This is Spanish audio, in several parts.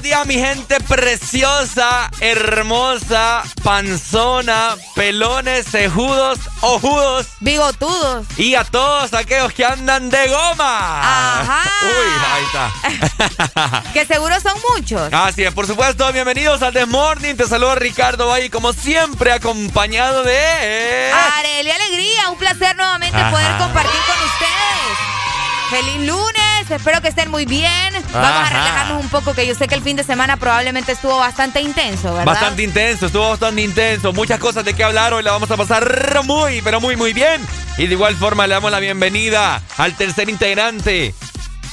buenos días, mi gente preciosa, hermosa, panzona, pelones, cejudos, ojudos. Bigotudos. Y a todos aquellos que andan de goma. Ajá. Uy, ahí está. Que seguro son muchos. Así es, por supuesto, bienvenidos al The Morning. Te saluda Ricardo Valle, como siempre, acompañado de. Arely Alegría, un placer nuevamente Ajá. poder compartir con ustedes. Feliz lunes, espero que estén muy bien. Vamos a relajarnos un poco, que yo sé que el fin de semana probablemente estuvo bastante intenso, ¿verdad? Bastante intenso, estuvo bastante intenso. Muchas cosas de qué hablar. Hoy la vamos a pasar muy, pero muy, muy bien. Y de igual forma le damos la bienvenida al tercer integrante.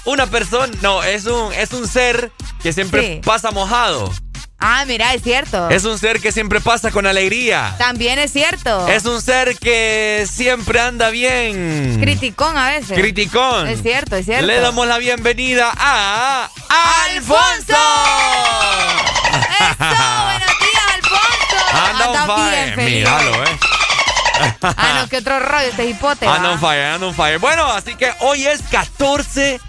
Una persona, no, es un, es un ser que siempre Sí. pasa mojado. Ah, mira, es cierto. Es un ser que siempre pasa con alegría. También es cierto. Es un ser que siempre anda bien. Criticón a veces. Criticón. Es cierto, es cierto. Le damos la bienvenida a Alfonso. ¡Eso! ¡Buenos días, Alfonso! Anda on Anda bien feliz. Míralo, eh. Ah, no, qué otro rollo este hipote. Anda on fire, anda on fire. Bueno, así que hoy es 14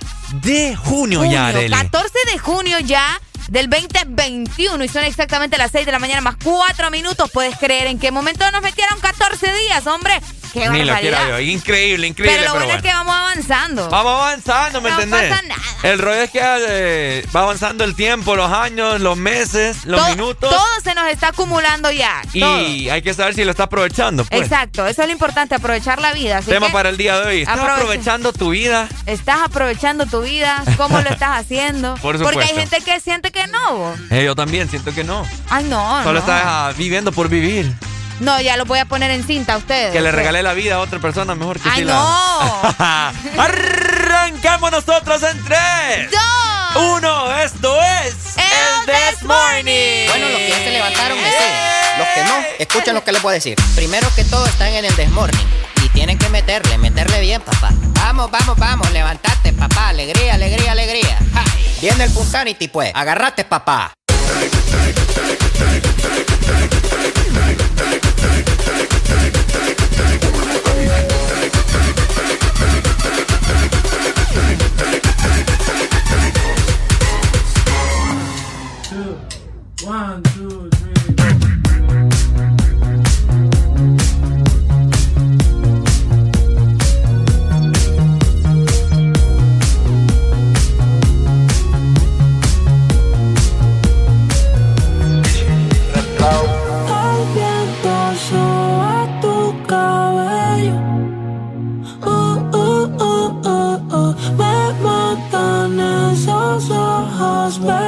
de junio, ya, junio, Arely. 14 de junio ya del 2021 y son exactamente las 6 de la mañana más 4 minutos. ¿Puedes creer en qué momento nos metieron 14 días, hombre? Qué Ni lo quiero yo. Increíble, increíble. Pero lo bueno, es que vamos avanzando. Vamos avanzando, ¿me no entendés? Pasa nada. El rollo es que eh, va avanzando el tiempo, los años, los meses, los minutos. Todo se nos está acumulando ya. Y hay que saber si lo está aprovechando. Pues. Exacto, eso es lo importante, aprovechar la vida. Tema para el día de hoy. ¿Estás aprovechando tu vida? ¿Estás aprovechando tu vida? ¿Cómo lo estás haciendo? Por supuesto. Porque hay gente que siente que no. Eh, yo también siento que no. Ay, no. Solo estás ah, viviendo por vivir. No, ya lo voy a poner en cinta a ustedes. Que le regalé la vida a otra persona mejor que ¡Ay, no! Arrancamos nosotros en tres. ¡Dos! Uno, esto es El, This Morning. Bueno, los que ya se levantaron me siguen. Los que no, escuchen lo que les voy a decir. Primero que todo están en el This Morning. Y tienen que meterle, meterle bien, papá. Vamos, vamos, vamos, levantate, papá. Alegría, alegría, alegría. Viene el Punsanity, pues. Agarrate, papá. One, knows my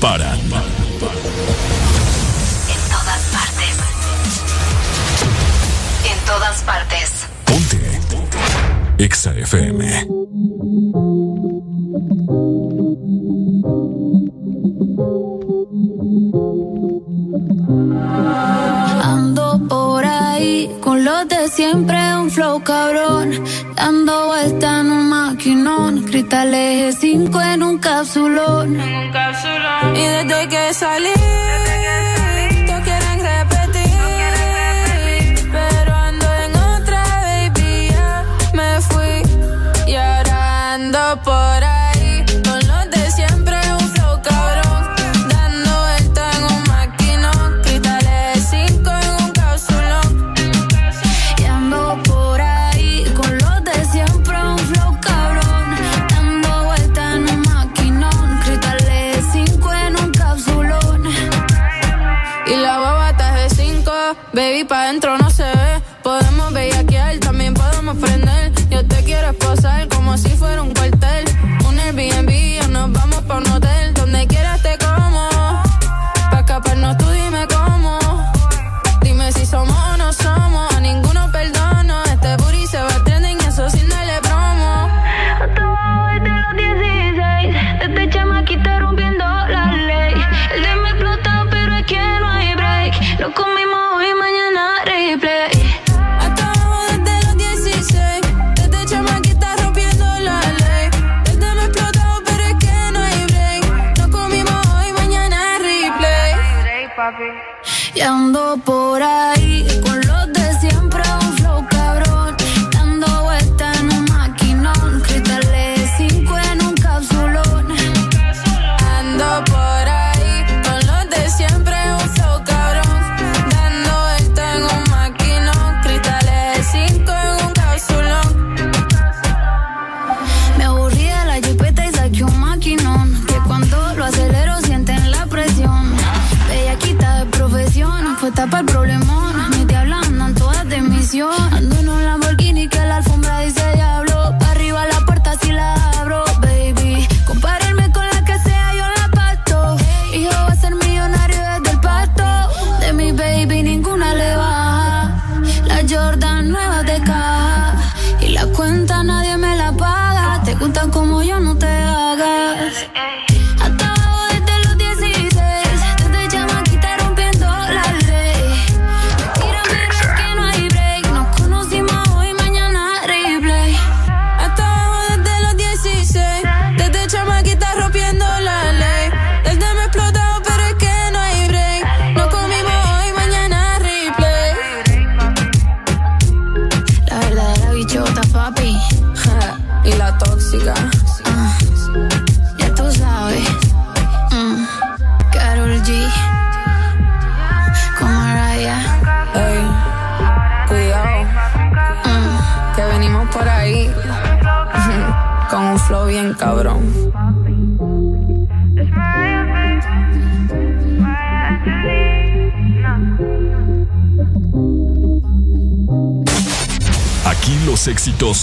paran. En todas partes. En todas partes. Ponte. Exa FM. Siempre, un flow cabrón. Dando vuelta en un maquinón. Cristales 5 en un capsulón. Y desde que salí, todos quieren repetir. Pero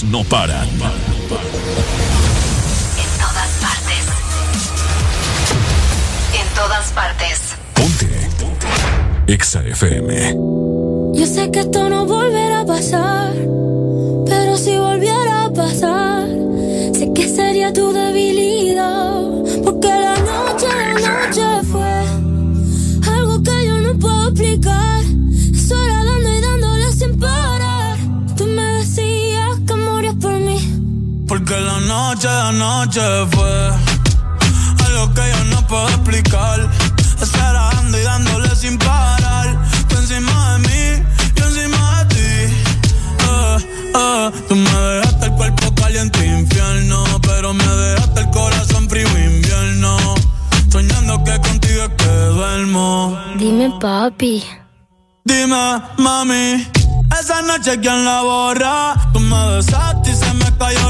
no paran. En todas partes. En todas partes. Ponte. Exa FM. Yo sé que esto no volverá a pasar. Pero si volviera a pasar, sé que sería tu debilidad. Porque la noche, la noche fue algo que yo no puedo explicar. Estar dando y dándole sin parar. Tú encima de mí, yo encima de ti. Uh, uh, tú me dejaste el cuerpo caliente infierno, pero me dejaste el corazón frío invierno. Soñando que contigo es que duermo. Dime, papi. Dime, mami. Esa noche, ¿quién la borra? Tú me besaste y se me cayó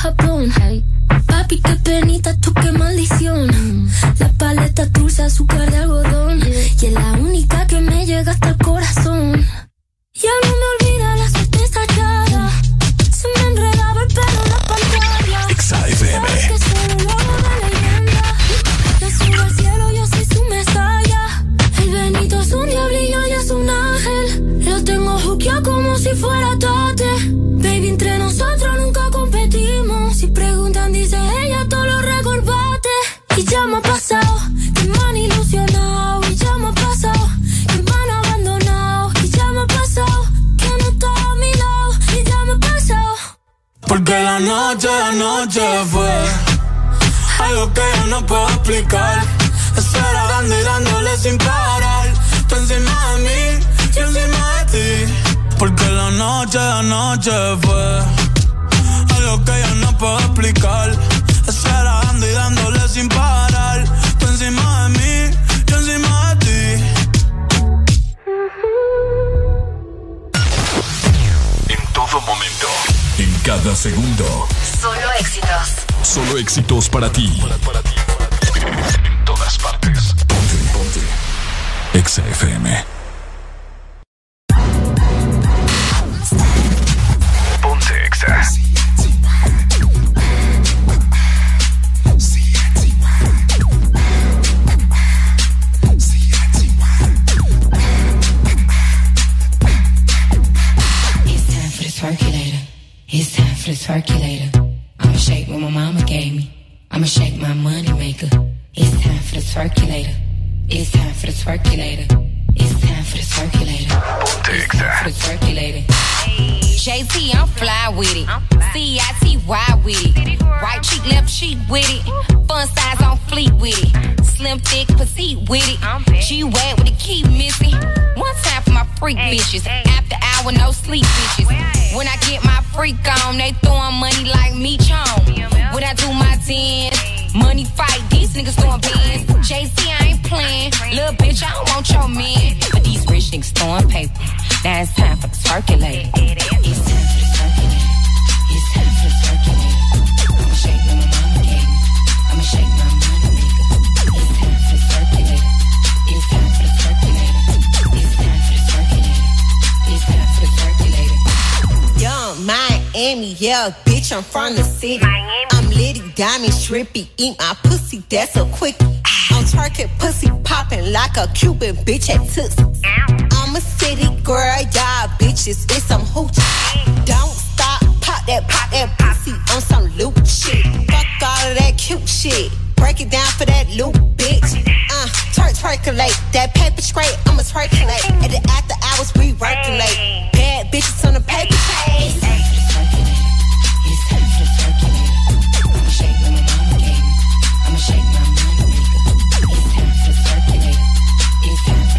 Japón. Hey. Papi, qué penita, tú qué maldición. La paleta dulce, azúcar de algodón. Y es la única que me llega hasta el corazón. Y no me olvida la sorpresa echada. Se me enredaba el pelo en la pantalla. Exa FM. Sabes que soy un lobo de leyenda. Yo subo al cielo, yo soy su mesaya. El Benito es un diablillo y es un ángel. Lo tengo juqueado como si fuera tate. Ya ha pasado, que me han ilusionado. Y ya ha pasado, que me han abandonado. Y ya ha pasado, que no está a mi lado. Y ya ha pasado. Porque la noche, la noche fue algo que yo no puedo explicar. Esperando y dándole sin parar. Tú encima de mí, yo encima de ti. Porque la noche, la noche fue algo que yo no puedo explicar. Esperando dando y dándole sin parar. Tú encima de mí, yo encima de ti. En todo momento, en cada segundo. Solo éxitos. Solo éxitos para ti. En todas partes. Ponte, ponte. Exa FM. Ponte Exa. It's time for the circulator. I'ma shake what my mama gave me. I'ma shake my money maker. It's time for the circulator. It's time for the circulator. It's time for the circulator. It's time for the circulator. JT, I'm fly with it. C-I-T-Y with it. Right cheek, left cheek with it. Fun size on fleet with it. Slim, thick, petite with it. She wet with the key missing. One time for my freak bitches. After hour, no sleep bitches. When I get my freak on, they throwing money like me home. When I do my dance, money fight, these niggas throwing pins. JC, I ain't playing. Little bitch, I don't want your man. But these rich niggas throwing paper. Now it's time for the circulator. It's time for the. It's time for the. I'ma shake my mama. I'ma shake my money maker. It's time for the. It's time for the. It's time for the. It's time for the. Young Miami, yeah, bitch, I'm from the city. I'm litty, diamond, strippy, eat my pussy, that's a quickie. I'm twerking pussy popping like a Cuban bitch at Tootsie. I'm a city girl, y'all bitches, it's some hoochie. Don't stop, pop that, pop that pussy on some loop shit. Fuck all of that cute shit. Break it down for that loop, bitch. Uh, twerk, twerkulate. That paper straight, I'ma twerkulate. At the after hours, we working late. Bad bitches on the paper chase. Shake my money maker. It's time for the circulator. It's time for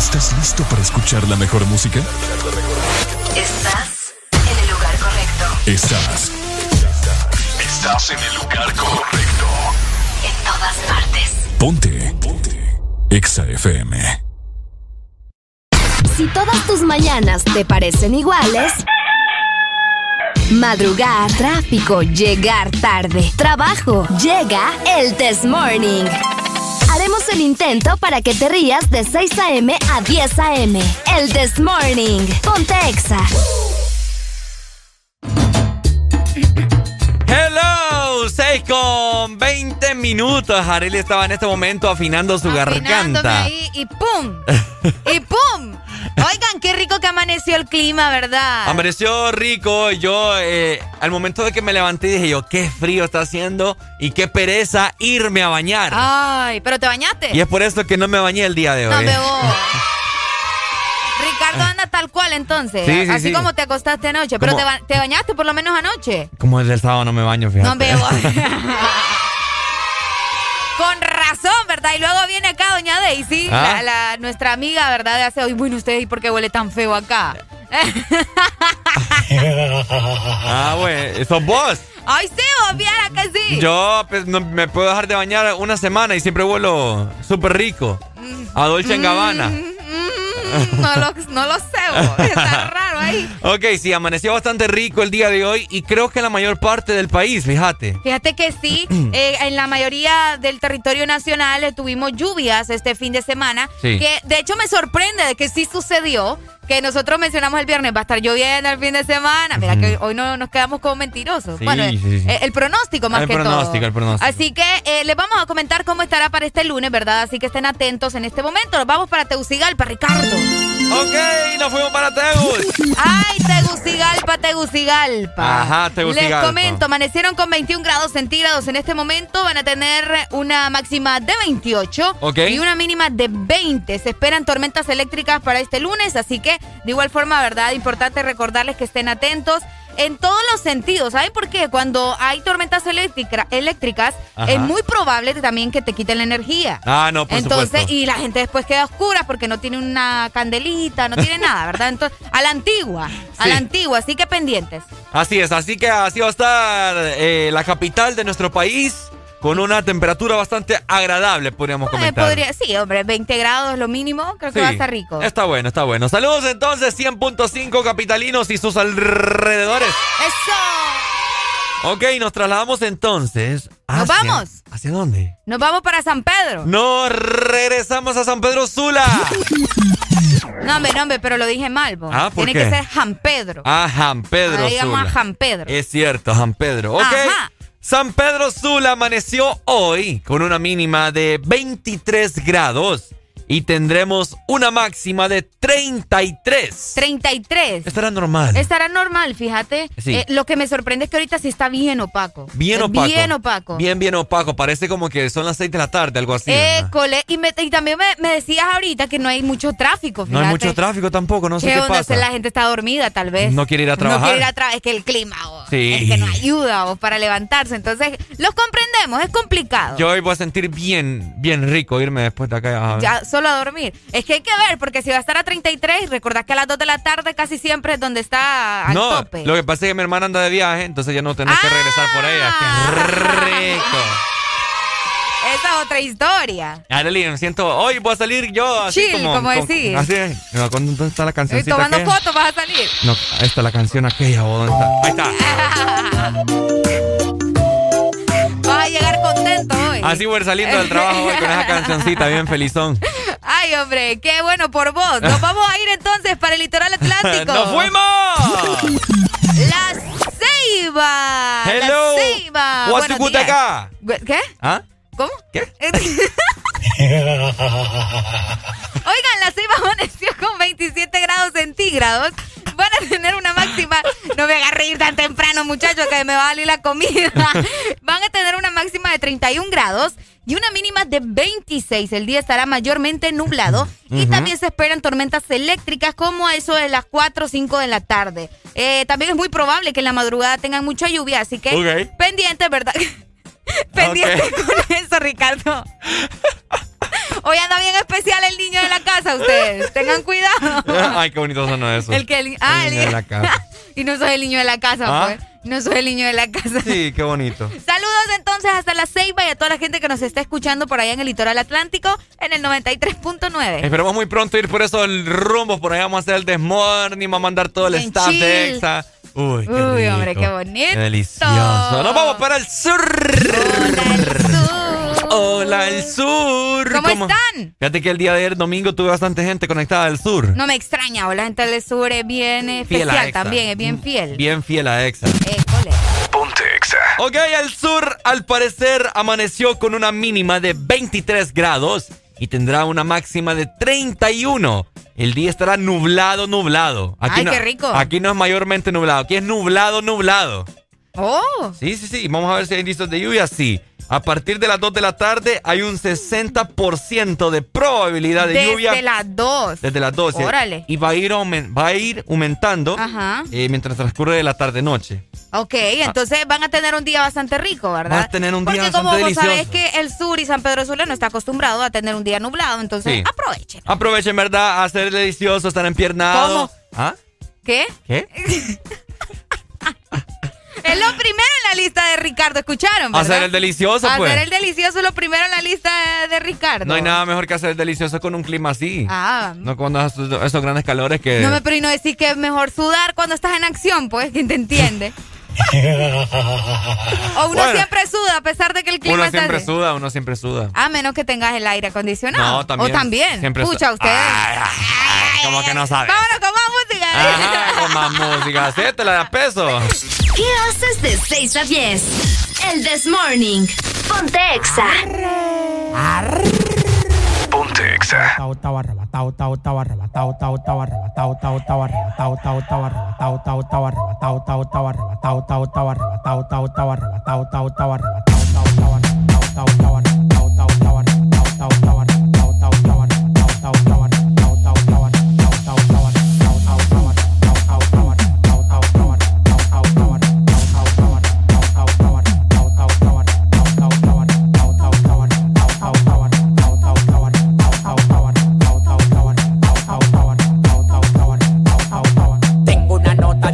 ¿Estás listo para escuchar la mejor música? Estás en el lugar correcto. Estás. Estás en el lugar correcto. En todas partes. Ponte. Ponte. Exa FM. Si todas tus mañanas te parecen iguales, madrugar, tráfico, llegar tarde, trabajo, llega el Test Morning. Haremos el intento para que te rías de 6 a.m. a 10 a.m. El This Morning. Ponte Exa. Hello, 6 con 20 minutos. Ariel estaba en este momento afinando su Afinándome garganta. y ¡pum! ¡Y pum! Oigan, qué rico que amaneció el clima, ¿verdad? Amaneció rico. Yo, eh, al momento de que me levanté, dije yo, qué frío está haciendo y qué pereza irme a bañar. Ay, ¿pero te bañaste? Y es por eso que no me bañé el día de hoy. No, bebo. Ricardo anda tal cual entonces, Sí, sí, así sí. como te acostaste anoche, pero te, ba- te bañaste por lo menos anoche. Como el del sábado no me baño, fíjate. No. Con razón, ¿verdad? Y luego viene acá doña Daisy, ¿Ah? la, la- nuestra amiga, ¿verdad? De hace hoy, bueno, ustedes, ¿y por qué huele tan feo acá? ah, bueno, sos vos. Ay, sí, vos viera que sí. Yo pues, no- me puedo dejar de bañar una semana y siempre huelo súper rico. A Dolce en Gabbana. Mm, no, lo, no lo sé, está raro ahí. Ok, sí, amaneció bastante rico el día de hoy y creo que en la mayor parte del país, fíjate. Fíjate que sí, eh, en la mayoría del territorio nacional eh, tuvimos lluvias este fin de semana, Sí. que de hecho me sorprende de que sí sucedió, que nosotros mencionamos el viernes, va a estar lloviendo el fin de semana, mira que hoy no nos quedamos como mentirosos. Sí, bueno, sí, sí. eh, el pronóstico más El que pronóstico, todo. el pronóstico. Así que eh, les vamos a comentar cómo estará para este lunes, ¿verdad? Así que estén atentos en este momento. Nos vamos para Tegucigalpa, Ricardo. Ok, nos fuimos para Tegus. Ay, Tegucigalpa, Tegucigalpa. Ajá, Tegucigalpa. Les comento, amanecieron con 21 grados centígrados en este momento. Van a tener una máxima de 28 Ok. y una mínima de 20. Se esperan tormentas eléctricas para este lunes, así que de igual forma, ¿verdad? Importante recordarles que estén atentos. En todos los sentidos, ¿saben por qué? Cuando hay tormentas eléctrica- eléctricas, Ajá. es muy probable también que te quiten la energía. Ah, no, por Entonces, supuesto. y la gente después queda oscura porque no tiene una candelita, no tiene nada, ¿verdad? Entonces, a la antigua, a la antigua, así que pendientes. Así es, así que así va a estar eh, la capital de nuestro país con una temperatura bastante agradable, podríamos Eh, comentar. podría, sí, hombre, 20 grados lo mínimo, creo que va a estar rico. Está bueno, está bueno. Saludos entonces, 100.5 capitalinos y sus alrededores. ¡Eso! Ok, nos trasladamos entonces. ¿Nos hacia- vamos? ¿Hacia dónde? Nos vamos para San Pedro. Nos regresamos a San Pedro Sula. No, hombre, no, hombre, pero lo dije mal, vos. Ah, ¿por Tiene qué? que ser San Pedro. A San Pedro Ahora digamos Sula. a San Pedro. Es cierto, San Pedro. Ok. Ajá. San Pedro Sula amaneció hoy con una mínima de 23 grados y tendremos una máxima de 33. 33. Estará normal. Estará normal, fíjate. Sí. Eh, lo que me sorprende es que ahorita sí está bien opaco. Bien opaco. Bien opaco. Bien, bien opaco. Parece como que son las 6 de la tarde, algo así. École, y, me- y también me, me decías ahorita que no hay mucho tráfico, No fíjate. hay mucho tráfico tampoco, no sé ¿Qué qué onda? pasa. La gente está dormida, tal vez. No quiere ir a No trabajar. quiere ir a trabajar. Es que el clima, oh, Sí. es que no ayuda oh, para levantarse. Entonces, los comprendemos, es complicado. Yo hoy voy a sentir bien, bien rico irme después de acá. Ya, solo a dormir. Es que hay que ver, porque si va a estar a 33, recordad que a las 2 de la tarde casi siempre es donde está al no, tope. lo que pasa es que mi hermana anda de viaje, entonces ya no tenés que regresar por ella. Ah. ¡Qué rico! Esa es otra historia. Arely, me siento. Hoy voy a salir yo así Chill, como. como decís. así es. ¿Dónde está la Estoy cancioncita? tomando fotos, vas a salir. No, ahí está la canción aquella. ¿o ¿Dónde está? Ahí está. Llegar contento hoy. Así voy saliendo del trabajo hoy con esa cancioncita, bien felizón. Ay, hombre, qué bueno por vos. Nos vamos a ir entonces para el litoral atlántico. ¡Nos fuimos! La Ceiba. Hello. La Ceiba. What's acá? ¿Qué? ¿Ah? ¿Cómo? ¿Qué? Oigan, la Ceiba amaneció con 27 grados centígrados. Van a tener una máxima. No me hagas reír tan temprano, muchachos, que me va a salir la comida. Van a tener una máxima de 31 grados y una mínima de 26. El día estará mayormente nublado y también se esperan tormentas eléctricas como a eso de las 4 o 5 de la tarde. Eh, también es muy probable que en la madrugada tengan mucha lluvia, así que Ok. pendiente, ¿verdad? pendiente con eso, Ricardo. Hoy anda bien especial el niño de la casa, ustedes. Tengan cuidado. Ay, qué bonito son eso. El que el, ah, El el- niño de la casa. y no soy el niño de la casa, ¿Ah? pues. No soy el niño de la casa. Sí, qué bonito. Saludos entonces hasta la Ceiba y a toda la gente que nos está escuchando por allá en el litoral atlántico en el 93.9. Esperamos muy pronto ir por esos rumbos. Por allá vamos a hacer el desmorning, vamos a mandar todo el staff de. EXA. Uy, qué Uy, rico. hombre, qué bonito. Qué delicioso. Nos vamos para el sur. Hola, el sur. ¿Cómo están? Fíjate que el día de ayer, domingo, tuve bastante gente conectada del sur. No me extraña, o la gente del sur es bien eh, Fiel a especial Exa. también, es bien fiel. Bien fiel a EXA. Ponte Ok, el sur al parecer amaneció con una mínima de 23 grados y tendrá una máxima de 31. El día estará nublado, nublado. Ay, qué rico. Aquí no es mayormente nublado, aquí es nublado, nublado. Oh. Sí, sí, sí. Vamos a ver si hay indicios de lluvia. Sí. A partir de las 2 de la tarde hay un 60% de probabilidad de lluvia. Desde las 2. Desde las 12. Órale. Y va a ir, va a ir aumentando Ajá. eh, mientras transcurre la tarde-noche. Ok, entonces van a tener un día bastante rico, ¿verdad? Vas a tener un día Porque bastante como vos sabés que el sur y San Pedro Sula no está acostumbrado a tener un día nublado, entonces Sí. aprovechen. Aprovechen, ¿verdad? A ser delicioso, estar empiernado. ¿Cómo? ¿Ah? ¿Qué? ¿Qué? Es lo primero en la lista de Ricardo, ¿escucharon? ¿verdad? Hacer el delicioso, pues. Hacer el delicioso es lo primero en la lista de Ricardo. No hay nada mejor que hacer el delicioso con un clima así. Ah. No cuando esos, esos grandes calores que... No me pero y no decir que es mejor sudar cuando estás en acción, pues, ¿quién te entiende? o uno Bueno. siempre suda a pesar de que el clima Uno siempre suda, uno siempre suda. A menos que tengas el aire acondicionado. No, también. O también. Siempre Escucha usted. Ay, ay, ay, como que no sabe. Vámonos con más música. Ajá, con más música. Sí, te la da peso. ¿Qué haces de 6 a 10? El This Morning. Ponte Exa. Ponte Exa.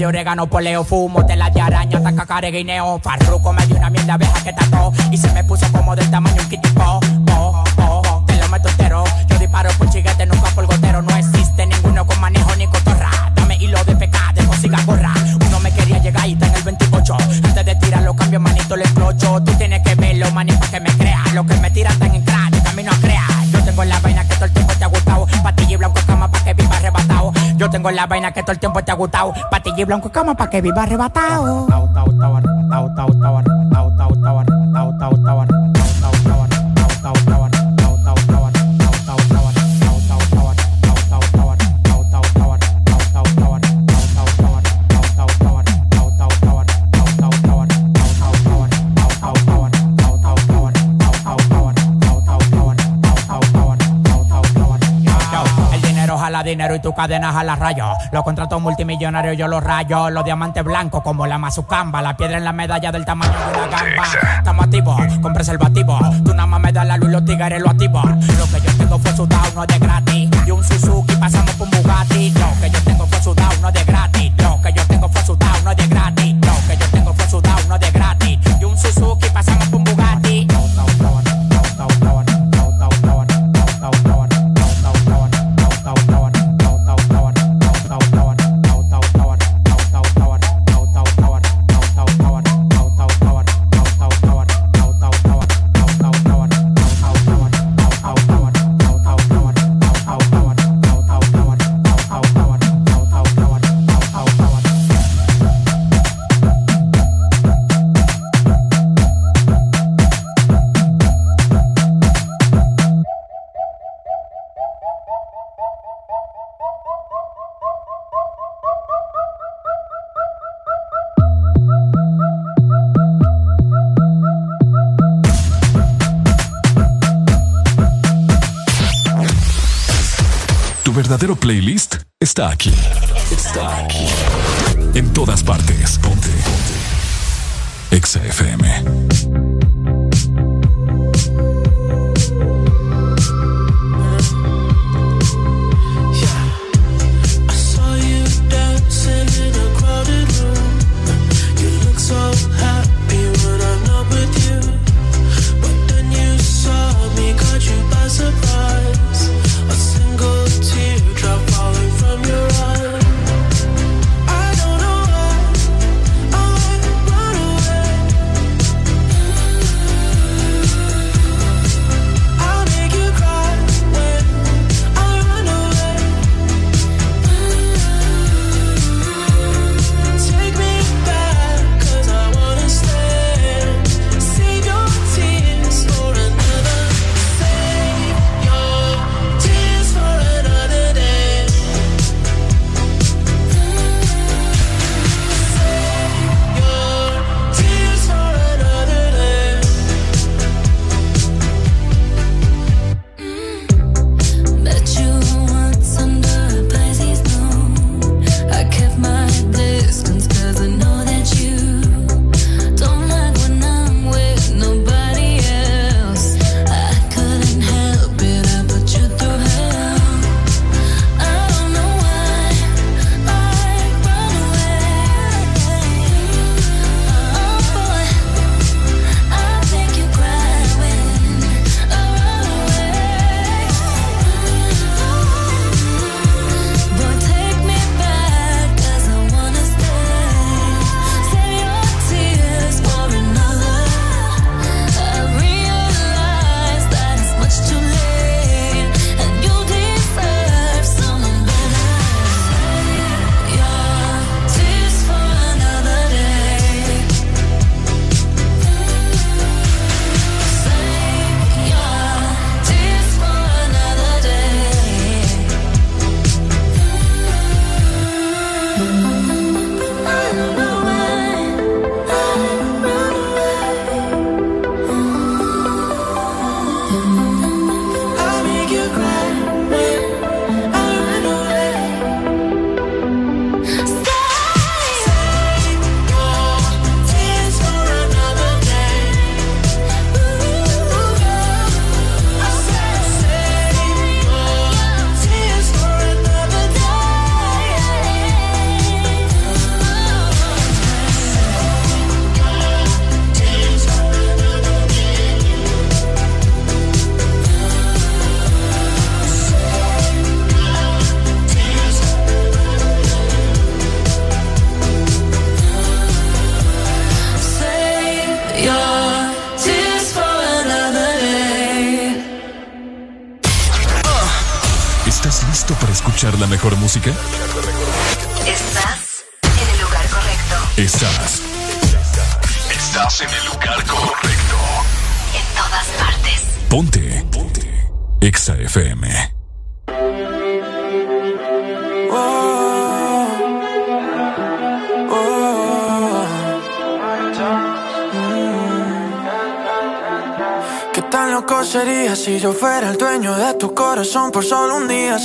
De orégano, poleo, fumo, tela de araña, taca, guineo, farruco, me dio una mierda abeja que tató y se me puso como del tamaño un kitipo, oh, oh, oh, te lo meto entero, yo disparo por chiguete, nunca por gotero, no existe ninguno con manejo ni cotorra, dame hilo de pecado, de consiga gorra, uno me quería llegar y está en el 28, antes de tirar los cambios, manito, le explocho, tú tienes que verlo, maní, pa' que me yo tengo la vaina que todo el tiempo te ha gustado, patilla y blanco cama pa' que viva arrebatado. Dinero y tu cadena jala rayo. Los contratos multimillonarios yo los rayo. Los diamantes blancos como la mazucamba. La piedra en la medalla del tamaño de una gamba. Estamos activos con preservativo. Tú nada más me das la luz y los tigres lo activo. Lo que yo tengo fue sudado, no es de gratis. Y un Suzuki pasamos por un Bugatti. Está aquí. Está aquí. En todas partes. Ponte. Ponte. Exa FM.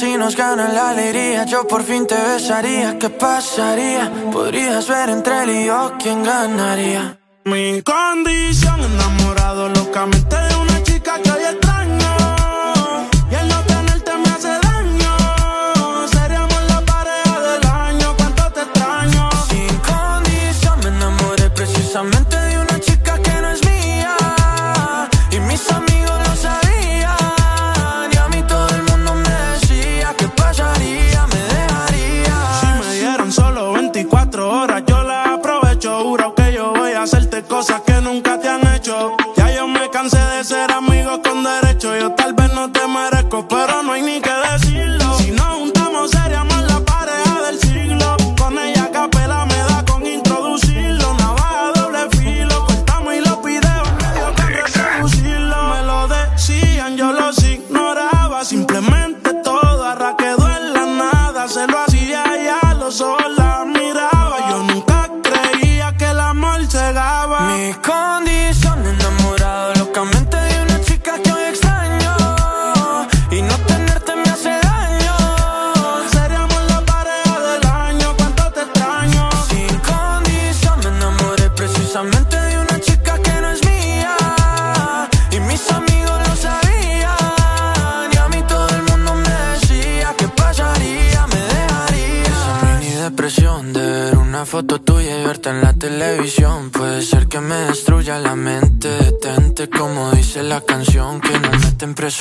si nos ganan la alegría Yo por fin te besaría, ¿qué pasaría? Podrías ver entre él y yo quién ganaría Mi condi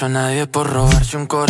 a nadie por robarse un corazón.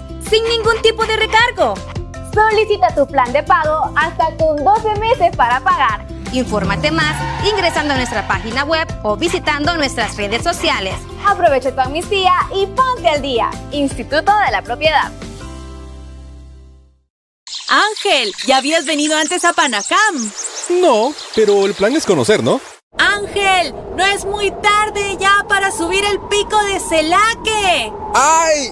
sin ningún tipo de recargo. Solicita tu plan de pago hasta con 12 meses para pagar. Infórmate más ingresando a nuestra página web o visitando nuestras redes sociales. Aprovecha tu amnistía y ponte al día. Instituto de la Propiedad. Ángel, ¿ya habías venido antes a Panacam? No, pero el plan es conocer, ¿no? Ángel, no es muy tarde ya para subir el pico de Celaque. ¡Ay!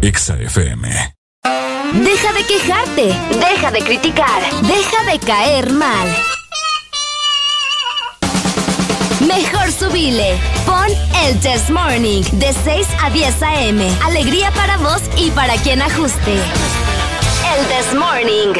FM. Deja de quejarte. Deja de criticar. Deja de caer mal. Mejor subile. Pon el Test Morning de 6 a 10 a.m. Alegría para vos y para quien ajuste. El Test Morning.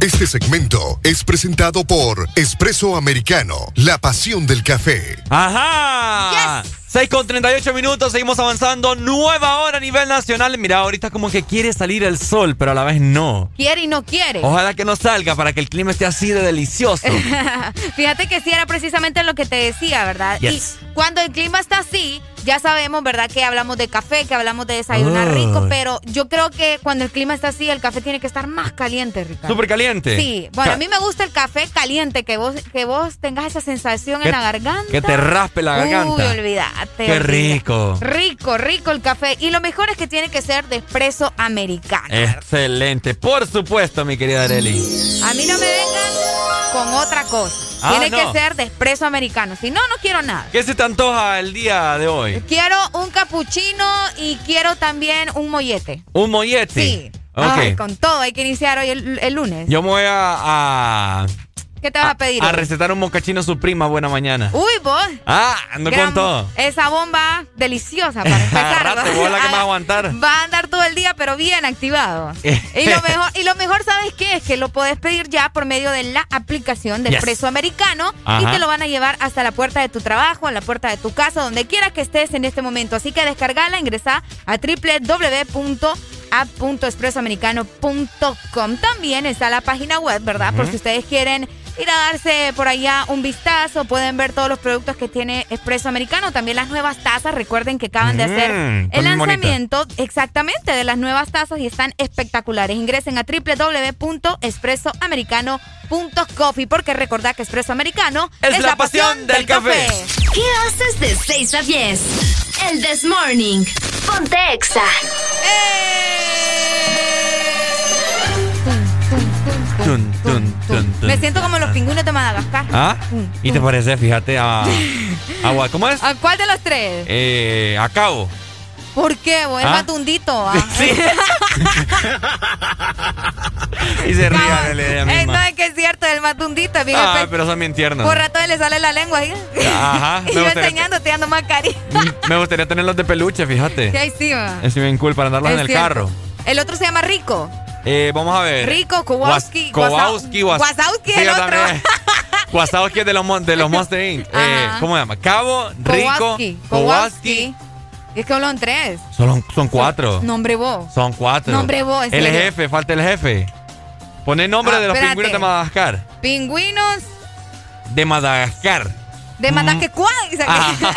Este segmento es presentado por Espresso Americano, la pasión del café. ¡Ajá! 6 con 38 minutos, seguimos avanzando. Nueva hora a nivel nacional. Mira, ahorita como que quiere salir el sol, pero a la vez no. Quiere y no quiere. Ojalá que no salga para que el clima esté así de delicioso. Fíjate que sí era precisamente lo que te decía, ¿verdad? Yes. Y cuando el clima está así, ya sabemos, ¿verdad? Que hablamos de café, que hablamos de desayunar Ay. rico, pero yo creo que cuando el clima está así, el café tiene que estar más caliente, Ricardo. Súper caliente. Sí, bueno, Ca- a mí me gusta el café caliente, que vos, que vos tengas esa sensación en la garganta. que te raspe la garganta. Uy, olvídate. Qué rico. Rico, rico el café. Y lo mejor es que tiene que ser de espresso americano. Excelente. Por supuesto, mi querida Areli. A mí no me vengan con otra cosa. Ah, tiene no. que ser de espresso americano. Si no, no quiero nada. ¿Qué se te antoja el día de hoy? Quiero un cappuccino y quiero también un mollete. ¿Un mollete? Sí. Ok. Ay, con todo, hay que iniciar hoy el, el lunes. Yo me voy a, a, ¿Qué te vas a pedir? a recetar un mocachino su prima. Buena mañana. Uy, vos. Ah, ando Gran- con todo. Esa bomba deliciosa para empezar. Vos la que vas a aguantar. Va a andar todo el día, pero bien activado. y lo mejor, y lo mejor, ¿sabes qué? Es que lo puedes pedir ya por medio de la aplicación de Yes. Expreso Americano y te lo van a llevar hasta la puerta de tu trabajo, a la puerta de tu casa, donde quiera que estés en este momento. Así que descargala, ingresa a www.app.expresoamericano.com. También está la página web, ¿verdad? Por si ustedes quieren ir a darse por allá un vistazo, pueden ver todos los productos que tiene Expreso Americano, también las nuevas tazas, recuerden que acaban de hacer Mm, el bien bonitas. lanzamiento exactamente de las nuevas tazas y están espectaculares. Ingresen a www.expresoamericano.coffee porque recordad que Expreso Americano Es la pasión del café. ¿Qué haces de 6 a 10? El This Morning. Ponte Exa. Tun, tun, tun, tun. Me siento como los pingüinos de Madagascar. ¿Ah? ¿Y te parece? Fíjate a. a ¿Cómo es? ¿A cuál de los tres? Eh, a cabo. ¿Por qué? vos? El ¿Ah? matundito. ah. Y se ríe. Arely, ella Eh, no, es que es cierto, el matundito. es bien Ah, espe- pero son bien tiernos. Por rato le sale la lengua ahí. Ajá, y yo enseñándote dando más cariño. Me gustaría tenerlos de peluche, fíjate. Sí, ahí sí, va. Es bien cool para andarlos Es en el cierto. carro. El otro se llama Rico. Eh, vamos a ver. Rico, Kowalski. Kowalski. Sí, el otro. Wazowski es de los, de los Monster Inc. Eh. ¿Cómo se llama? Cabo, Rico, Kowalski. Kowalski. Es que hablan tres. Son, son cuatro. Nombre vos. Son cuatro. Nombre vos, El serio. jefe, falta el jefe. Pone el nombre Ah, de los espérate. pingüinos de Madagascar. Pingüinos De Madagascar. de Madagascar. Dice aquí. Ajá.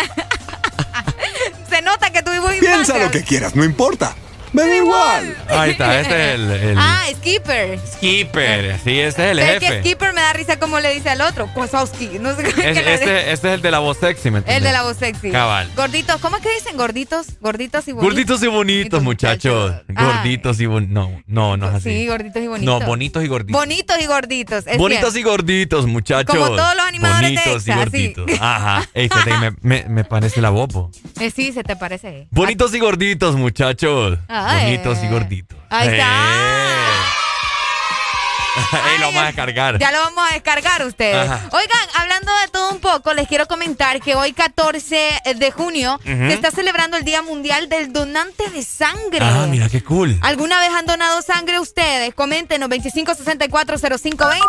Se nota que tuvimos Piensa infancia. lo que quieras, no importa. Me da igual. Ahí está, este es el, el Ah, Skipper. Skipper. Sí, este es el Es que jefe. Skipper me da risa como le dice al otro. Kozowski. No sé qué Es- le dice. este, este es el de la voz sexy, ¿me El entiendes? de la voz sexy. Cabal. Gorditos. ¿Cómo es que dicen? Gorditos. Gorditos y bonitos. Gorditos y bonitos, muchachos. Ay. Gorditos y bonitos. No, no, no es así. Sí, gorditos y bonitos. No, bonitos y gorditos. Bonitos y gorditos. es Bonitos cierto. y gorditos, muchachos. Como todos los animadores de Bonitos y Exa, gorditos. sí. Ajá. Ey, me, me, me parece la bopo. Eh, sí, se te parece. Bonitos y gorditos, muchachos. Ay. Bonitos y gorditos. Ahí está. Ey, lo vamos a descargar. Ya lo vamos a descargar ustedes. Ajá. Oigan, hablando de todo un poco, les quiero comentar que hoy 14 de junio se está celebrando el Día Mundial del Donante de Sangre. Ah, mira qué cool. ¿Alguna vez han donado sangre ustedes? Coméntenos 25640520.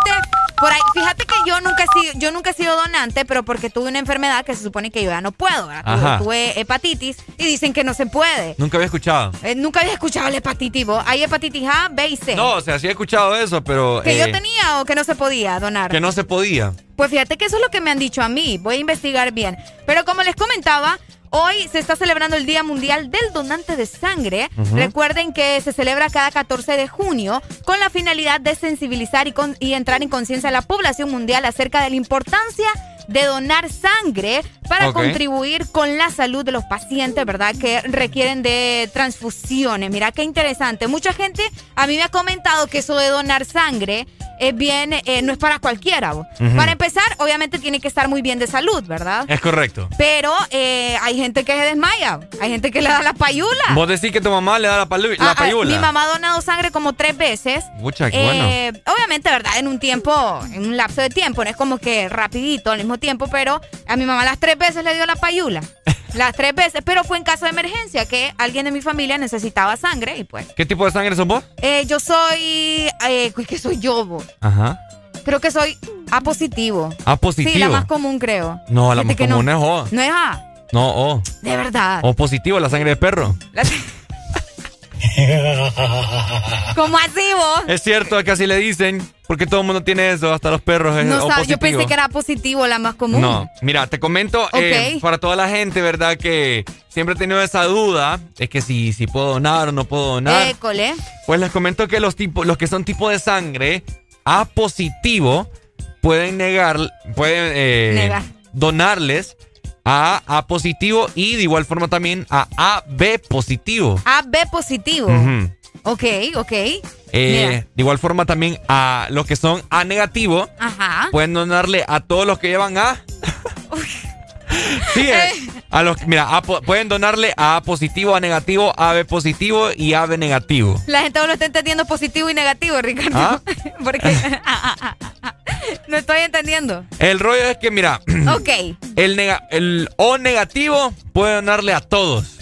Por ahí, fíjate que yo nunca he sido, yo nunca he sido donante, pero porque tuve una enfermedad que se supone que yo ya no puedo, ¿verdad? Tuve-. Tuve hepatitis y dicen que no se puede. Nunca había escuchado. Eh, nunca había escuchado la hepatitis, vos. Hay hepatitis A, B y C. No, o sea, sí he escuchado eso, pero pero... ¿Que yo eh, tenía o que no se podía donar? Que no se podía. Pues fíjate que eso es lo que me han dicho a mí. Voy a investigar bien. Pero como les comentaba, hoy se está celebrando el Día Mundial del Donante de Sangre. Recuerden que se celebra cada 14 de junio con la finalidad de sensibilizar y, con- y entrar en conciencia a la población mundial acerca de la importancia de donar sangre para contribuir con la salud de los pacientes, ¿verdad? Que requieren de transfusiones. Mira qué interesante. Mucha gente a mí me ha comentado que eso de donar sangre es bien, eh, no es para cualquiera. Para empezar, obviamente tiene que estar muy bien de salud, ¿verdad? Es correcto. Pero eh, hay gente que se desmaya, hay gente que le da la payula. Vos decís que tu mamá le da la, palu- Ah, la ah, payula. mi mamá ha donado sangre como tres veces. Pucha, qué Eh, Obviamente, ¿verdad? En un tiempo, en un lapso de tiempo, no es como que rapidito al mismo tiempo, pero a mi mamá las tres veces le dio la payula. Las tres veces, pero fue en caso de emergencia que alguien de mi familia necesitaba sangre y pues. ¿Qué tipo de sangre sos vos? Eh, yo soy. Eh, ¿Qué soy yo? bo? Ajá. Creo que soy A positivo. A positivo. Sí, la más común, creo. No, la Fíjate más común no. es O. No es A, No, O. de verdad. O positivo, la sangre de perro. ¿Cómo así vos? Es cierto, que así le dicen. Porque todo el mundo tiene eso, hasta los perros es No O sabes, yo pensé que era positivo, la más común. No, mira, te comento eh, para toda la gente, ¿verdad? Que siempre he tenido esa duda, es que si, si puedo donar o no puedo donar. École. Pues les comento que los tipos, los que son tipo de sangre A positivo pueden negar, pueden eh, Negar. donarles a A positivo y de igual forma también a AB positivo. A, B positivo. Ujú. Ok, ok. Eh, de igual forma también a los que son A negativo Ajá. pueden donarle a todos los que llevan A. Sí, eh, a los mira, A pueden donarle a A positivo, A negativo, AB positivo y AB negativo. La gente no lo está entendiendo positivo y negativo, Ricardo. ¿Ah? Porque no estoy entendiendo. El rollo es que mira, Ok. el, nega- el O negativo puede donarle a todos.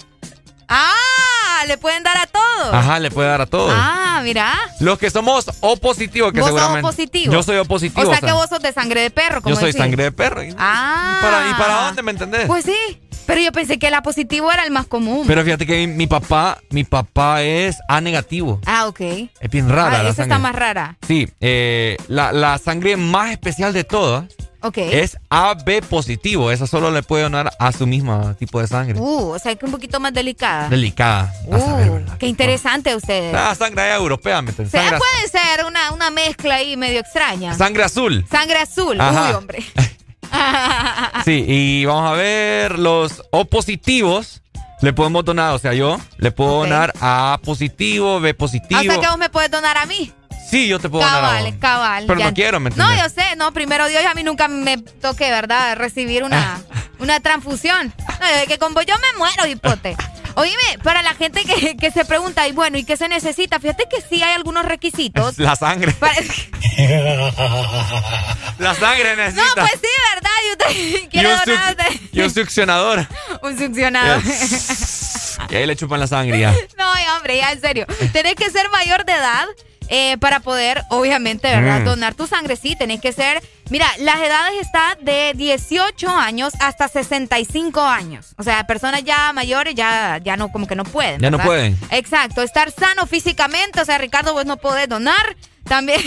Ah, le pueden dar a todos. Ajá, le puede dar a todos. Ah, mira. Los que somos O positivo, que Vos sos seguramente. O positivo. Yo soy O positivo. O sea que vos sos de sangre de perro, como Yo soy decís. sangre de perro. ¿Y Ah. para, ¿Y para dónde me entendés? Pues sí. Pero yo pensé que el A positivo era el más común. Pero fíjate que mi, mi papá, mi papá es A negativo. Ah, ok. Es bien rara ah, la esa sangre. está más rara. Sí, eh, la, la sangre más especial de todas Ok. es AB positivo. Esa solo le puede donar a su mismo tipo de sangre. Uh, o sea que un poquito más delicada. Delicada. a saber, Uh, qué interesante ustedes. Ah, sangre europea, ¿me? O sea, puede ser una, una mezcla ahí medio extraña. sangre azul. Sangre azul. Ajá. Uy, hombre. Sí, y vamos a ver los O positivos. Le podemos donar, o sea, yo le puedo donar a positivo, B positivo. o sea que vos me puedes donar a mí. Sí, yo te puedo donar a Cabal, cabal. Pero ya. no quiero, ¿me No, entiendes? yo sé, no, primero Dios, a mí nunca me toque, ¿verdad? Recibir una, una transfusión. No, que con vos yo me muero, hipote. Oíme, para la gente que, que se pregunta, y bueno, ¿y qué se necesita? Fíjate que sí hay algunos requisitos. La sangre. Para- La sangre No, necesita. pues sí, ¿verdad? Y usted quiere y y un succionador. un succionador. Y ahí le chupan la sangre ya. No, hombre, ya en serio. Tenés que ser mayor de edad eh, para poder, obviamente, ¿verdad? Mm. Donar tu sangre. Sí, tenés que ser. Mira, las edades están de 18 años hasta 65 años. O sea, personas ya mayores ya, ya no, como que no pueden. Ya no pueden. Exacto. Estar sano físicamente. O sea, Ricardo, vos no podés donar. También.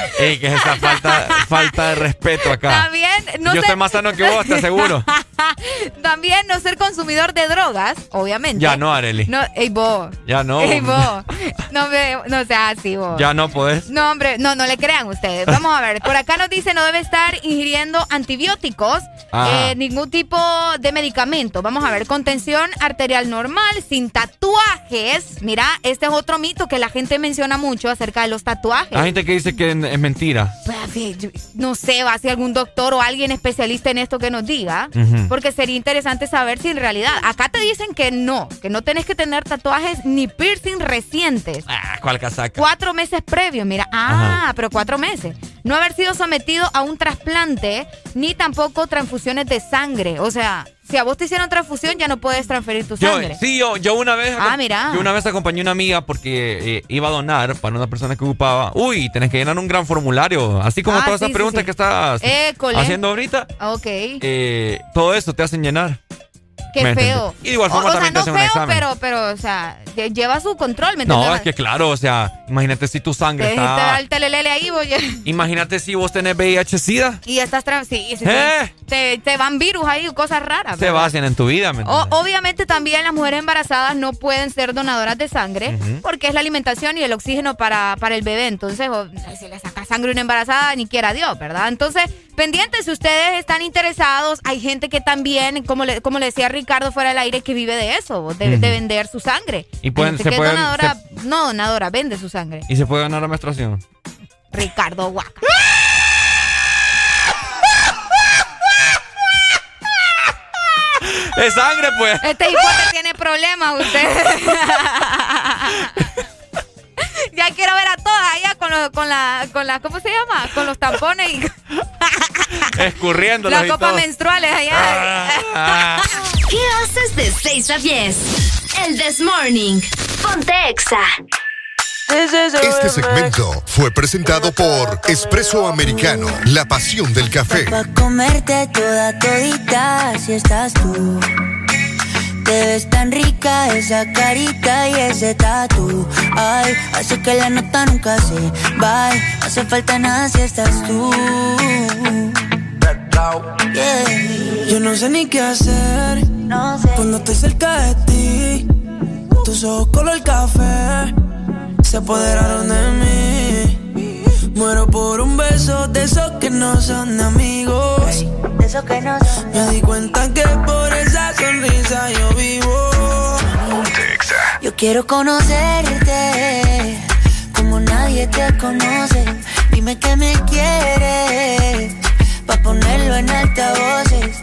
Ey, que es esa falta, falta de respeto acá. También no Yo ser- estoy más sano que vos, te aseguro. También no ser consumidor de drogas, obviamente. Ya no, Areli. No, ey, vos. Ya no. Ey, vos. No, me, no seas así, vos. Ya no podés. No, hombre, no, no le crean ustedes. Vamos a ver, por acá nos dice no debe estar ingiriendo antibióticos, Ah. eh, ningún tipo de medicamento. Vamos a ver, contención arterial normal, sin tatuajes. Mira, este es otro mito que la gente menciona mucho acerca de los tatuajes. Hay gente que dice que es mentira. Pues, no sé, va a ser algún doctor o alguien especialista en esto que nos diga, porque sería interesante saber si en realidad, acá te dicen que no, que no tenés que tener tatuajes ni piercing recientes. Ah, ¿cuál casaca? Cuatro meses previos, mira. Ah, Ajá. pero cuatro meses. No haber sido sometido a un trasplante, ni tampoco transfusiones de sangre. O sea, si a vos te hicieron transfusión, ya no puedes transferir tu Yo, sangre. sí, yo, yo una vez. Ah, mira. Yo una vez acompañé a una amiga porque eh, iba a donar para una persona que ocupaba. Uy, tenés que llenar un gran formulario. Así como Ah, todas sí, esas sí, preguntas sí. que estás École. haciendo ahorita. Ok. eh, todo eso te hacen llenar. Qué ¿Me feo. Y de igual O- forma o, sea, también te no hacen un feo, examen. pero, pero, o sea, lle- lleva su control, ¿me No, entiendes? es que claro, o sea, imagínate si tu sangre Te está... al telelele ahí, voy. Imagínate si vos tenés VIH-Sida. Y estás... tra- Sí, sí, sí. ¿Eh? Te, te van virus ahí, cosas raras. Se vacian en tu vida, ¿me O- obviamente también las mujeres embarazadas no pueden ser donadoras de sangre porque es la alimentación y el oxígeno para, para el bebé. Entonces, o- si le saca sangre a una embarazada, ni quiera Dios, ¿verdad? Entonces, pendientes, si ustedes están interesados, hay gente que también, como le, como le decía Ricardo fuera del aire, que vive de eso, de, de vender su sangre. Y pueden- se que pueden- donadora, no donadora, vende su sangre. ¿Y se puede ganar la menstruación? Ricardo Guaca. ¡Es sangre, pues! Este hipote tiene problemas, usted. ya quiero ver a todas allá con, los- con la, con la, ¿cómo se llama? Con los tampones y Escurriéndolos las copas menstruales allá. Ah. ¿Qué haces de 6 a 10? El This Morning. Ponte Exa. Este segmento fue presentado por Espresso Americano, la pasión del café. Pa' comerte toda todita si estás tú. Te ves tan rica esa carita y ese tatu. Ay, hace que la nota nunca se va. No hace falta nada si estás tú. Yeah. Yo no sé ni qué hacer cuando estoy cerca de ti. Tus ojos color café se apoderaron de mí. Muero por un beso de esos que no son amigos. De esos que no son. Me di cuenta que por esa sonrisa yo vivo. Yo quiero conocerte como nadie te conoce. Dime que me quieres pa ponerlo en altavoces,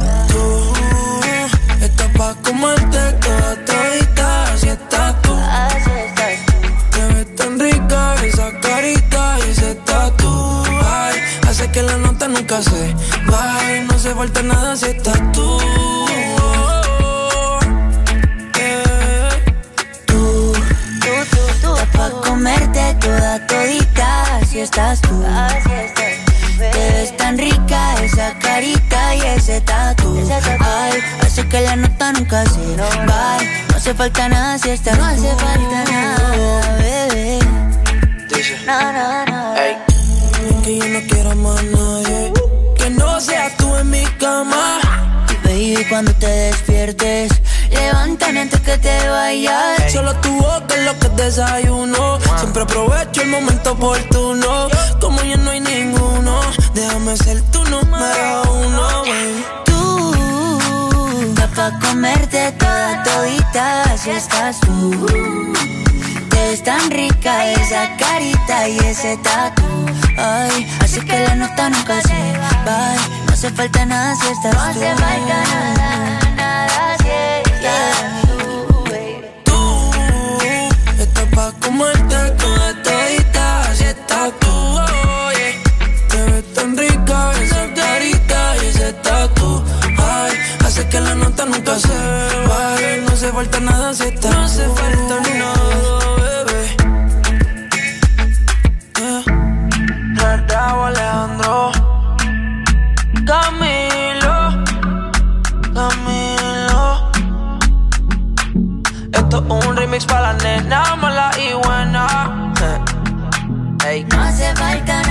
comerte toda todita, así estás tú. Te ves tan rica esa carita y ese tatu. Ay, hace que la nota nunca se baje. No se falta nada si estás tú. Tú, tú, tú, tú, está pa' comerte toda todita, así estás tú. Te ves tan rica esa carita y ese tatu. Ay, hace que la nota nunca se va. No hace falta nada si estás No hace falta nada, bebé. No, no, no. Que yo no quiero más nadie. Que no seas tú en mi cama. Baby, cuando te despiertes, levántame antes que te vayas. Solo tu boca es lo que desayuno. Siempre aprovecho el momento oportuno. Como ya no hay ninguno, déjame ser tu número uno, baby. Pa' comerte toda todita, así estás tú. Te ves tan rica esa carita y ese tatu. Ay, así que la nota nunca se va. No hace falta nada si estás tú. No hace falta nada, nada si estás nunca se baje. No hace falta nada si estás No hace falta nada, bebé. Raúl Alejandro Camilo Camilo Esto es un remix para la nena mala y buena. No hace falta nada,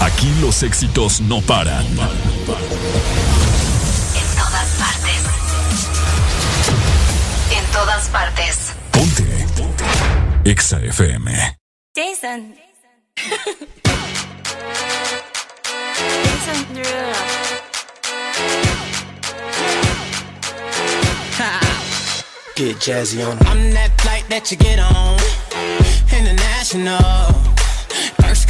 Aquí los éxitos no paran. En todas partes. En todas partes. Ponte. EXA FM. Jason. Get jazzy on. I'm that flight that you get on. International.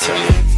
time.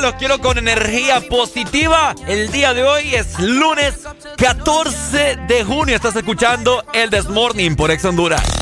los quiero con energía positiva. El día de hoy es lunes 14 de junio. Estás escuchando el Desmorning por Ex Honduras.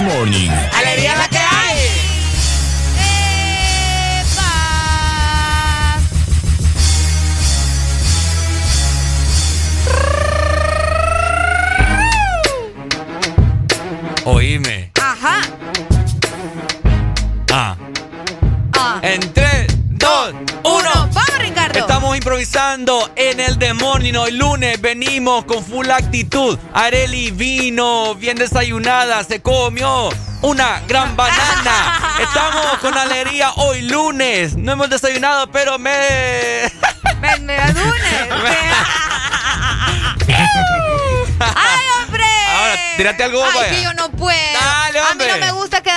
Morning. El Morning. Hoy lunes venimos con full actitud. Areli vino bien desayunada, se comió una gran banana. Estamos con alegría hoy lunes. No hemos desayunado, pero me. Me, me da lunes. ¡Ay, hombre! Ahora, tírate algo, Ay, vaya. que yo no puedo. Dale, a mí no me gusta Vaya,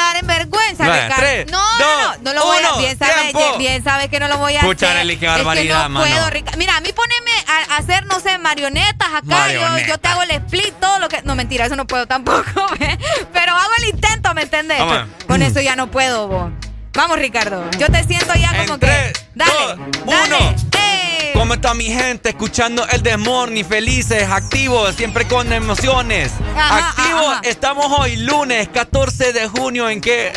Ricardo. tres, no, dos, no, no, no lo voy a. Bien sabes, bien sabes que no lo voy a Pucha, hacer. Arely, qué es que barbaridad, no mano. puedo, Ricardo. Mira, a mí poneme a, hacer, no sé, marionetas acá. Yo, Marioneta. yo te hago el split, todo lo que. No, mentira, eso no puedo tampoco. Pero hago el intento, ¿me entendés? Con eso ya no puedo, vos. Vamos, Ricardo. Yo te siento ya como que. Dale, dale. uno. ¡Eh! ¿Cómo está mi gente? Escuchando el The Morning, felices, activos, siempre con emociones. Ajá, activos, ajá. estamos hoy lunes 14 de junio en que... Eh,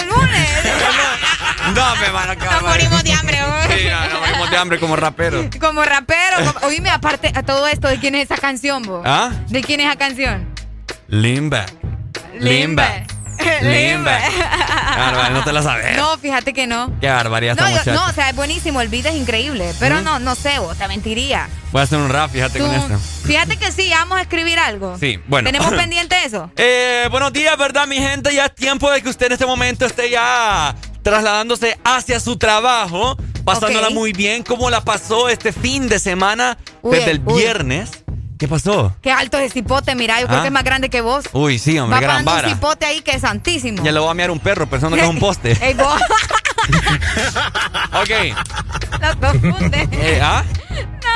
el lunes. No, me van a Nos morimos de hambre. Sí, no, nos morimos de hambre como raperos. Como rapero. como- Oíme, aparte a todo esto, ¿de quién es esa canción, vos? ¿Ah? ¿De quién es esa canción? Limba. Limba. Limba. Bárbara, no te la sabes. No, fíjate que no. Qué barbaridad No, esta yo- muchacha. no, o sea, es buenísimo, el beat es increíble, pero ¿Mm? no, no sé, vos, te mentiría. Voy a hacer un rap, fíjate Tú- con esto. fíjate que sí, vamos a escribir algo. Sí, bueno. ¿Tenemos pendiente eso? Eh, buenos días, ¿verdad, mi gente? Ya es tiempo de que usted en este momento esté ya trasladándose hacia su trabajo, pasándola muy bien. ¿Cómo la pasó este fin de semana Uy, desde el uy. viernes? ¿Qué pasó? Qué alto es el cipote, mira, yo creo ¿Ah? que es más grande que vos. Uy, sí, hombre, Va gran parando un vara. cipote ahí que es santísimo. Ya le voy a mirar un perro pensando que es un poste. Ey, vos, ok. lo confunde. Eh, ¿Ah?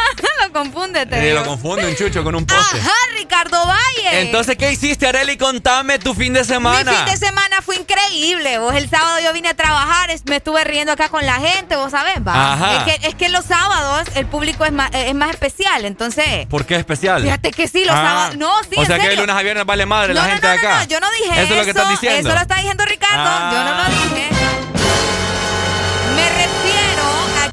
lo confunde, te Eh, lo confunde un chucho con un poste. Ajá, Ricardo Valle. Entonces, ¿qué hiciste, Areli? Contame tu fin de semana. Mi fin de semana fue increíble. Vos el sábado yo vine a trabajar, es- me estuve riendo acá con la gente, vos sabés, va. Ajá. Es que, es que los sábados el público es más, es más especial, entonces. ¿Por qué especial? Fíjate que sí, los Ah. sábados. No, sí, O en sea que de lunes a viernes vale madre no, la no, gente no, de acá. no, no, yo no dije eso. Eso es lo que estás diciendo. Eso lo está diciendo Ricardo. Ah. Yo no lo dije.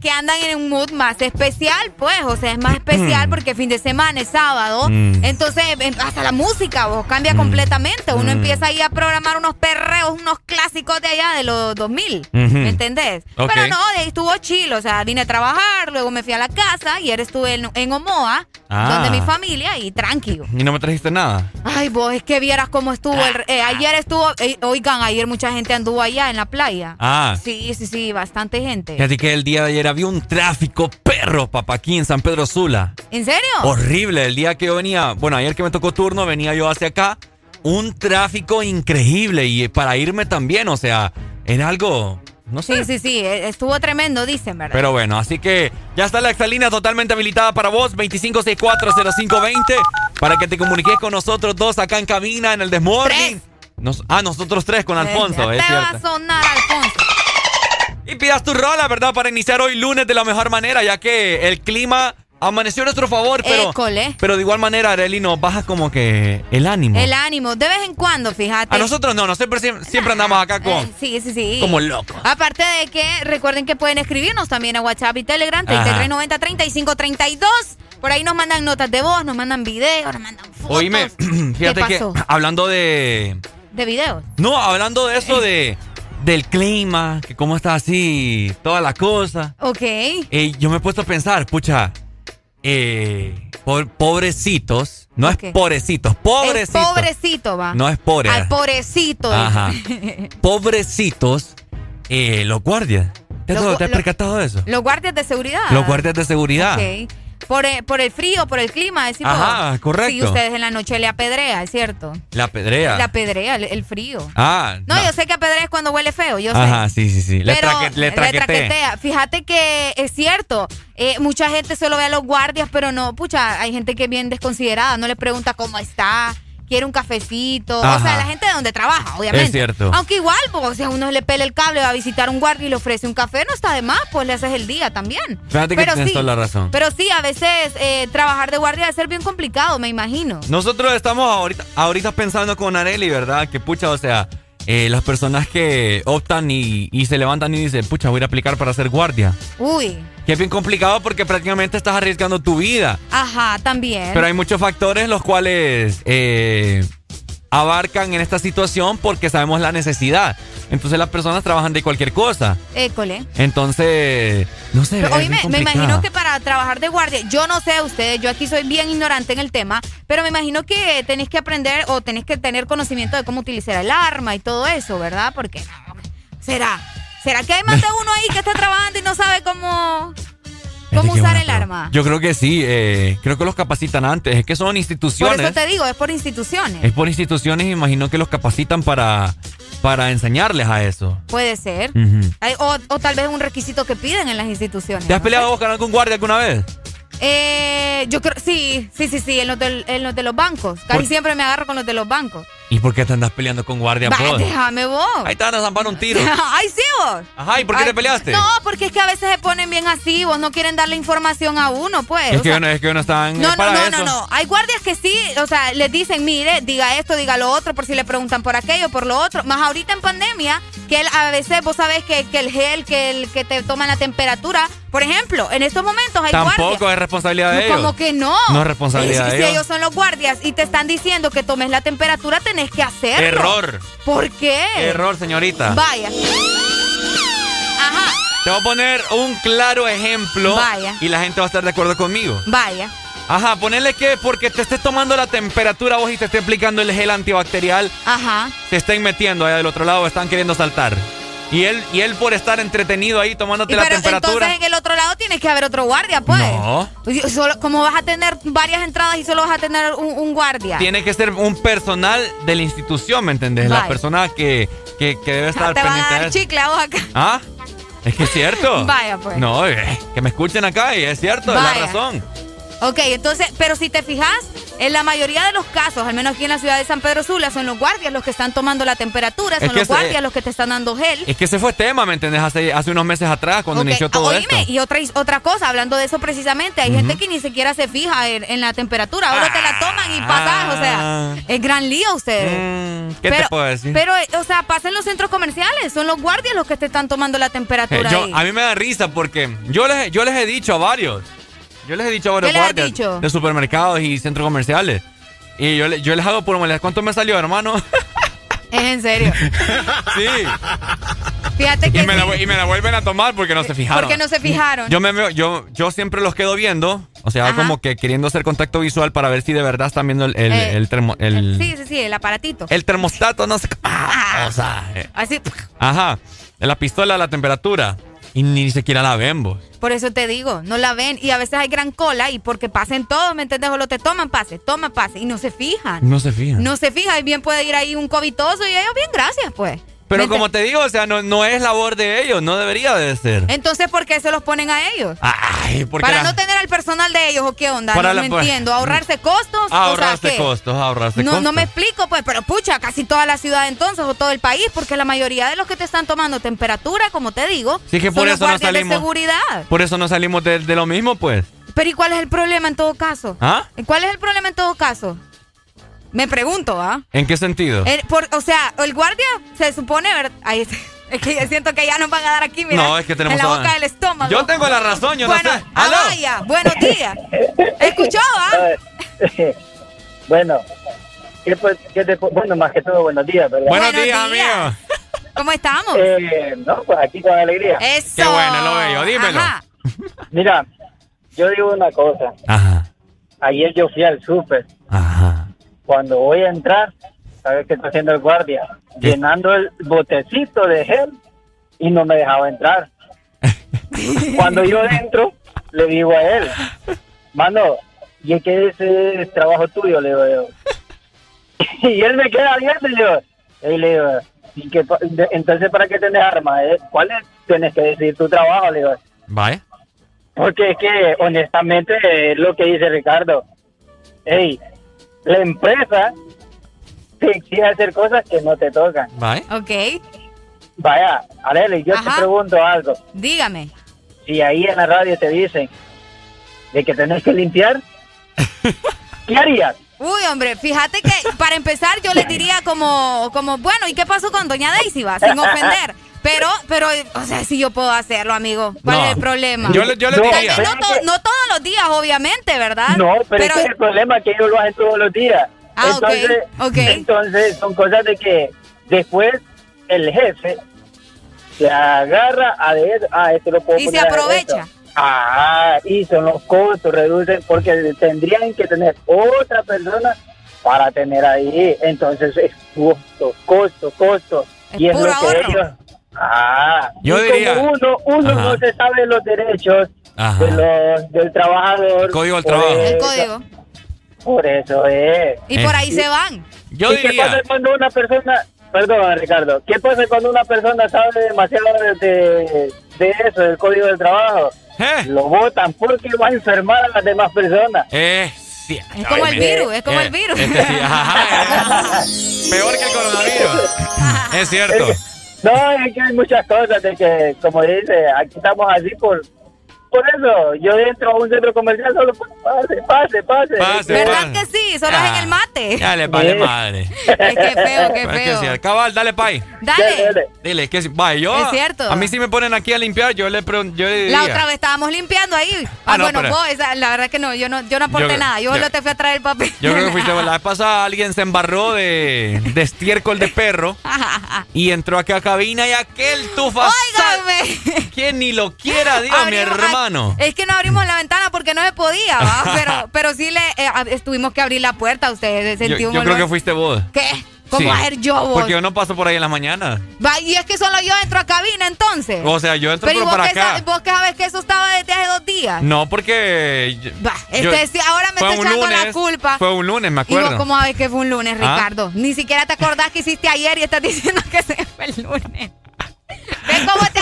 Que andan en un mood más especial, pues. O sea, es más especial Mm. porque fin de semana es sábado. Mm. Entonces, em, hasta la música, vos cambia completamente. Uno Mm. empieza ahí a programar unos perreos, unos clásicos de allá de los 2000. Ujú. ¿Me entendés? Pero no, de ahí estuvo chill. O sea, vine a trabajar, luego me fui a la casa. Ayer estuve en, en Omoa, Ah. donde mi familia, y tranquilo. Y no me trajiste nada. Ay, vos, es que vieras cómo estuvo. el- eh, ayer estuvo, eh, oigan, ayer mucha gente anduvo allá en la playa. Ah. Sí, sí, sí, bastante gente. Fíjate que el día de ayer había un tráfico perro, papá, aquí en San Pedro Sula. ¿En serio? Horrible. El día que yo venía, bueno, ayer que me tocó turno, venía yo hacia acá un tráfico increíble y para irme también, o sea, era algo, no sé. Sí, sí, sí, e- estuvo tremendo, dicen, ¿verdad? Pero bueno, así que ya está la exalínea totalmente habilitada para vos, 25640520, para que te comuniques con nosotros dos acá en cabina en el Desmorning. Nos- ah, nosotros tres con Alfonso, es te va a sonar, Alfonso. Y pidas tu rola, ¿verdad? Para iniciar hoy lunes de la mejor manera, ya que el clima amaneció a nuestro favor, pero, École. pero de igual manera, Areli, nos baja como que el ánimo. El ánimo, de vez en cuando, fíjate. a nosotros no, nosotros siempre, siempre andamos acá con... Eh, sí, sí, sí. Como locos. Aparte de que recuerden que pueden escribirnos también a WhatsApp y Telegram, Ajá. 3390-3532. Por ahí nos mandan notas de voz, nos mandan videos, nos mandan fotos Oíme, fíjate que pasó? hablando de... de videos. No, hablando de eso de del clima, que cómo está así, toda la cosa. Ok. Eh, yo me he puesto a pensar, pucha, eh, po- pobrecitos, no es pobrecitos, Es pobrecitos. pobrecito, va. No es pobre. Al pobrecito. Ajá. Pobrecitos, eh, los guardias. ¿Te, has- percatado de eso? Los guardias de seguridad. Los guardias de seguridad. Ok. Por el, por el frío, por el clima, decimos. Ajá, correcto. Sí, ustedes en la noche le apedrea, es cierto. La pedrea. Le apedrea el, el frío. Ah, No, yo sé que apedrea es cuando huele feo, yo sé. Ajá, sí, sí, sí. Le, Pero traque- le traquetea. Fíjate que es cierto. eh, mucha gente solo ve a los guardias, pero no, pucha, hay gente que es bien desconsiderada. No le pregunta cómo está, quiere un cafecito. O sea, la gente de donde trabaja, obviamente. Es cierto. Aunque igual, pues, si a uno le pela el cable, va a visitar un guardia y le ofrece un café, no está de más, pues le haces el día también. Fíjate que pero tienes sí, toda la razón. Pero sí, a veces eh, trabajar de guardia debe ser bien complicado, me imagino. Nosotros estamos ahorita, ahorita pensando con Areli, ¿verdad? Que pucha, o sea, eh, las personas que optan y, y se levantan y dicen, pucha, voy a aplicar para ser guardia. Uy, Que es bien complicado porque prácticamente estás arriesgando tu vida. ajá, también. Pero hay muchos factores los cuales eh, abarcan en esta situación porque sabemos la necesidad. Entonces las personas trabajan de cualquier cosa. École. Entonces, no sé. Pero, oíme, me imagino que para trabajar de guardia, yo no sé ustedes, yo aquí soy bien ignorante en el tema, pero me imagino que tenéis que aprender o tenéis que tener conocimiento de cómo utilizar el arma y todo eso, ¿verdad? Porque será, será que hay más de uno ahí que está trabajando y no sabe cómo, cómo qué usar el arma. Yo creo que sí, eh, creo que los capacitan antes. Es que son Por instituciones. eso te digo, es por instituciones. Es por instituciones imagino que los capacitan para, para enseñarles a eso. Puede ser. Ujú. Hay- o, o tal vez un requisito que piden en las instituciones. ¿Te has ¿no? peleado vos con algún guardia alguna vez? Eh, yo creo, sí, sí, sí, sí, en los, del- en los de los bancos. Casi Por- siempre me agarro con los de los bancos. ¿Y por qué te andas peleando con guardia vos? déjame vos. Ahí te van a zampar un tiro. Ay, sí, vos. Ajá, ¿y por qué te Ay, peleaste? No, porque es que a veces se ponen bien así, vos no quieren darle información a uno, pues. es, que sea, uno, es que uno está en, no, no, para no, eso. no, no. Hay guardias que sí, o sea, les dicen, mire, diga esto, diga lo otro, por si le preguntan por aquello, por lo otro. Más ahorita en pandemia, que él, a veces vos sabés que, que el gel, que el que te toman la temperatura, por ejemplo, en estos momentos hay Tampoco guardias. es responsabilidad de No, ellos. Como que no. No es responsabilidad Si- de si ellos. ellos son los guardias y te están diciendo que tomes la temperatura, tenés que hacerlo. Error. ¿Por qué? Error, señorita. Vaya. Ajá. Te voy a poner un claro ejemplo. Vaya. Y la gente va a estar de acuerdo conmigo. Vaya. Ajá, ponerle que porque te estés tomando la temperatura vos y te estés aplicando el gel antibacterial, Ajá. te estén metiendo allá del otro lado, están queriendo saltar. Y él, y él por estar entretenido ahí tomándote Y la pero temperatura. entonces en el otro lado tienes que haber otro guardia, pues. No. Pues, Solo, como vas a tener varias entradas y solo vas a tener un, un guardia. Tiene que ser un personal de la institución, ¿me entendés? La Vaya. persona que, que, que debe estar Te a pendiente de dar chicle a vos acá. ¿Ah? Es que es cierto. Vaya, pues. No, eh, que me escuchen acá y es cierto, es la razón. Ok, entonces, pero si te fijas, en la mayoría de los casos, al menos aquí en la ciudad de San Pedro Sula, son los guardias los que están tomando la temperatura, Es son que los se- guardias los que te están dando gel. Es que ese fue tema, ¿me entendés? Hace, hace unos meses atrás, cuando inició todo oíme, esto. y otra, otra cosa, hablando de eso precisamente, hay gente que ni siquiera se fija en, en la temperatura, ahora te la toman y pasas, o sea, es gran lío ustedes. Ah. ¿Qué pero, te puedo decir? Pero, o sea, pasa en los centros comerciales, son los guardias los que te están tomando la Eh, temperatura yo- ahí. a mí me da risa porque yo les, yo les he dicho a varios. Yo les he dicho a varios ¿Qué les has guardias dicho? de supermercados y centros comerciales. Y yo, le- yo les hago por molestar. ¿Cuánto me salió, hermano? Es en serio. sí. Fíjate que Y me, la, sí, y me la vuelven a tomar porque no se fijaron. porque no se fijaron. Yo, me veo- yo, yo siempre los quedo viendo, o sea, Ajá. como que queriendo hacer contacto visual para ver si de verdad están viendo el, el, Eh, el termo- el- sí, sí, sí, el aparatito. el termostato, no sé. ah, o sea, eh, Así. Ajá, la pistola, la temperatura. Y ni siquiera la ven vos. Por eso te digo, no la ven y a veces hay gran cola y porque pasen todos, ¿me entiendes? Solo te toman pase, toman pase y no se fijan. No se fijan. No se fijan y bien puede ir ahí un covitoso y ellos bien, gracias pues. Pero ¿Me como te digo, o sea, no, no es labor de ellos, no debería de ser. Entonces, ¿por qué se los ponen a ellos? Ay, porque Para la- no tener al personal de ellos o qué onda, Para no, la- no entiendo. ¿Ahorrarse costos? ahorrarse o costos, ahorrarse No, costos. no me explico, pues, pero pucha, casi toda la ciudad entonces o todo el país, porque la mayoría de los que te están tomando temperatura, como te digo, Sí, que son por los eso no guardias de salimos. seguridad. Por eso no salimos de, de lo mismo, pues. Pero ¿y cuál es el problema en todo caso? ¿Ah? ¿Cuál es el problema en todo caso? Me pregunto, ¿ah? ¿En qué sentido? El- por- o sea, el guardia se supone, ver- Ahí es, es que yo siento que ya nos van a dar aquí, mira, No, es que tenemos en la a- boca del estómago. Yo tengo la razón, yo no sé. ah, ¡Aló! vaya, buenos días. ¿Escuchó, ah? bueno, ¿qué, qué te- bueno, más que todo, buenos días, ¿verdad? Buenos, días, amigo. ¿Cómo estamos? Eh, no, pues aquí con alegría. Eso. Qué bueno, lo veo, dímelo. Ajá. Mira, yo digo una cosa. Ajá. Ayer yo fui al súper. Cuando voy a entrar, ¿sabes qué está haciendo el guardia? Llenando el botecito de gel y no me dejaba entrar. Cuando yo entro, le digo a él, mano, ¿y es que ese es trabajo tuyo? Le digo yo. Y él me queda viendo y le digo, ¿y qué pa- de- entonces ¿para qué tenés armas? eh? ¿Cuál es? Tienes que decir tu trabajo, le digo. Vaya. Porque es que, honestamente, es lo que dice Ricardo. Ey, la empresa te exige hacer cosas que no te tocan. Vaya. Ok, Vaya, Arely, yo Ajá. te pregunto algo. dígame. Si ahí en la radio te dicen de que tenés que limpiar, ¿qué harías? Uy, hombre, fíjate que para empezar yo les diría como, como bueno, ¿y qué pasó con doña Daisy, va? Sin ofender. Pero, pero, o sea, si yo puedo hacerlo, amigo. ¿Cuál No. es el problema? Yo le- yo le Tal diría. No, to- no todos los días, obviamente, ¿verdad? No, pero, ese es el problema que ellos lo hacen todos los días. Ah, ok, entonces, ok. entonces son cosas de que después el jefe se agarra a de ah, esto lo puedo Y se poner aprovecha. Ah, y son los costos, reducen, porque tendrían que tener otra persona para tener ahí. Entonces es costo, costo, costo. Es y es puro lo que ahorro. ellos. Ah, Yo y diría- como uno, uno Ajá. no se sabe los derechos de los, del trabajador. El código del trabajo. El eso- código. Por eso es. Y por ahí se van. Yo ¿Y qué diría. pasa cuando una persona, perdón Ricardo, qué pasa cuando una persona sabe demasiado de, de, de eso, del código del trabajo? ¿Eh? Lo votan porque va a enfermar a las demás personas. Eh, sí. Es como el virus, es como Eh, el virus. este sí, ajá, eh. Peor que el coronavirus. Es cierto. No, es que hay muchas cosas de que, como dice, aquí estamos así por... Por eso, yo entro a un centro comercial solo pase, pase, pase. Pase, ¿Verdad que sí? Solo es en el mate. Ya le vale Sí. madre. Es que feo, qué Es que feo. sí, cabal, dale pay. Dale. Dile que sí. Vaya, yo. Es cierto. A mí si me ponen aquí a limpiar, yo le pregunto. Yo le diría. La otra vez estábamos limpiando ahí. Ah, Ah, no, bueno, pero- vos, esa- la verdad que no, yo no, yo no aporté Yo- nada. Yo, yo- solo te fui a traer el papel. Yo creo que fuiste. La vez pasada alguien se embarró de, de estiércol de perro y entró aquí a cabina y aquel tufa. Óigame. Que ni lo quiera, Dios, mi Abrimos- Es que no abrimos la ventana porque no se podía, ¿va? pero, pero sí le eh, tuvimos que abrir la puerta a ustedes. Yo, Sentí un yo creo que fuiste vos. ¿Qué? ¿Cómo Sí. va a ser yo, vos? Porque yo no paso por ahí en la mañana. Va, y es que solo yo entro a cabina entonces. O sea, yo entro pero ¿y vos, para que acá. sabes, vos que sabes que eso estaba desde hace dos días. No, porque. yo- Va, yo- este, sí, ahora me un echando la culpa. Fue un lunes, me ¿Y vos acuerdo. cómo sabes que fue un lunes, ¿Ah? Ricardo? Ni siquiera te acordás que hiciste ayer y estás diciendo que se fue el lunes. ¿Ves cómo te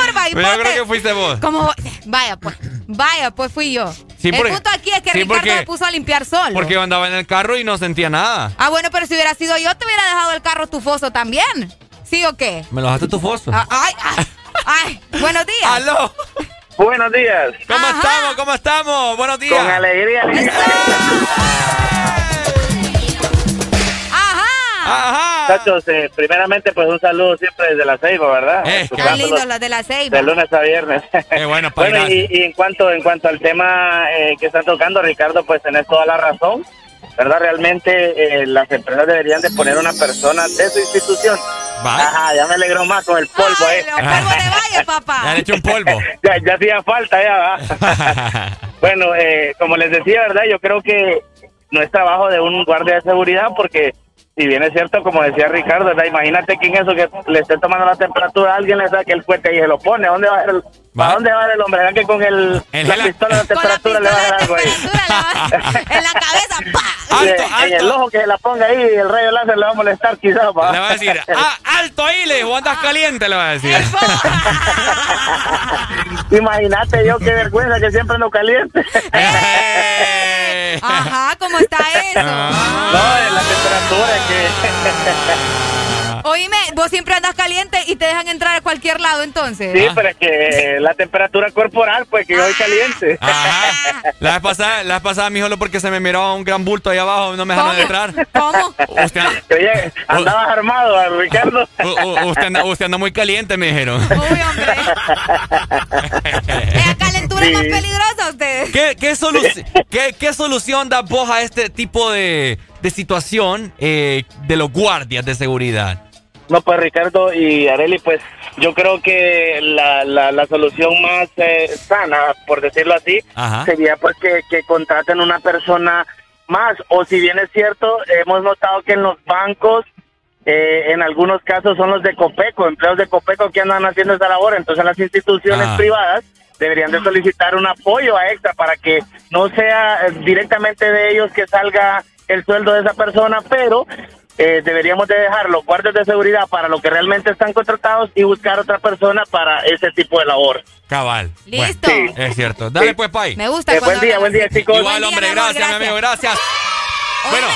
curva? Y Pero yo creo que fuiste vos. ¿Cómo? Vaya, pues. Vaya, pues fui yo. Sí, el porque- punto aquí es que sí, Ricardo porque- me puso a limpiar solo. Porque yo andaba en el carro y no sentía nada. Ah, bueno, pero si hubiera sido yo, te hubiera dejado el carro tufoso también. ¿Sí o qué? Me lo dejaste tu foso. Ah, Ay, ay, ay, buenos días. ¡Aló! Buenos días. ¿Cómo Ajá. estamos? ¿Cómo estamos? Buenos días. Con alegría. Ajá. Muchachos, eh, primeramente pues un saludo siempre desde la Ceiba, ¿verdad? Eh, Qué lindos los de la ceiba. De lunes a viernes. Eh, bueno, pues Bueno, y, en cuanto en cuanto al tema eh, que están tocando, Ricardo, pues tenés toda la razón. ¿Verdad? Realmente eh, las empresas deberían de poner una persona de su institución. Ajá, ya me alegró más con el polvo Ay, ahí. los polvos de valle, Ya papá. le eché un polvo. ya, ya hacía falta, ya va. bueno, eh, como les decía, ¿verdad? Yo creo que no es trabajo de un guardia de seguridad porque si bien es cierto, como decía Ricardo, ¿verdad? imagínate que en eso que le esté tomando la temperatura a alguien le saque el cohete y se lo pone. ¿A dónde va a ir el, ¿a dónde va a ir el hombre? ¿Verdad que con el, la pistola de temperatura le va a dar algo ahí? en la cabeza, ¡pa! Sí, en el ojo que se la ponga ahí, el rayo láser le va a molestar quizás. ¿va? Le va a decir, ah, alto ahí, le dijo, andas caliente, le va a decir. Imagínate yo qué vergüenza que siempre no caliente. Eh. Ajá, ¿cómo está eso? No, es la temperatura que... Oíme, vos siempre andas caliente y te dejan entrar a cualquier lado entonces. Sí, pero es que la temperatura corporal, pues que yo soy caliente. Ajá. La vez pasada, la vez pasada, mi solo porque se me miraba un gran bulto ahí abajo, no me dejaron entrar. ¿Cómo? Usted, Oye, andabas armado, ¿eh, Ricardo. usted, anda, usted anda muy caliente, me dijeron. La calentura es más peligrosa ustedes. ¿Qué, qué, solu- qué- qué solución da vos a este tipo de, de situación eh, de los guardias de seguridad? No, pues Ricardo y Areli, pues yo creo que la, la, la solución más eh, sana, por decirlo así, Ajá. sería pues que, que contraten una persona más. O si bien es cierto, hemos notado que en los bancos, eh, en algunos casos son los de Copeco, empleados de Copeco que andan haciendo esa labor. Entonces las instituciones privadas deberían de solicitar un apoyo a extra para que no sea eh, directamente de ellos que salga el sueldo de esa persona, pero eh, deberíamos de dejar los guardias de seguridad para lo que realmente están contratados y buscar otra persona para ese tipo de labor. Cabal. Listo. Bueno, es cierto. Dale Sí. pues, Pai. Me gusta Eh, buen día, buen día, chicos. Igual, Buen día, hombre, gracias, mi amigo, gracias. Bueno,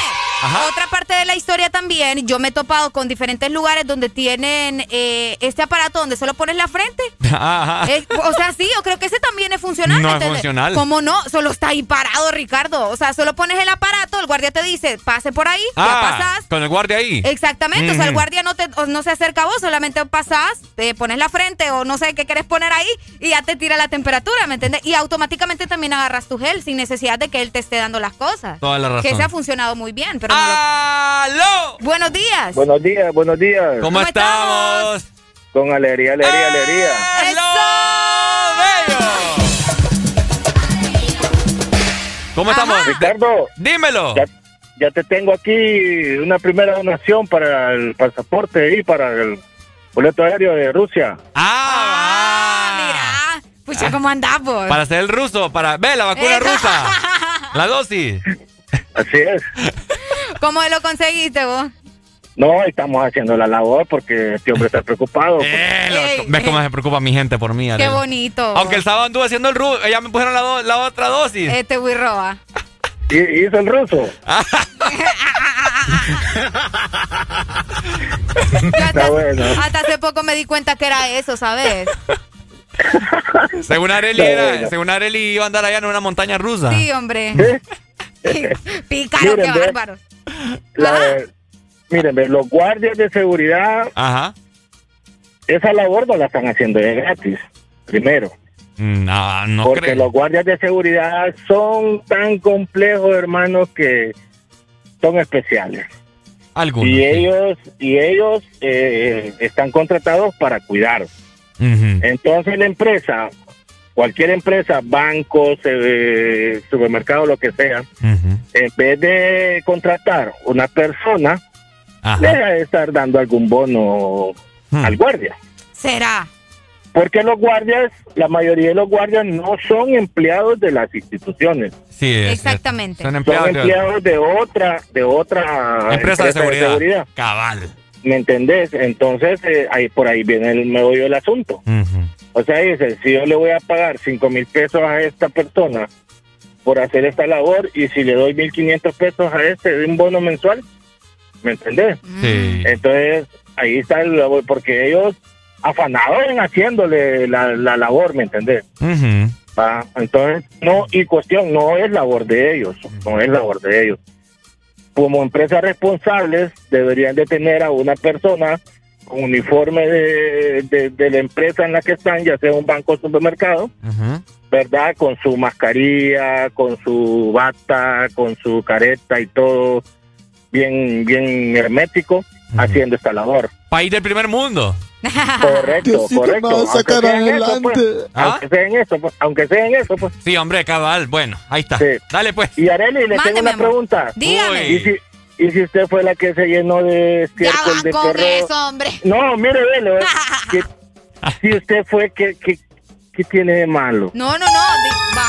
ajá. Otra parte de la historia también, yo me he topado con diferentes lugares donde tienen eh, este aparato donde solo pones la frente. Ajá. Eh, o sea, sí, yo creo que ese también es funcional. No es funcional. ¿Cómo no? Solo está ahí parado, Ricardo. O sea, solo pones el aparato, el guardia te dice, pase por ahí, ya Ah, pasás. con el guardia ahí. Exactamente, o sea, el guardia no, te, no se acerca a vos, solamente pasás, te pones la frente o no sé qué quieres poner ahí y ya te tira la temperatura, ¿me entiendes? Y automáticamente también agarras tu gel sin necesidad de que él te esté dando las cosas. Toda la razón. Que se ha funcionado muy bien, pero no lo- ¡Aló! Buenos días. Buenos días, buenos días. ¿Cómo, estamos? Con alegría, alegría, alegría. ¿Cómo estamos? Ricardo. Dímelo. Ya, ya te tengo aquí una primera donación para el pasaporte y para el boleto aéreo de Rusia. Ah, mira. Pucha, ¿cómo andás vos? Para hacer el ruso, para... Ve, la vacuna Eso. rusa. La dosis. Así es. ¿Cómo lo conseguiste vos? No, estamos haciendo la labor porque este hombre está preocupado. Eh. ¿Ves cómo se preocupa mi gente por mí? Qué bonito. Aunque el sábado anduve haciendo el ruso, ya me pusieron la, do- la otra dosis. Este Wirroa. ¿Y hizo el ruso? Está bueno. Hasta hace poco me di cuenta que era eso, ¿sabes? Según Areli, era- según Areli iba a andar allá en una montaña rusa. Sí, hombre. Pícaro, Miren, qué bárbaro. La- miren, ve, los guardias de seguridad, Ajá. esa labor no la están haciendo de gratis, primero. No, no porque creo. los guardias de seguridad son tan complejos, hermanos, que son especiales. Algunos. y sí. ellos y ellos eh, están contratados para cuidar. Entonces la empresa, cualquier empresa, bancos, eh, supermercado, lo que sea, en vez de contratar una persona, Ajá. deja de estar dando algún bono Hmm. al guardia. ¿Será? Porque los guardias, la mayoría de los guardias no son empleados de las instituciones, Sí, es- Exactamente. Son son empleados de- empleados de otra, de otra empresa de seguridad. Cabal. ¿Me entendés? Entonces, eh, ahí por ahí viene el meollo del asunto. Ujú. O sea, dice, si yo le voy a pagar cinco mil pesos a esta persona por hacer esta labor y si le doy mil quinientos pesos a este de un bono mensual, ¿me entendés? Sí. Entonces, ahí está el labor, porque ellos afanados en haciéndole la, la labor, ¿me entendés? Va, Entonces, no, y cuestión, no es labor de ellos, no es labor de ellos. Como empresas responsables, deberían de tener a una persona con uniforme de, de- de la empresa en la que están, ya sea un banco o supermercado. ¿verdad? Con su mascarilla, con su bata, con su careta y todo bien, bien hermético, haciendo esta labor. País del primer mundo. Correcto, Diosito correcto. sacar Aunque sea en eso, adelante. pues. ¿Ah? Aunque sea en eso, pues. Aunque sea en eso, pues. Sí, hombre, cabal. Bueno, ahí está. Sí. Dale, pues. Y Areli, le tengo una pregunta. Dígame. ¿Y si, ¿Y si usted fue la que se llenó de estiércol de con perro? eso, hombre. No, mire, velo. que- si usted fue, ¿qué, qué, qué tiene de malo? No, no, no. di- va.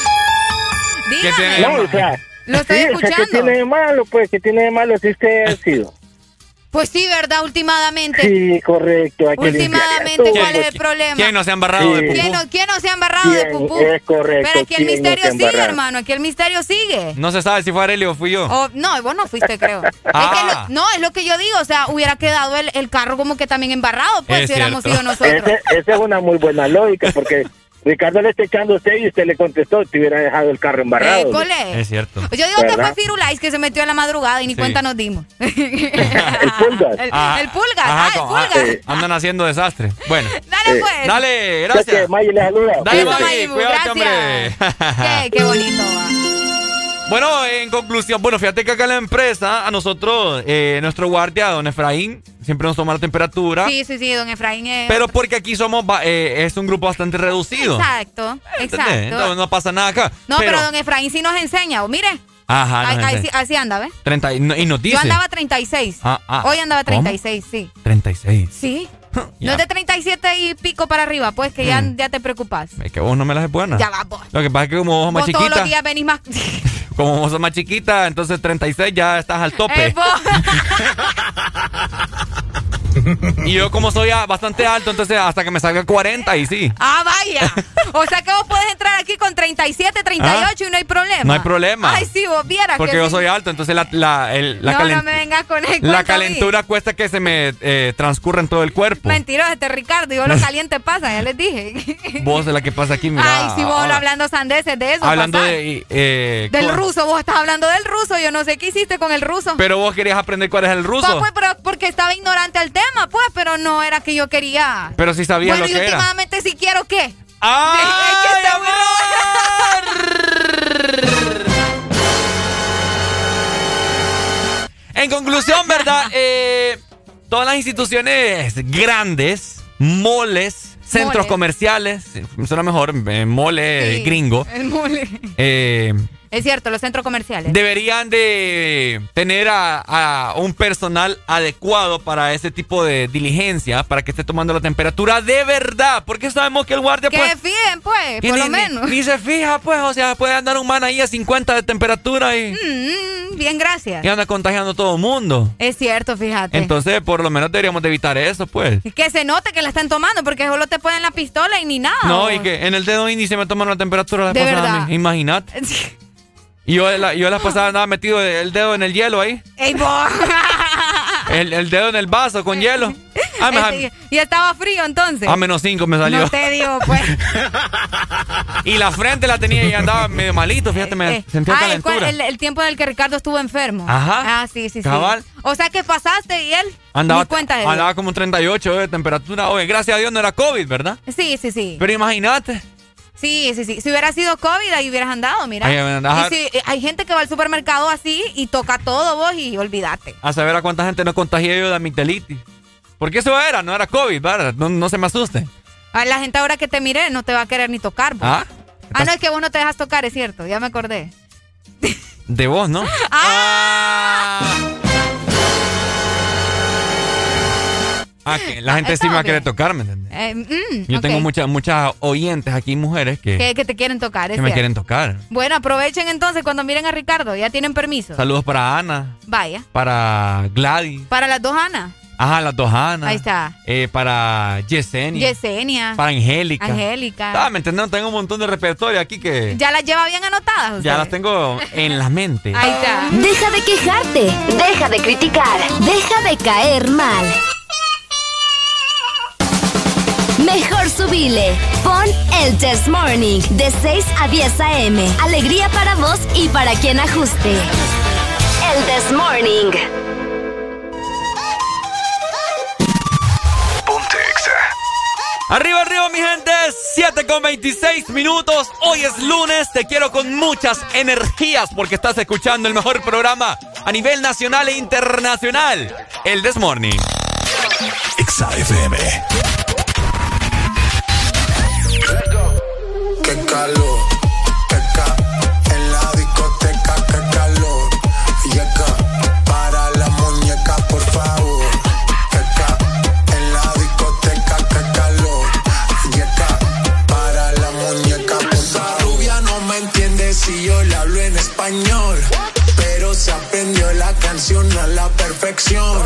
Dígame. No, o sea, Lo estoy sí, o sea, ¿qué escuchando. tiene de malo? Pues, ¿qué tiene de malo si usted ha sido? Pues sí, ¿verdad? Últimamente. Sí, correcto. Hay que Últimamente, ¿cuál es el problema? ¿Quién no se ha embarrado de pupú? ¿Quién no, quién no se ha embarrado de pupú? Es correcto, Pero aquí el ¿quién no se misterio sigue, embarrado? hermano. Aquí el misterio sigue. No se sabe si fue Arelio o fui yo. Oh, no, vos no fuiste, creo. Es que Ah. lo- no, es lo que yo digo. O sea, hubiera quedado el, el carro como que también embarrado, pues, Es si hubiéramos sido nosotros. Esa es una muy buena lógica, porque Ricardo le está echando a usted y usted le contestó, te hubiera dejado el carro embarrado. École. Es cierto. Yo digo que fue ¿Verdad? Firulais que se metió en la madrugada y ni Sí. cuenta nos dimos. El pulgar. El, Ah, el ajá, ah, el ah, pulgar. eh, andan haciendo desastre. Bueno. Dale, pues. Dale, gracias. Que Maggie le saluda. Dale, Cuídate. Maggie, cuídate, hombre. Qué, qué bonito va. Bueno, en conclusión, bueno, fíjate que acá en la empresa, a nosotros, eh, nuestro guardia, don Efraín, siempre nos toma la temperatura. Sí, sí, sí, don Efraín es... Pero porque aquí somos, eh, es un grupo bastante reducido. Exacto, ¿entendés? exacto. Entonces no pasa nada acá. No, pero, don Efraín sí nos enseña, o mire. Ajá, nos Ahí- ahí enseña. sí- así anda, ¿ves? 30 y, no- y nos dice. Yo andaba 36. Ah, ah. Hoy andaba ¿Cómo? 36, sí. 36. Sí. Ya. No es de 37 y pico para arriba, pues que ya, Mm. ya te preocupas. Es que vos no me las es buena. Ya va, vos. Lo que pasa es que como vos sos más Vos todos chiquita, los días venís más... como vos sos más chiquita, entonces 36 ya estás al tope. Eh, vos. y yo como soy ah, bastante alto, entonces hasta que me salga 40 y sí. Ah, vaya. O sea que vos podés entrar aquí con 37, 38 y no hay problema. Ah. No hay problema. Ay, sí, vos vieras Porque que yo sí. soy alto, entonces la, la, el- la, no, calen- no me vengas con el la calentura cuesta que se me eh, transcurra en todo el cuerpo. Mentiroso este Ricardo, yo lo caliente pasa, ya les dije. Vos es la que pasa aquí, mira. Ay, si vos ahora, hablando sandeces de eso. Hablando de... eh, Del ruso, vos estás hablando del ruso, yo no sé qué hiciste con el ruso. Pero vos querías aprender cuál es el ruso. Pues, pues, pero porque estaba ignorante al tema, pues, pero no era que yo quería. Pero sí bueno, lo y que era. últimamente si quiero qué. ¡Ay, Es que está muy En conclusión, ¿verdad? Eh, todas las instituciones grandes, moles, centros Moles. comerciales, eh, suena mejor, eh, mole Sí, gringo, el mole. eh, Es cierto, los centros comerciales. deberían de tener a, a un personal adecuado para ese tipo de diligencia, para que esté tomando la temperatura de verdad, porque sabemos que el guardia que pues, fíjen, pues, y por ni, lo menos. Ni, se fija, pues, o sea, puede andar un man ahí a 50 de temperatura y, Mm, bien, gracias. y anda contagiando a todo el mundo. Es cierto, fíjate. Entonces, por lo menos deberíamos de evitar eso, pues. que se note que la están tomando, porque solo te ponen la pistola y ni nada. No, vos. y que en el dedo índice me tomaron la temperatura la De verdad. Imagínate. Y yo, la, yo la pasada andaba metido el dedo en el hielo ahí. Ey. El, el dedo en el vaso con hielo. Ah, me- Este, y estaba frío entonces. a menos 5 me salió. No te digo, pues. Y la frente la tenía y andaba medio malito, fíjate, me Eh, sentía ah, el, cual- calentura. el- el tiempo en el que Ricardo estuvo enfermo. Ajá. Ah, sí, sí, Cabal. sí. O sea que pasaste y él. Andaba, cuenta de andaba como un 38 de temperatura. Oye, gracias a Dios no era COVID, ¿verdad? Sí, sí, sí. Pero imagínate. Sí, sí, sí. Si hubiera sido COVID, ahí hubieras andado, mira. Ahí andaba. Y si, eh, hay gente que va al supermercado así y toca todo vos y olvídate. A saber a cuánta gente no contagié yo de amigdalitis. Porque eso era, no era COVID, ¿verdad? No, no se me asuste. A la gente ahora que te mire no te va a querer ni tocar. vos. ¿Ah? Ah, no, es que vos no te dejas tocar, es cierto. Ya me acordé. De vos, ¿no? Ah. Ah, que la gente sí me va a querer tocar, ¿me entiendes? Eh, mm, Yo tengo muchas muchas oyentes aquí, mujeres, que, que, que te quieren tocar, es que me quieren tocar. Bueno, aprovechen entonces cuando miren a Ricardo. Ya tienen permiso. Saludos para Ana, Vaya. para Gladys, Para las dos Ana. ajá, las dos Ana. Ahí está. Eh, para Yesenia. Yesenia. Para Angélica. Angélica. Ah, ¿me entiendes? Tengo un montón de repertorio aquí que ¿Ya las lleva bien anotadas? usted? ya las tengo en la mente. Ahí está. Deja de quejarte, deja de criticar, deja de caer mal. Mejor subile. Pon el Test Morning de 6 a 10 a.m. Alegría para vos y para quien ajuste. El Test Morning. Arriba, arriba, mi gente. 7 con 26 minutos. Hoy es lunes. Te quiero con muchas energías porque estás escuchando el mejor programa a nivel nacional e internacional. El This Morning. calor. Teca, en la discoteca, que calor. Yeca, para la muñeca, por favor. Teca, en la discoteca, que calor. Yeca, para la muñeca, por Esa favor. rubia no me entiende si yo le hablo en español. Pero se aprendió la canción a la perfección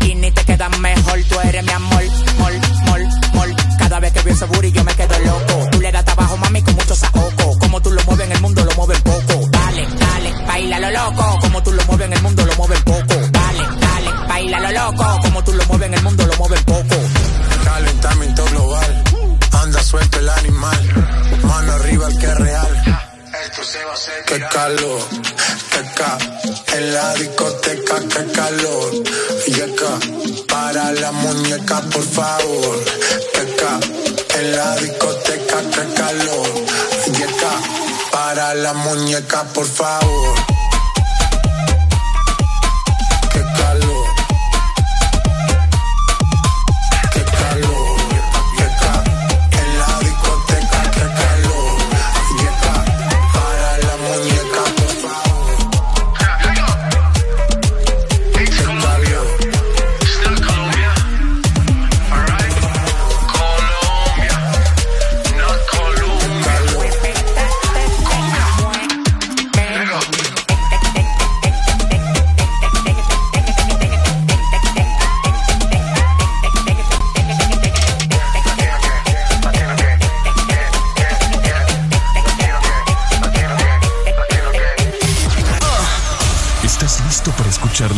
bikini te quedan mejor. Tú eres mi amor, mol, mol, mol. Cada vez que veo ese booty yo me quedo loco. Tú le das trabajo, mami, con mucho saoco. Como tú lo mueves en el mundo, lo mueves poco. Dale, dale, baila lo loco. Como tú lo mueves en el mundo, lo mueves poco. Dale, dale, baila lo loco. Como tú lo mueves en el mundo, lo mueves poco. Calentamiento global. Anda suelto el animal Qué calor, teca, en la discoteca, qué calor, yeca, para la muñeca, por favor, teca, en la discoteca, qué calor, yeca, para la muñeca, por favor.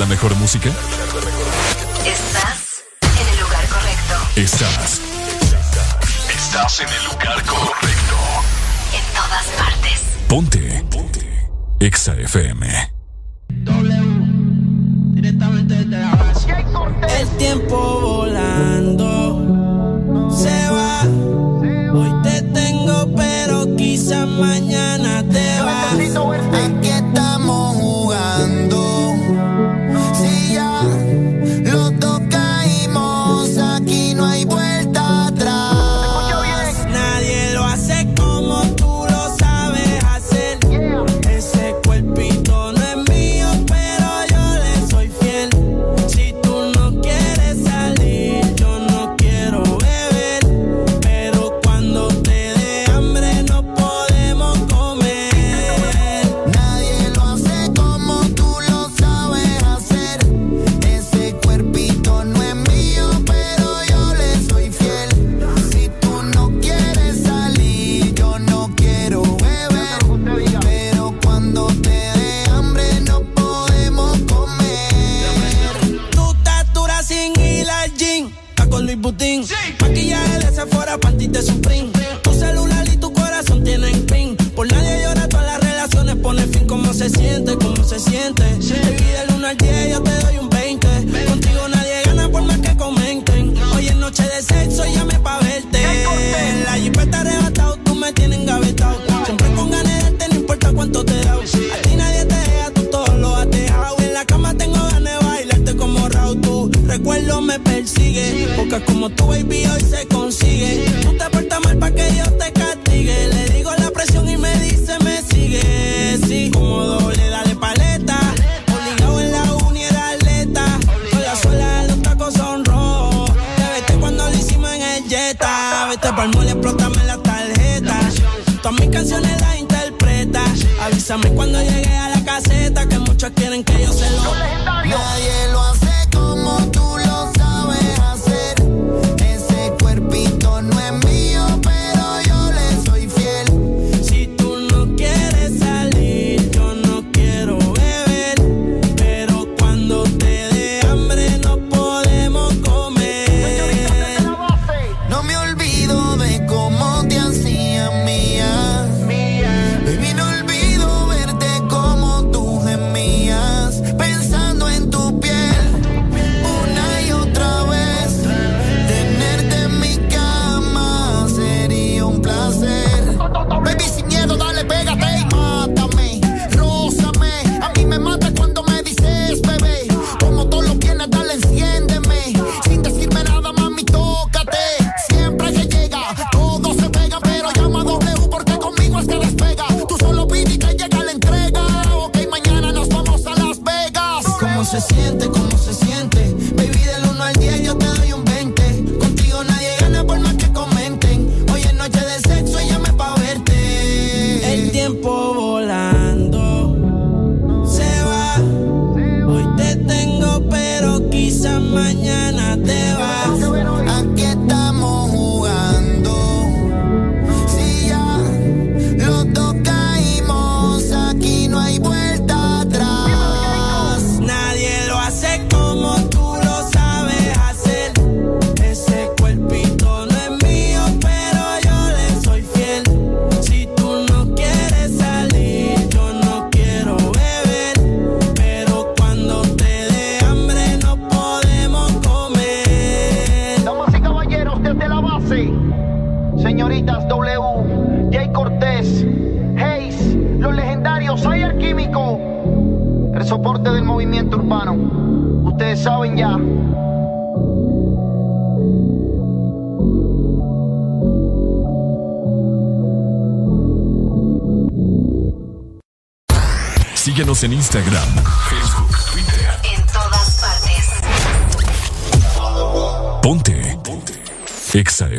la mejor música? Estás en el lugar correcto. Estás. Estás en el lugar correcto. En todas partes. Ponte. Ponte. Exa FM. W. Directamente desde la base. El tiempo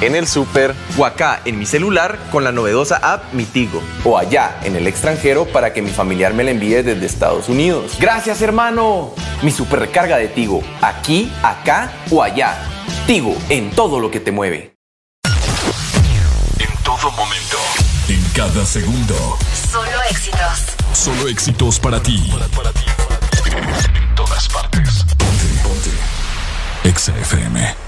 en el super o acá en mi celular con la novedosa app Mi Tigo. O allá en el extranjero para que mi familiar me la envíe desde Estados Unidos. Gracias hermano. Mi super recarga de Tigo, aquí, acá o allá. Tigo, en todo lo que te mueve. En todo momento. En cada segundo. Solo éxitos. Solo éxitos para ti. En todas partes. Ponte. Ponte. Exa FM.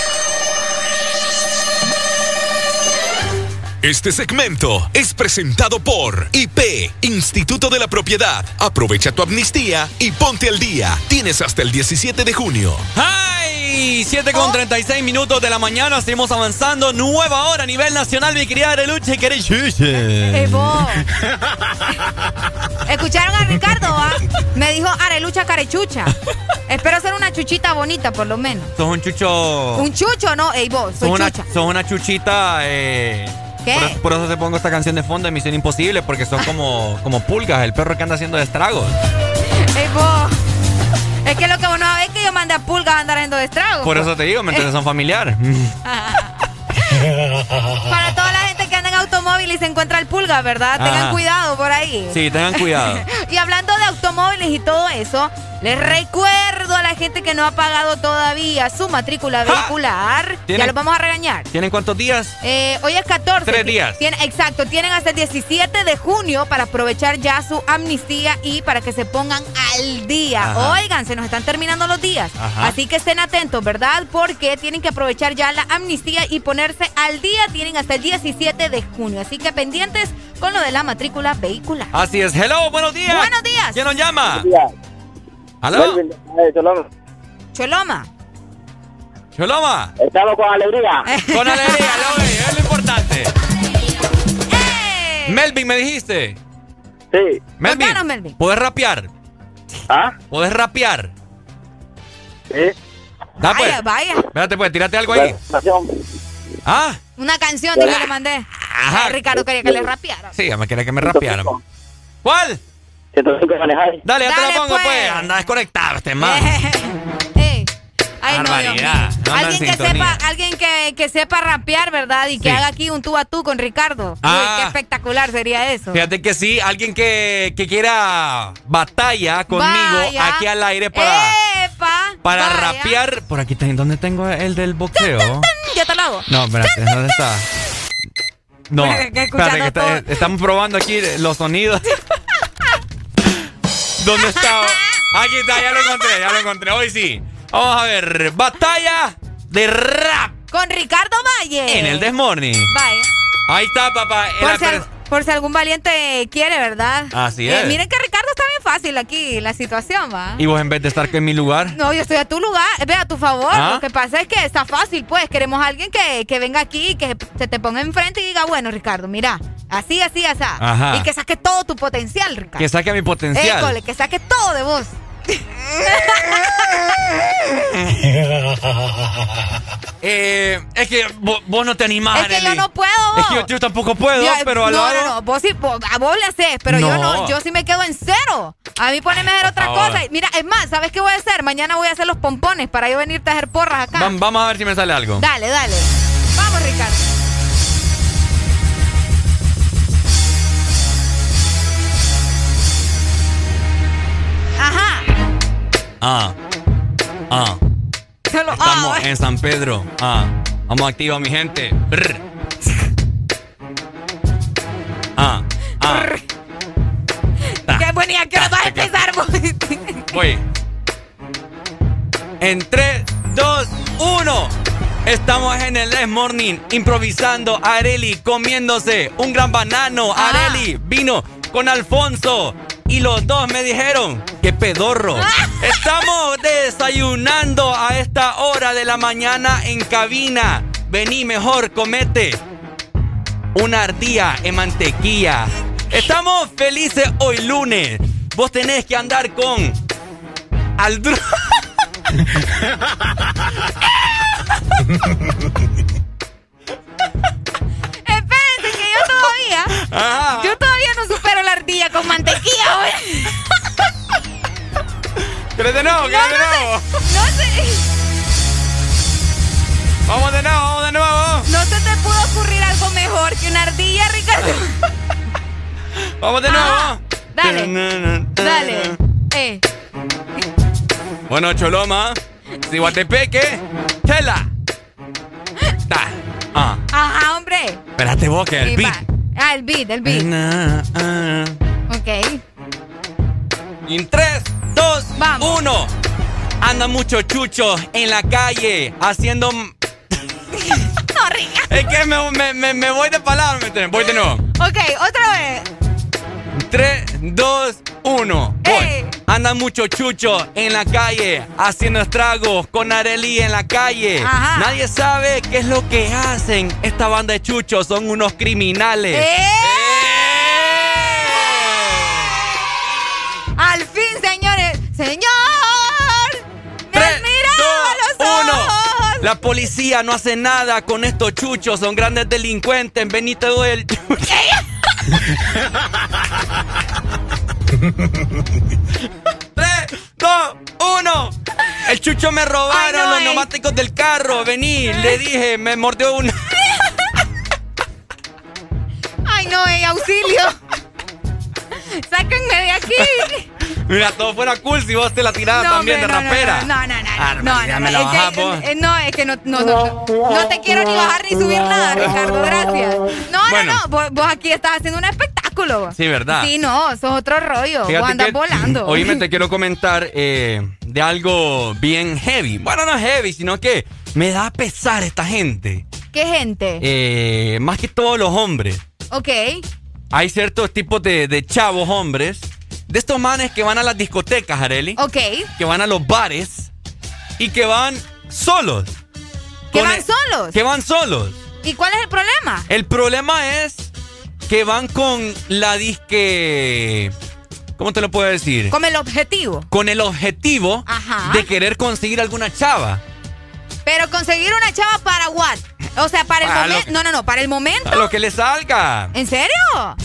Este segmento es presentado por IP, Instituto de la Propiedad. Aprovecha tu amnistía y ponte al día. Tienes hasta el 17 de junio. ¡Ay! 7 con 36 minutos de la mañana. Seguimos avanzando. Nueva hora a nivel nacional, mi querida Areluche. que eres Ey, vos. ¿Escucharon a Ricardo? ah? Me dijo arelucha carechucha. Espero ser una chuchita bonita, por lo menos. Sos un chucho. Un chucho, no, ey, vos, soy Sos una, chucha. sos una chuchita. Eh, ¿Qué? Por, por eso te pongo esta canción de fondo de Misión Imposible, porque son como, como pulgas, el perro que anda haciendo estragos. Ey. Es que lo que vos no sabés es que yo mandé a pulgas a andar haciendo estragos. Por eso te digo, ¿me entiendes? Son familiar. Para toda la gente que anda en automóvil y se encuentra el pulga, ¿verdad? Tengan cuidado por ahí. Sí, tengan cuidado. Y hablando de automóviles y todo eso, les recuerdo a la gente que no ha pagado todavía su matrícula vehicular. Ya ¿Tienen- los vamos a regañar. ¿Tienen cuántos días? Eh, hoy es 14. Tres días. Tien- exacto, tienen hasta el 17 de junio para aprovechar ya su amnistía y para que se pongan al día. Ajá. Oigan, se nos están terminando los días. Ajá. Así que estén atentos, ¿verdad? Porque tienen que aprovechar ya la amnistía y ponerse al día. Tienen hasta el 17 de junio. Así que pendientes con lo de la matrícula vehicular. Así es. Hello, buenos días. Buenos días. ¿Quién nos llama? Buenos ¿Aló? Choloma. Choloma. Choloma. Estamos con alegría. Con alegría, lo ve, es lo importante. Melvin, me dijiste. Sí. Melvin. Contanos, Melvin. ¿Puedes rapear? ¿Ah? ¿Puedes rapear? Sí. Da, pues. Vaya, vaya. Espérate, pues, tírate algo ahí. Ah, Una canción, dije, le mandé. Ay, Ricardo quería que le rapeara. sí, ya me quería que me rapearan. ¿Cuál? 105 manejar. Dale, ya te Dale, lo pongo, pues. pues. Anda desconectado este man. Ey, Ay, no, Dios Barbaridad. mío. No ando en alguien que sintonía. sepa, alguien que, que sepa rapear, ¿verdad? Y que Sí. haga aquí un tú a tú con Ricardo. Ah. Uy, qué espectacular sería eso. Fíjate que sí, alguien que, que quiera batalla conmigo Vaya. aquí al aire para, ¡Epa! para Vaya. rapear. Por aquí, ten- ¿dónde tengo el del boxeo? Yo te lo hago. No, espérate, ¿dónde está? No, Que- que escuchando espérate, que está- todo. estamos probando aquí los sonidos. ¿Dónde está? Aquí está, ya lo encontré, ya lo encontré. Hoy sí. Vamos a ver, batalla de rap Con Ricardo Valle. en el Desmorning. Vaya. Ahí está, papá. en Por por si algún valiente quiere, ¿verdad? Así Eh, es. miren que Ricardo está bien fácil aquí, la situación, ¿va? Y vos en vez de estar en mi lugar. No, yo estoy a tu lugar, eh, ve a tu favor. ¿Ah? Lo que pasa es que está fácil, pues. Queremos a alguien que, que venga aquí, que se te ponga enfrente y diga, bueno, Ricardo, mira, así, así, así. Ajá. Y que saque todo tu potencial, Ricardo. Que saque mi potencial. École, que saque todo de vos. Eh, es que vos, vos no te animás, es que yo no puedo. Es que yo, yo tampoco puedo, Yo- pero a lo no, hago. no, no, vos sí, vos- a vos le haces, pero yo No. yo sí me quedo en cero. A mí poneme a hacer otra cosa. Mira, es más, ¿sabes qué voy a hacer? Mañana voy a hacer los pompones para yo venirte a hacer porras acá. Vam- vamos a ver si me sale algo. Dale, dale. Vamos, Ricardo. Ah. Ah. Solo, Estamos ah, en San Pedro. Ah. Vamos activa, mi gente. Brr. Ah. Ah. Qué bonita que vas a empezar. Voy. En 3, 2, 1. Estamos en el Les Morning improvisando. Areli comiéndose un gran banano. Ah. Areli vino con Alfonso. Y los dos me dijeron, qué pedorro. Ah. Estamos desayunando a esta hora de la mañana en cabina. Vení mejor, comete una ardilla en mantequilla. Estamos felices hoy lunes. Vos tenés que andar con Aldru. Espérense que yo todavía. Ajá. Yo todavía no supero con mantequilla, güey. ¿Querés de nuevo? ¿Querés de nuevo? No sé. Vamos de nuevo, vamos de nuevo. No se te pudo ocurrir algo mejor que una ardilla, Ricardo. Vamos de Ajá. nuevo. Dale. Dale. Eh. Bueno, Choloma, Cihuatepeque, Chela. Ta. Ah, Ajá, hombre. espérate vos que el beat. Ah, el beat, el beat. Ah. Ok. Y En 3, 2, 1. Anda mucho chucho en la calle haciendo. No. Es que me, me, me, voy de palabra. Voy de nuevo. Ok, otra vez. 3, 2, 1. Voy. Anda mucho chucho en la calle haciendo estragos con Areli en la calle. Ajá. Nadie sabe qué es lo que hacen. Esta banda de chuchos son unos criminales. ¡Eh! Al fin, señores. Señor. Mirado a los Uno. ojos. La policía no hace nada con estos chuchos. Son grandes delincuentes. Vení, te doy el chucho. Tres, dos, uno. El chucho me robaron Ay, no, los eh. neumáticos del carro. Vení, le dije, me mordió una. Ay, no, eh, auxilio. Sáquenme de aquí. Mira, todo fuera cool si vos te la tirabas No, también de no, rapera. No, no, no. no, no, no, no, es que- eh, no, es que no, no, no, no te quiero ni bajar ni subir nada, Ricardo, gracias. No, Bueno. no, no, vos, vos aquí estás haciendo un espectáculo. Sí, ¿verdad? Sí, no, sos otro rollo. vos andas que, volando. Oíme, te quiero comentar eh, de algo bien heavy. Bueno, no heavy, sino que me da pesar esta gente. ¿Qué gente? Eh, más que todos los hombres. Ok. Hay ciertos tipos de, de chavos hombres. De estos manes que van a las discotecas, Areli. Ok. Que van a los bares. Y que van solos. ¿Que Con van el- solos? Que van solos. ¿Y cuál es el problema? El problema es que van con la disque. ¿Cómo te lo puedo decir? Como el objetivo. Con el objetivo Ajá. de querer conseguir alguna chava. Pero conseguir una chava para what? O sea, para el momento. No, no, no, para el momento. A lo que le salga. ¿En serio?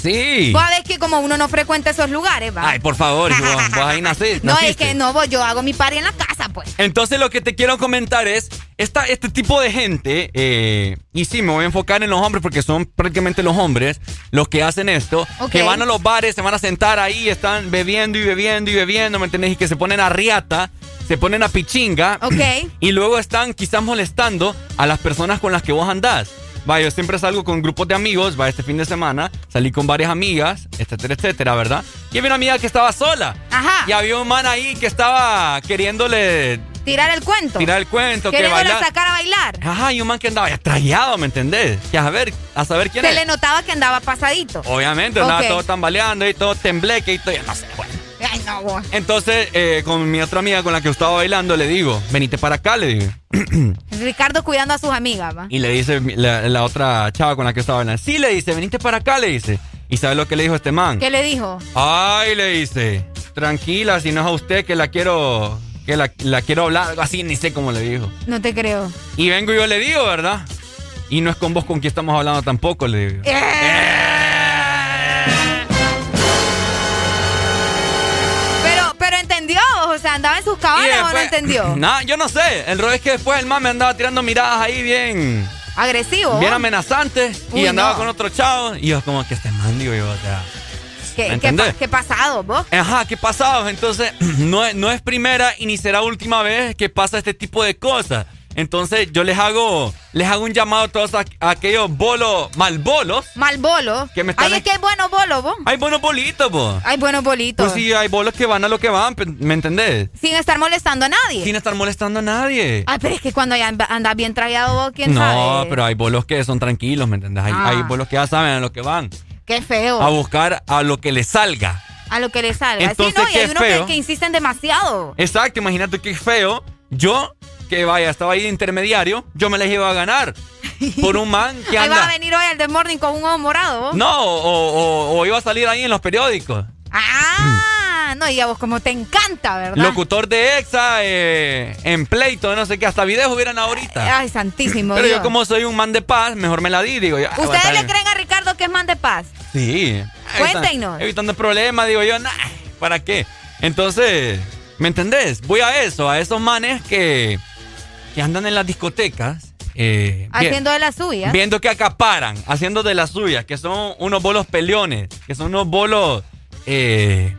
Sí. Vos sabés que como uno no frecuenta esos lugares, va. Ay, por favor, vos, vos ahí naciste. No, es que no, vos, yo hago mi party en la casa, pues. Entonces lo que te quiero comentar es, esta, este tipo de gente, eh, y sí, me voy a enfocar en los hombres porque son prácticamente los hombres los que hacen esto, que van a los bares, se van a sentar ahí, están bebiendo y bebiendo y bebiendo, ¿me entendés? Y que se ponen a riata, se ponen a pichinga. Ok. Y luego están quizás molestando a las personas con las que vos andás. Va, yo siempre salgo con grupos de amigos, va, este fin de semana, salí con varias amigas, etcétera, etcétera, ¿verdad? Y había una amiga que estaba sola. Ajá. Y había un man ahí que estaba queriéndole Tirar el cuento. tirar el cuento, que Queriéndole bailar. sacar a bailar. Ajá, y un man que andaba ya trajeado, ¿me entendés? Que a saber, a saber quién Se es. le notaba que andaba pasadito. Obviamente, andaba Ok. todo tambaleando y todo tembleque y todo, ya no sé, bueno. Ay, no, vos. Entonces, eh, con mi otra amiga con la que estaba bailando, le digo, venite para acá, le digo. Ricardo cuidando a sus amigas, va. Y le dice la, la otra chava con la que estaba bailando, sí, le dice, venite para acá, le dice. ¿Y sabe lo que le dijo este man? ¿Qué le dijo? Ay, le dice, tranquila, si no es a usted que la quiero, que la, la quiero hablar, algo así, ni sé cómo le dijo. No te creo. Y vengo y yo le digo, ¿verdad? Y no es con vos con quien estamos hablando tampoco, le digo. Pero, andaba en sus cabales o no entendió. Nah, yo no sé. El rollo es que después el man me andaba tirando miradas ahí bien. Agresivo. Bien amenazantes. y andaba no. con otro chavo. Y yo, como que este man, digo yo, o sea. ¿Qué, ¿me qué, entendés? pa- qué pasado, vos? Ajá, ¿qué pasado? Entonces, no, es- no es primera y ni será última vez que pasa este tipo de cosas. Entonces, yo les hago, les hago un llamado a todos aqu- aquellos bolos, malbolos. Mal bolo. Que me están Ay, es que hay buenos bolos, vos. Hay buenos bolitos, vos. Hay buenos bolitos. Pues sí, hay bolos que van a lo que van, ¿me entendés? Sin estar molestando a nadie. Sin estar molestando a nadie. Ay, pero es que cuando ya andas bien tragueado vos, ¿quién no, sabe? pero hay bolos que son tranquilos, ¿me entendés? Hay, Ah. hay bolos que ya saben a lo que van. Qué feo. A buscar a lo que les salga. A lo que le salga. Entonces, sí, no, y hay unos que insisten demasiado. Exacto, imagínate qué feo. Yo, que vaya, estaba ahí de intermediario, yo me les iba a ganar. Por un man que Ahí va a anda. venir hoy al The Morning con un ojo morado, vos. No, o, o- o iba a salir ahí en los periódicos. Ah, no, y a vos como te encanta, ¿verdad? Locutor de EXA, eh, en pleito, no sé qué, hasta videos hubieran ahorita. Ay, santísimo Pero Dios. yo como soy un man de paz, mejor me la di, digo yo. ah, ¿Ustedes le creen a Ricardo que es man de paz? Sí. Cuéntenos. Evitando, evitando problemas, digo yo, nah, ¿para qué? Entonces, ¿me entendés? Voy a eso, a esos manes que, que andan en las discotecas. eh, Haciendo de las suyas. Viendo que acaparan, haciendo de las suyas, que son unos bolos peleones, que son unos bolos eh,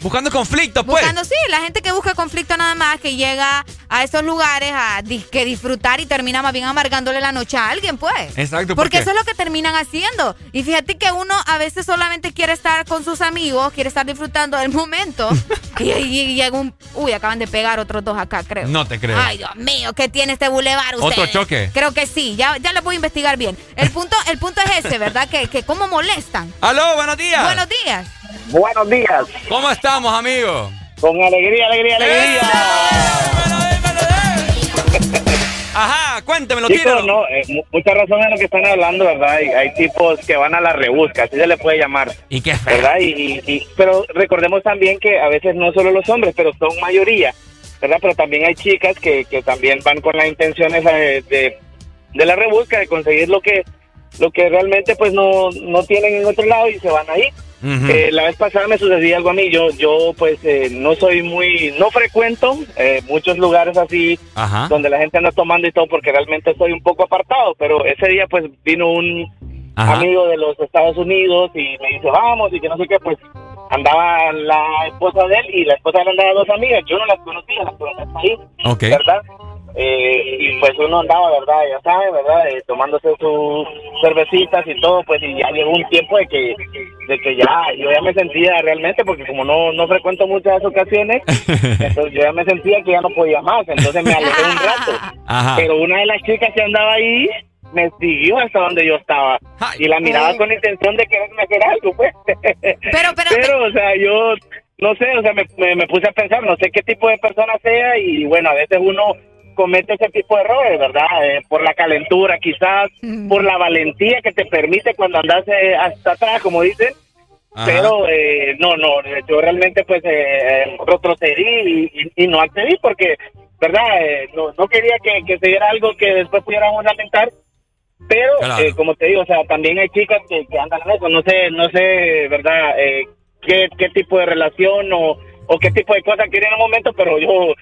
buscando conflicto, pues. Buscando, sí, la gente que busca conflicto nada más, que llega a esos lugares a disque disfrutar y termina más bien amargándole la noche a alguien, pues. Exacto, Porque eso es lo que terminan haciendo. Y fíjate que uno a veces solamente quiere estar con sus amigos, quiere estar disfrutando del momento. y, y- y llega un. Uy, acaban de pegar otros dos acá, creo. No te creo. Ay, Dios mío, ¿qué tiene este bulevar ¿Otro ustedes? choque? Creo que sí, ya, ya lo voy a investigar bien. El punto, el punto es ese, ¿verdad? Que, que cómo molestan. ¡Aló, buenos días! Buenos días. Buenos días. ¿Cómo estamos, amigos? Con alegría, alegría, alegría. Ajá, cuéntemelo, Chicos, tíralo. no, eh, mu- mucha razón en lo que están hablando, ¿verdad? Hay, hay tipos que van a la rebusca, así se le puede llamar. ¿Y qué ¿Verdad? Y, y- y- pero recordemos también que a veces no solo los hombres, pero son mayoría, ¿verdad? Pero también hay chicas que, que también van con las intenciones eh, de, de la rebusca, de conseguir lo que lo que realmente pues no, no tienen en otro lado y se van ahí. Eh, la vez pasada me sucedía algo a mí, yo yo pues eh, no soy muy, no frecuento eh, muchos lugares así Ajá. donde la gente anda tomando y todo porque realmente estoy un poco apartado, pero ese día pues vino un Ajá. amigo de los Estados Unidos y me dice vamos y que no sé qué, pues andaba la esposa de él y la esposa de él andaba dos amigas, yo no las conocía, las conocía ahí, Ok. ¿verdad? Eh, y pues uno andaba, ¿verdad? Ya sabe, ¿verdad? Eh, tomándose sus cervecitas y todo, pues y ya llegó un tiempo de que, de que ya, yo ya me sentía realmente, porque como no, no frecuento muchas ocasiones, entonces yo ya me sentía que ya no podía más, entonces me alejé un rato. Ajá. Pero una de las chicas que andaba ahí me siguió hasta donde yo estaba y la miraba con intención de quererme hacer algo, pues. Pero, pero, o sea, yo no sé, o sea, me, me, me puse a pensar, no sé qué tipo de persona sea y bueno, a veces uno comete ese tipo de errores, ¿verdad? Eh, por la calentura, quizás, por la valentía que te permite cuando andas eh, hasta atrás, como dicen. Ajá. Pero eh, no, no, yo realmente pues eh, eh, retrocedí y, y- y no accedí porque ¿verdad? No, no quería que, que se diera algo que después pudiéramos lamentar. Pero, Claro. como te digo, o sea, también hay chicas que, que andan en eso. No sé, no sé, ¿verdad? Qué, qué tipo de relación o, o qué tipo de cosas quieren en el momento, pero yo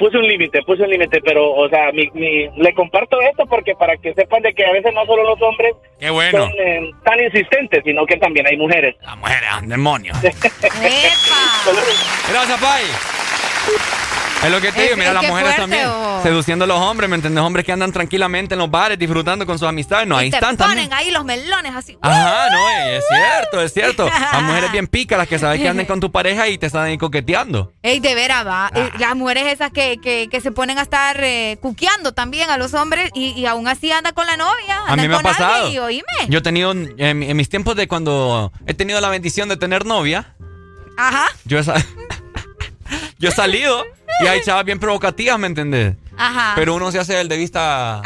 puse un límite, puse un límite. Pero, o sea, mi, mi- le comparto esto porque para que sepan de que a veces no solo los hombres Qué bueno. son eh, tan insistentes, sino que también hay mujeres. La mujer es un demonio. Gracias, Pai. Es lo que te Es- digo, mira, es las mujeres fuerte, también seduciendo a los hombres, ¿me entiendes? Hombres que andan tranquilamente en los bares disfrutando con sus amistades. No, ahí y te están ponen también. ahí los melones así. Ajá, no, eh, es cierto, es cierto. Las mujeres bien pícaras que sabes que anden con tu pareja y te están ahí coqueteando. Ey, de veras, va. Ah. Eh, Las mujeres esas que, que, que se ponen a estar eh, cuqueando también a los hombres y, y aún así andan con la novia. A andan mí me ha pasado. Y oíme. Yo he tenido, en, en mis tiempos de cuando he tenido la bendición de tener novia, Ajá, yo he, yo he salido y hay chavas bien provocativas, ¿me entendés? ajá. Pero uno se hace el de vista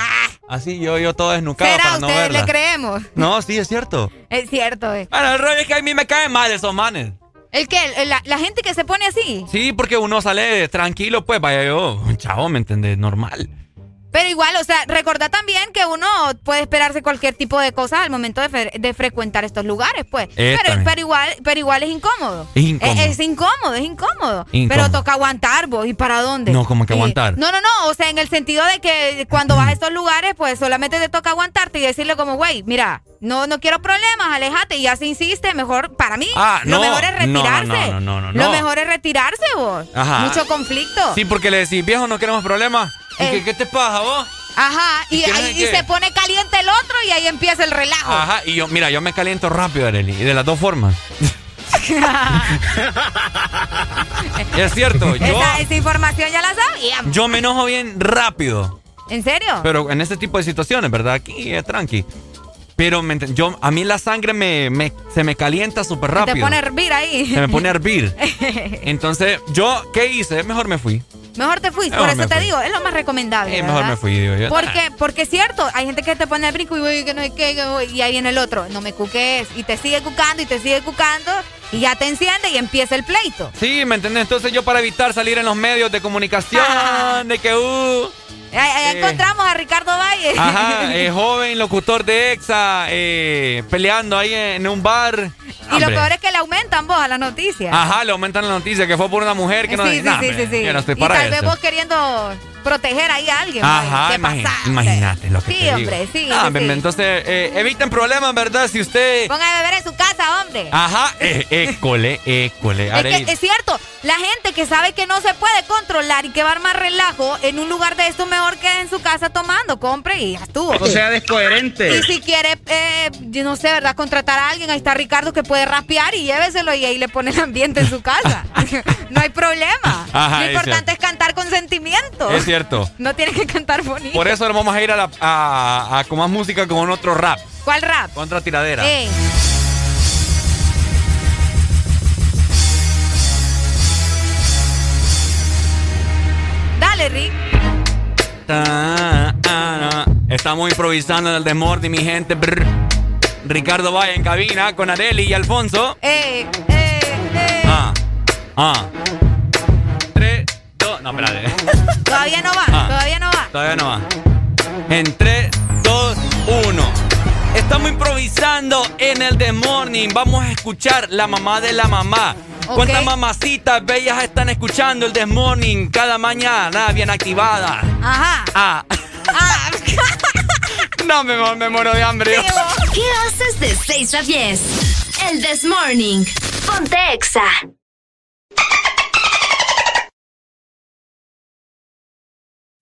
así, yo, yo todo desnucado ¿Será? para no Ustedes le verla. creemos. No, sí, es cierto. Es cierto, eh. Bueno, el rollo es que a mí me caen mal esos manes. ¿El qué? ¿El- La, la gente que se pone así. Sí, porque uno sale tranquilo, pues vaya yo, chavo, ¿me entendés? Normal. Pero igual, o sea, recordá también que uno puede esperarse cualquier tipo de cosa al momento de, fre- de frecuentar estos lugares, pues. Eh, Pero, igual, pero igual es incómodo. Es incómodo. Es, es incómodo, es incómodo. Incómodo. Pero toca aguantar vos. ¿Y para dónde? No, ¿cómo que Sí. aguantar? No, no, no. O sea, en el sentido de que cuando vas a estos lugares, pues solamente te toca aguantarte y decirle como, güey, mira, no, no quiero problemas, aléjate. Y ya se insiste, mejor, para mí, Ah, lo no. mejor es No, no, retirarse. no, no, no, Lo no. mejor es retirarse vos. Ajá. Mucho conflicto. Sí, porque le decís, viejo, no queremos problemas. ¿Y Eh. qué, qué te pasa, vos? Ajá, y, ¿Y quieres ahí- y se pone caliente el otro y ahí empieza el relajo. Ajá, y yo, mira, yo me caliento rápido, Arely, y de las dos formas. es cierto, yo, esa, esa información ya la sabíamos. yo me enojo bien rápido. ¿En serio? Pero en este tipo de situaciones, ¿verdad? Aquí es tranqui. Pero me yo, a mí la sangre me, me- se me calienta súper rápido. Te pone a hervir ahí. Se me pone a hervir. Entonces, yo, ¿qué hice? Mejor me fui. Mejor te fuiste, por eso te fui. digo, es lo más recomendable. Eh, mejor me fui, digo yo. Porque, porque es cierto, hay gente que te pone al brinco y güey, que no sé qué, que voy- y ahí viene el otro, no me cuques, y te sigue cucando y te sigue cucando, y ya te enciende y empieza el pleito. Sí, ¿me entendés? Entonces yo para evitar salir en los medios de comunicación, de que, uh, Eh. encontramos a Ricardo Valle. ajá, eh, joven locutor de EXA, eh, peleando ahí en un bar. y lo peor es que le aumentan vos a la noticia. Ajá, le aumentan la noticia que fue por una mujer que no... sí, sí, Nah, sí, sí, sí. Yo no estoy y tal vez vos queriendo proteger ahí a alguien. Ajá, ¿qué imagínate lo que Sí, te digo. hombre, sí, Ah, sí. Entonces, eh, eviten problemas, ¿verdad? Si usted... Ponga a beber en su casa, hombre. Ajá, eh, école, école. Es que es cierto, la gente que sabe que no se puede controlar y que va a armar relajo en un lugar de esto mejor que en su casa tomando, compre y ya estuvo. O sea, descoherente. Y si quiere, eh, yo no sé, ¿verdad? Contratar a alguien, ahí está Ricardo que puede rapear y lléveselo y ahí le pone el ambiente en su casa. no hay problema. Ajá, Lo es importante es cantar con sentimiento. Es cierto. No tiene que cantar bonito. Por eso nos vamos a ir a, la, a, a con más música con otro rap. ¿Cuál rap? Con otra tiradera. Dale, Rick. Estamos improvisando en el Desmordi, mi gente. Brr. Ricardo Valle en cabina con Areli y Alfonso. Eh, eh, eh. Ah, ah. No, espérate. Todavía no va, Ah. todavía no va. Todavía no va. En 3, 2, 1. Estamos improvisando en el The Morning. Vamos a escuchar la mamá de la mamá. ¿Cuántas mamacitas bellas están escuchando el The Morning cada mañana? Bien activada. Ajá. Ah. no, me, me muero de hambre. ¿Qué haces de 6 a 10? El This Morning. Ponte Exa.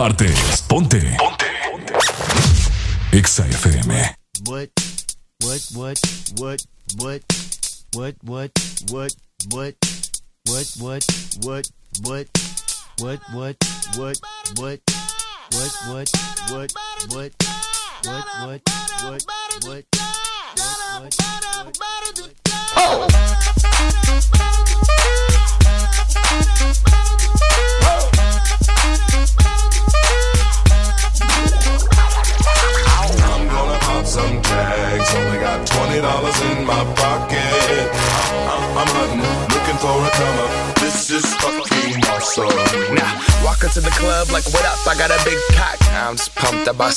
parte.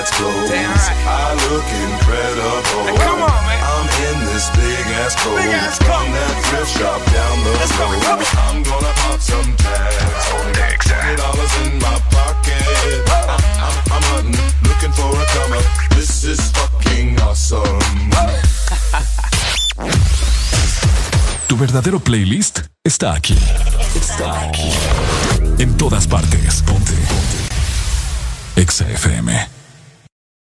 I look incredible. come on, man. I'm in this big ass coat from that thrift shop down the road. I'm gonna pop some tags. Only got twenty dollars in my pocket. I'm, I'm, I'm hunting, looking for a come up. This is fucking awesome. Tu verdadero playlist está aquí. Está aquí. En todas partes. Ponte. Ponte. Exa FM.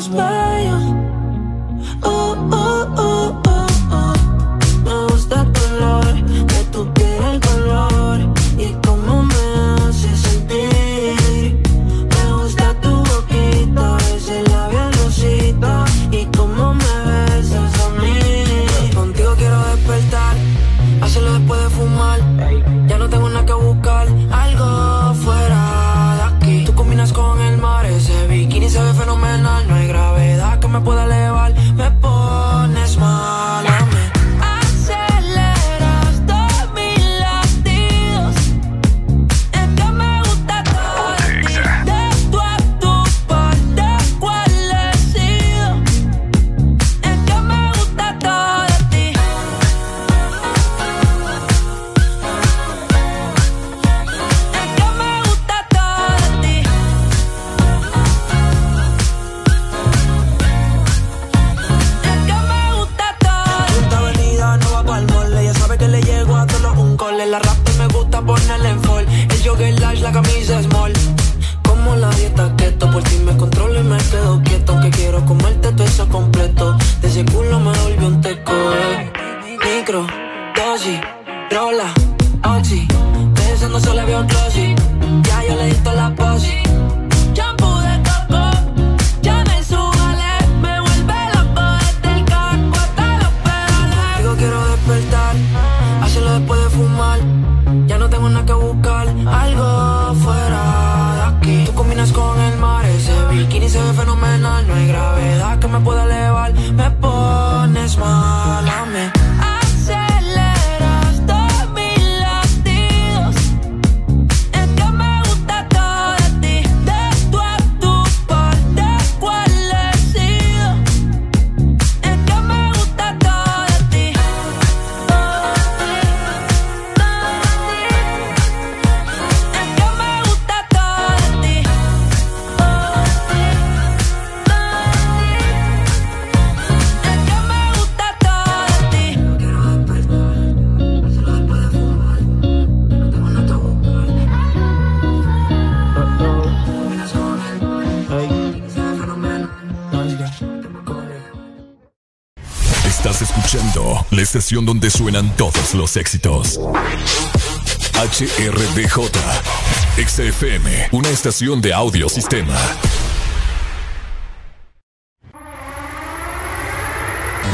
Ojos bellos. Uh, por si me controlo y me quedo quieto. Aunque quiero comerte todo eso completo. De ese culo me volvió un teco, eh. Micro, dosis, rola, oxi. Pensando solo veo glossy. Ya yo le di la posi. Pones la estación donde suenan todos los éxitos. HRDJ, XFM, una estación de audio sistema.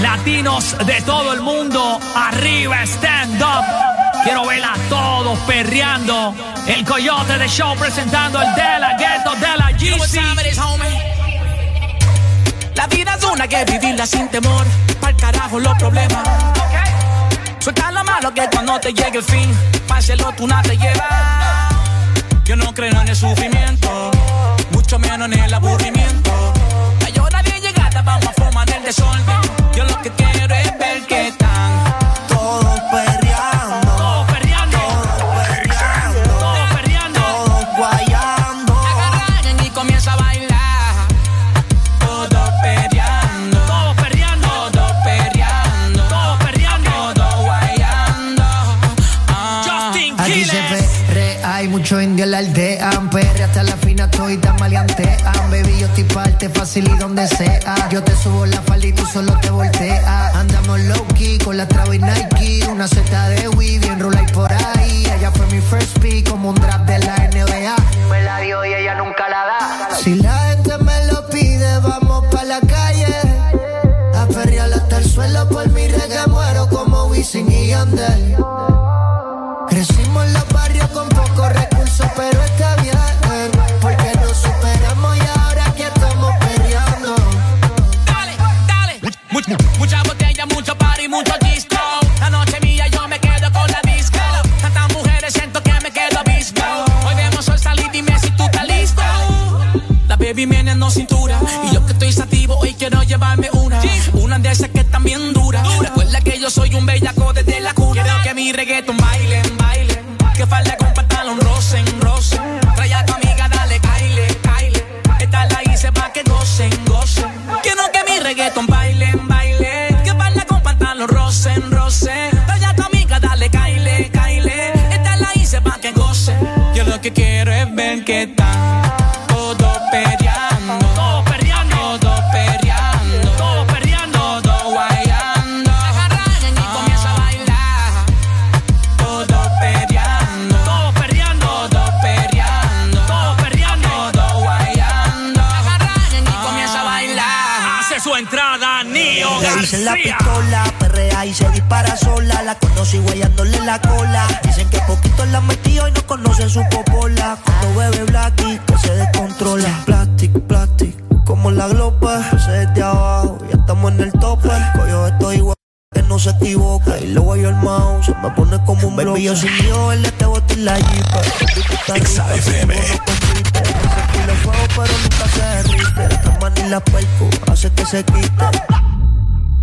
Latinos de todo el mundo, arriba stand up. Quiero ver a todos perreando. El coyote de show presentando el de la ghetto de la You know what GC. La vida es una que vivirla sin temor. Pa'l carajo los problemas. Suelta lo malo que cuando te llegue el fin, páselo tú nada te llevas. Yo no creo en el sufrimiento, mucho menos en el aburrimiento. La hora bien llegada, vamos a formar el desorden. Yo lo que quiero es ver que maleantean. Baby, yo estoy parte fácil y donde sea. Yo te subo la falda y tú solo te volteas. Andamos low key con la traba y Nike. Una seta de Wii, bien y por ahí. Ella fue mi first pick como un draft de la NBA. Me la dio y ella nunca la da. Si la gente me lo pide, vamos pa' la calle. A perrear hasta el suelo por mi reggae muero como Wisin y Yandel. Crecimos en los barrios con pocos recursos, pero está baby cintura. Y yo que estoy sativo, hoy quiero llevarme una. Una de esas que están bien dura. Recuerda que yo soy un bellaco desde la cuna. Quiero que mi reggaeton bailen, bailen. Que falda con pantalón rosen, rosen. Trae a tu amiga, dale, caile, caile. Esta la hice pa' que gocen, gocen. Quiero que mi reggaeton bailen, bailen. Que falda con pantalón rosen, rosen. Trae a tu amiga, dale, caile, caile. Esta la hice pa' que gocen. Yo lo que quiero es ver que están Dicen la pistola, perrea y se dispara sola. La conocí guayándole la cola. Dicen que poquito la metió y no conocen su popola. Cuando bebe Blacky, que se descontrola. Plastic, plastic, como la glopa. Se desde abajo, ya estamos en el tope. Coyo, estoy igual que no se equivoca. Y luego yo el mouse, se me pone como un Baby, yo sin miedo, él te bote en la jeepa. XAFM. Le fuego, pero nunca se derrite. Esta manila perco hace que se quite.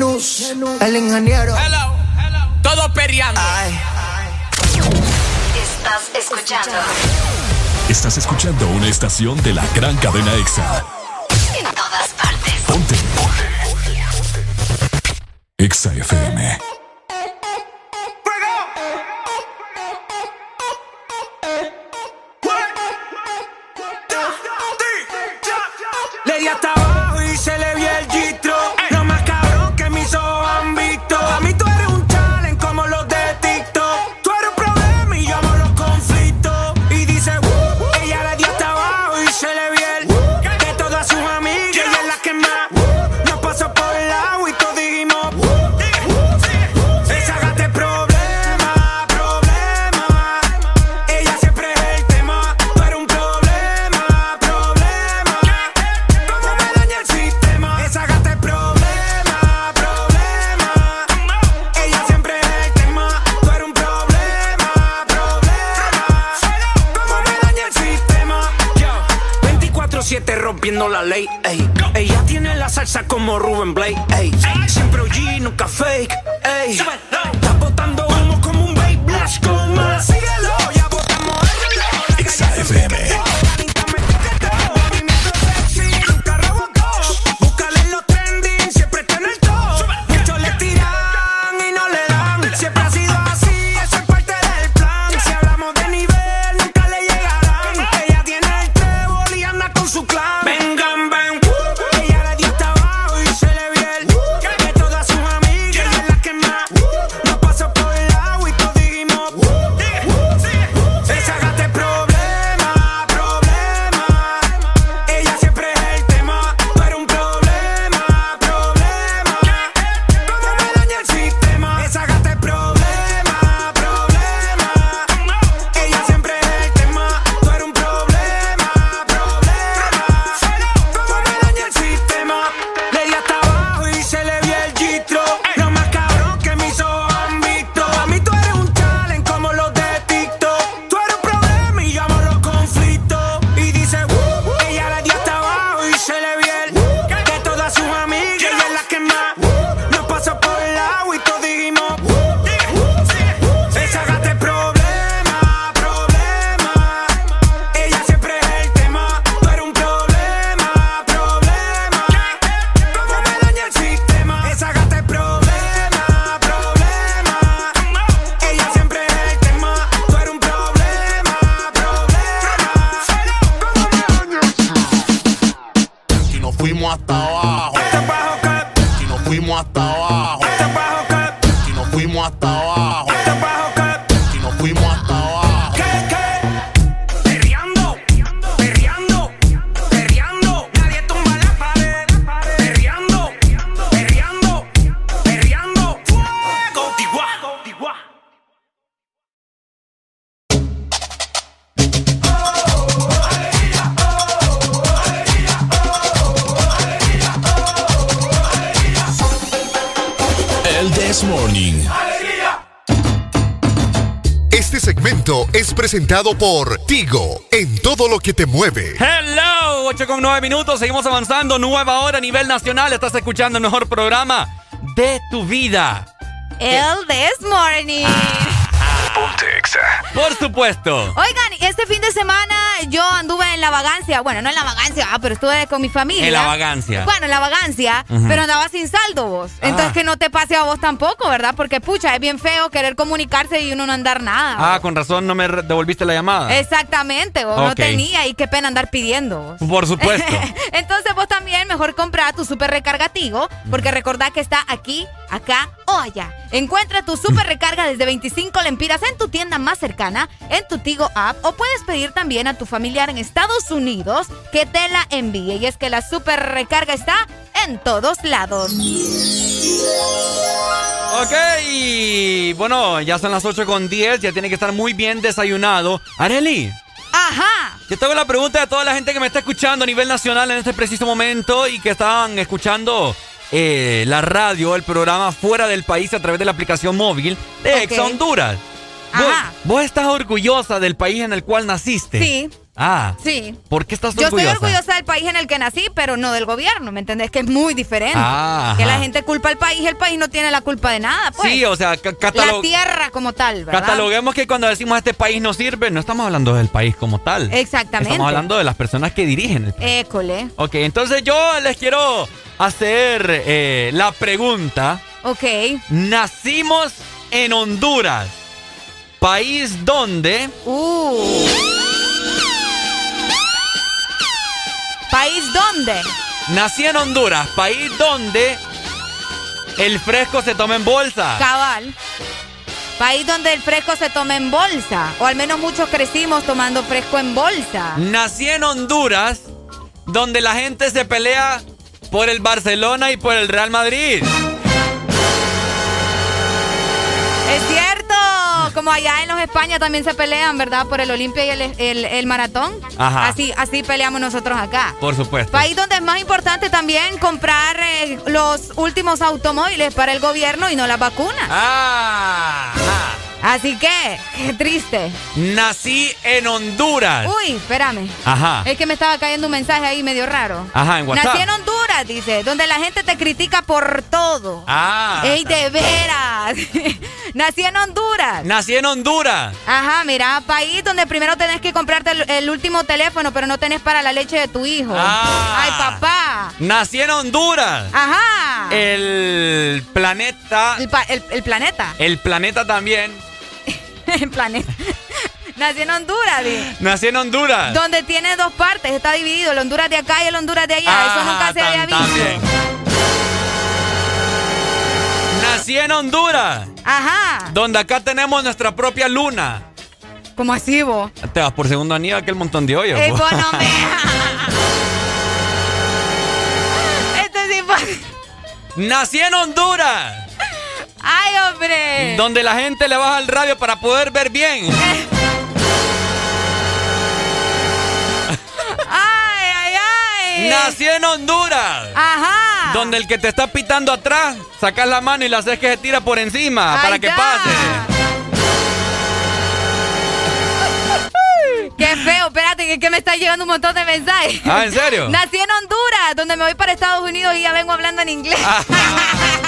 El ingeniero. Hello. Todos perreando. Estás escuchando Estás escuchando una estación de la gran cadena EXA. en todas partes. Ponte. EXA FM. Ella tiene la salsa como Ruben Blake, ey. Siempre OG, nunca fake, presentado por Tigo en todo lo que te mueve. Hello, 8 con 9 minutos, seguimos avanzando, nueva hora a nivel nacional, estás escuchando el mejor programa de tu vida. El This Morning. Por supuesto. Oigan, este fin de semana yo anduve en la vagancia. Bueno, no en la vagancia, ah, pero estuve con mi familia. En la vagancia. Bueno, en la vagancia, pero andaba sin saldo vos. Entonces Ah. que no te pase a vos tampoco, ¿verdad? Porque pucha, es bien feo querer comunicarse y uno no andar nada. Ah, con razón no me devolviste la llamada. Exactamente, vos no tenía y qué pena andar pidiendo vos. Por supuesto. Entonces vos también mejor compra tu super recargativo, porque recordá que está aquí, acá o allá. Encuentra tu super recarga desde 25 lempiras en tu tienda más cercana, en tu Tigo app, o puedes pedir también a tu familiar en Estados Unidos que te la envíe. Y es que la super recarga está en todos lados. Ok, bueno, ya son las 8 con 10, ya tiene que estar muy bien desayunado. Areli, Ajá. yo tengo la pregunta de toda la gente que me está escuchando a nivel nacional en este preciso momento y que estaban escuchando eh, la radio, el programa fuera del país a través de la aplicación móvil de Ok. Exa Honduras. ¿Vos, Ajá. vos estás orgullosa del país en el cual naciste? Sí. Ah, Sí. ¿por qué estás Yo estoy orgullosa? del país en el que nací, pero no del gobierno, ¿me entendés? Que es muy diferente. Ah, que la gente culpa al país, el país no tiene la culpa de nada, pues. Sí, o sea, la tierra como tal, ¿verdad? cataloguemos que cuando decimos este país no sirve, no estamos hablando del país como tal. Exactamente. Estamos hablando de las personas que dirigen el país. École. Ok, entonces yo les quiero hacer eh, la pregunta. Ok. Nacimos en Honduras, país donde... Uh. ¿País dónde? Nací en Honduras, país donde el fresco se toma en bolsa. Cabal. País donde el fresco se toma en bolsa. O al menos muchos crecimos tomando fresco en bolsa. Nací en Honduras, donde la gente se pelea por el Barcelona y por el Real Madrid. Es cierto. Como allá en los España también se pelean, ¿verdad? Por el Olimpia y el, el- el maratón. Ajá. Así, así peleamos nosotros acá. Por supuesto. País donde es más importante también comprar eh, los últimos automóviles para el gobierno y no las vacunas. Ah. Así que, qué triste. Nací en Honduras. Uy, espérame. Ajá. Es que me estaba cayendo un mensaje ahí medio raro. Ajá, en WhatsApp. Nací en Honduras, dice, donde la gente te critica por todo. Ah. ¡Ey, de veras! Nací en Honduras. Nací en Honduras. Ajá, mira, país donde primero tenés que comprarte el, el último teléfono, pero no tenés para la leche de tu hijo. Ah. ¡Ay, papá! Nací en Honduras. Ajá. El planeta. El, pa- el- el planeta. El planeta también. el planeta. Nací en Honduras, di. Nací en Honduras. Donde tiene dos partes, está dividido, el Honduras de acá y el Honduras de allá. Eso Ajá, nunca se había Ah, visto. también. Nací en Honduras. Ajá. Donde acá tenemos nuestra propia luna. ¿Cómo así vos? Te vas por segundo anillo aquel montón de hoyos. No me- Esto sí fue- Nací en Honduras. ¡Ay, hombre! Donde la gente le baja el radio para poder ver bien. ¡Ay, ay, ay! Nací en Honduras. Ajá. Donde el que te está pitando atrás, sacas la mano y le haces que se tira por encima para que pase. ¡Qué feo! Espérate, que, que me está llegando un montón de mensajes. Ah, ¿en serio? Nací en Honduras, donde me voy para Estados Unidos y ya vengo hablando en inglés. o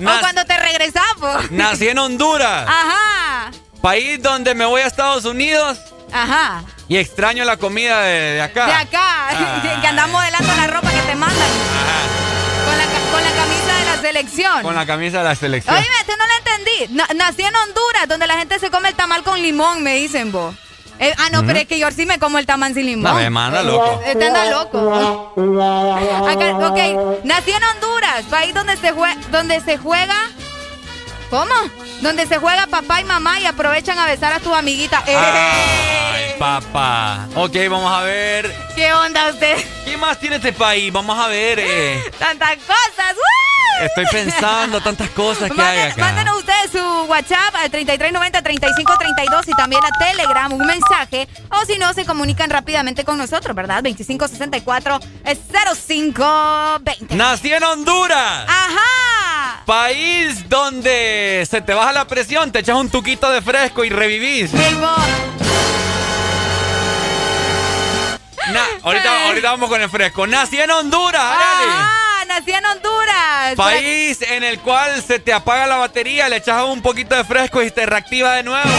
Nac- cuando te regresas, pues. Nací en Honduras. Ajá. País donde me voy a Estados Unidos Ajá. y extraño la comida de, de acá. De acá. Ah. que andamos modelando la ropa que te mandan. Con la, ca- con la camisa de la selección. Con la camisa de la selección. Oye, este no lo entendí. Na- nací en Honduras, donde la gente se come el tamal con limón, me dicen vos. Eh, ah, no, pero es que yo sí me como el tamal sin limón. No, me manda loco. Este anda loco. Acá, ok, nací en Honduras, país donde se, jue- donde se juega... ¿Cómo? Donde se juega papá y mamá y aprovechan a besar a tu amiguita. ¡Eh! Ay, papá. Ok, vamos a ver. ¿Qué onda usted? ¿Qué más tiene este país? Vamos a ver. eh. Tantas cosas. ¡Woo! Estoy pensando tantas cosas que hay acá. Mándenos ustedes su WhatsApp al 3390-3532 y también a Telegram un mensaje. O si no, se comunican rápidamente con nosotros, ¿verdad? 2564-0520. Nací en Honduras. ¡Ajá! País donde se te baja la presión, te echas un tuquito de fresco y revivís. Na- ahorita, ahorita vamos con el fresco. Nací en Honduras, Arely. ¡Ah! Nací en Honduras. País en el cual se te apaga la batería, le echas un poquito de fresco y te reactiva de nuevo.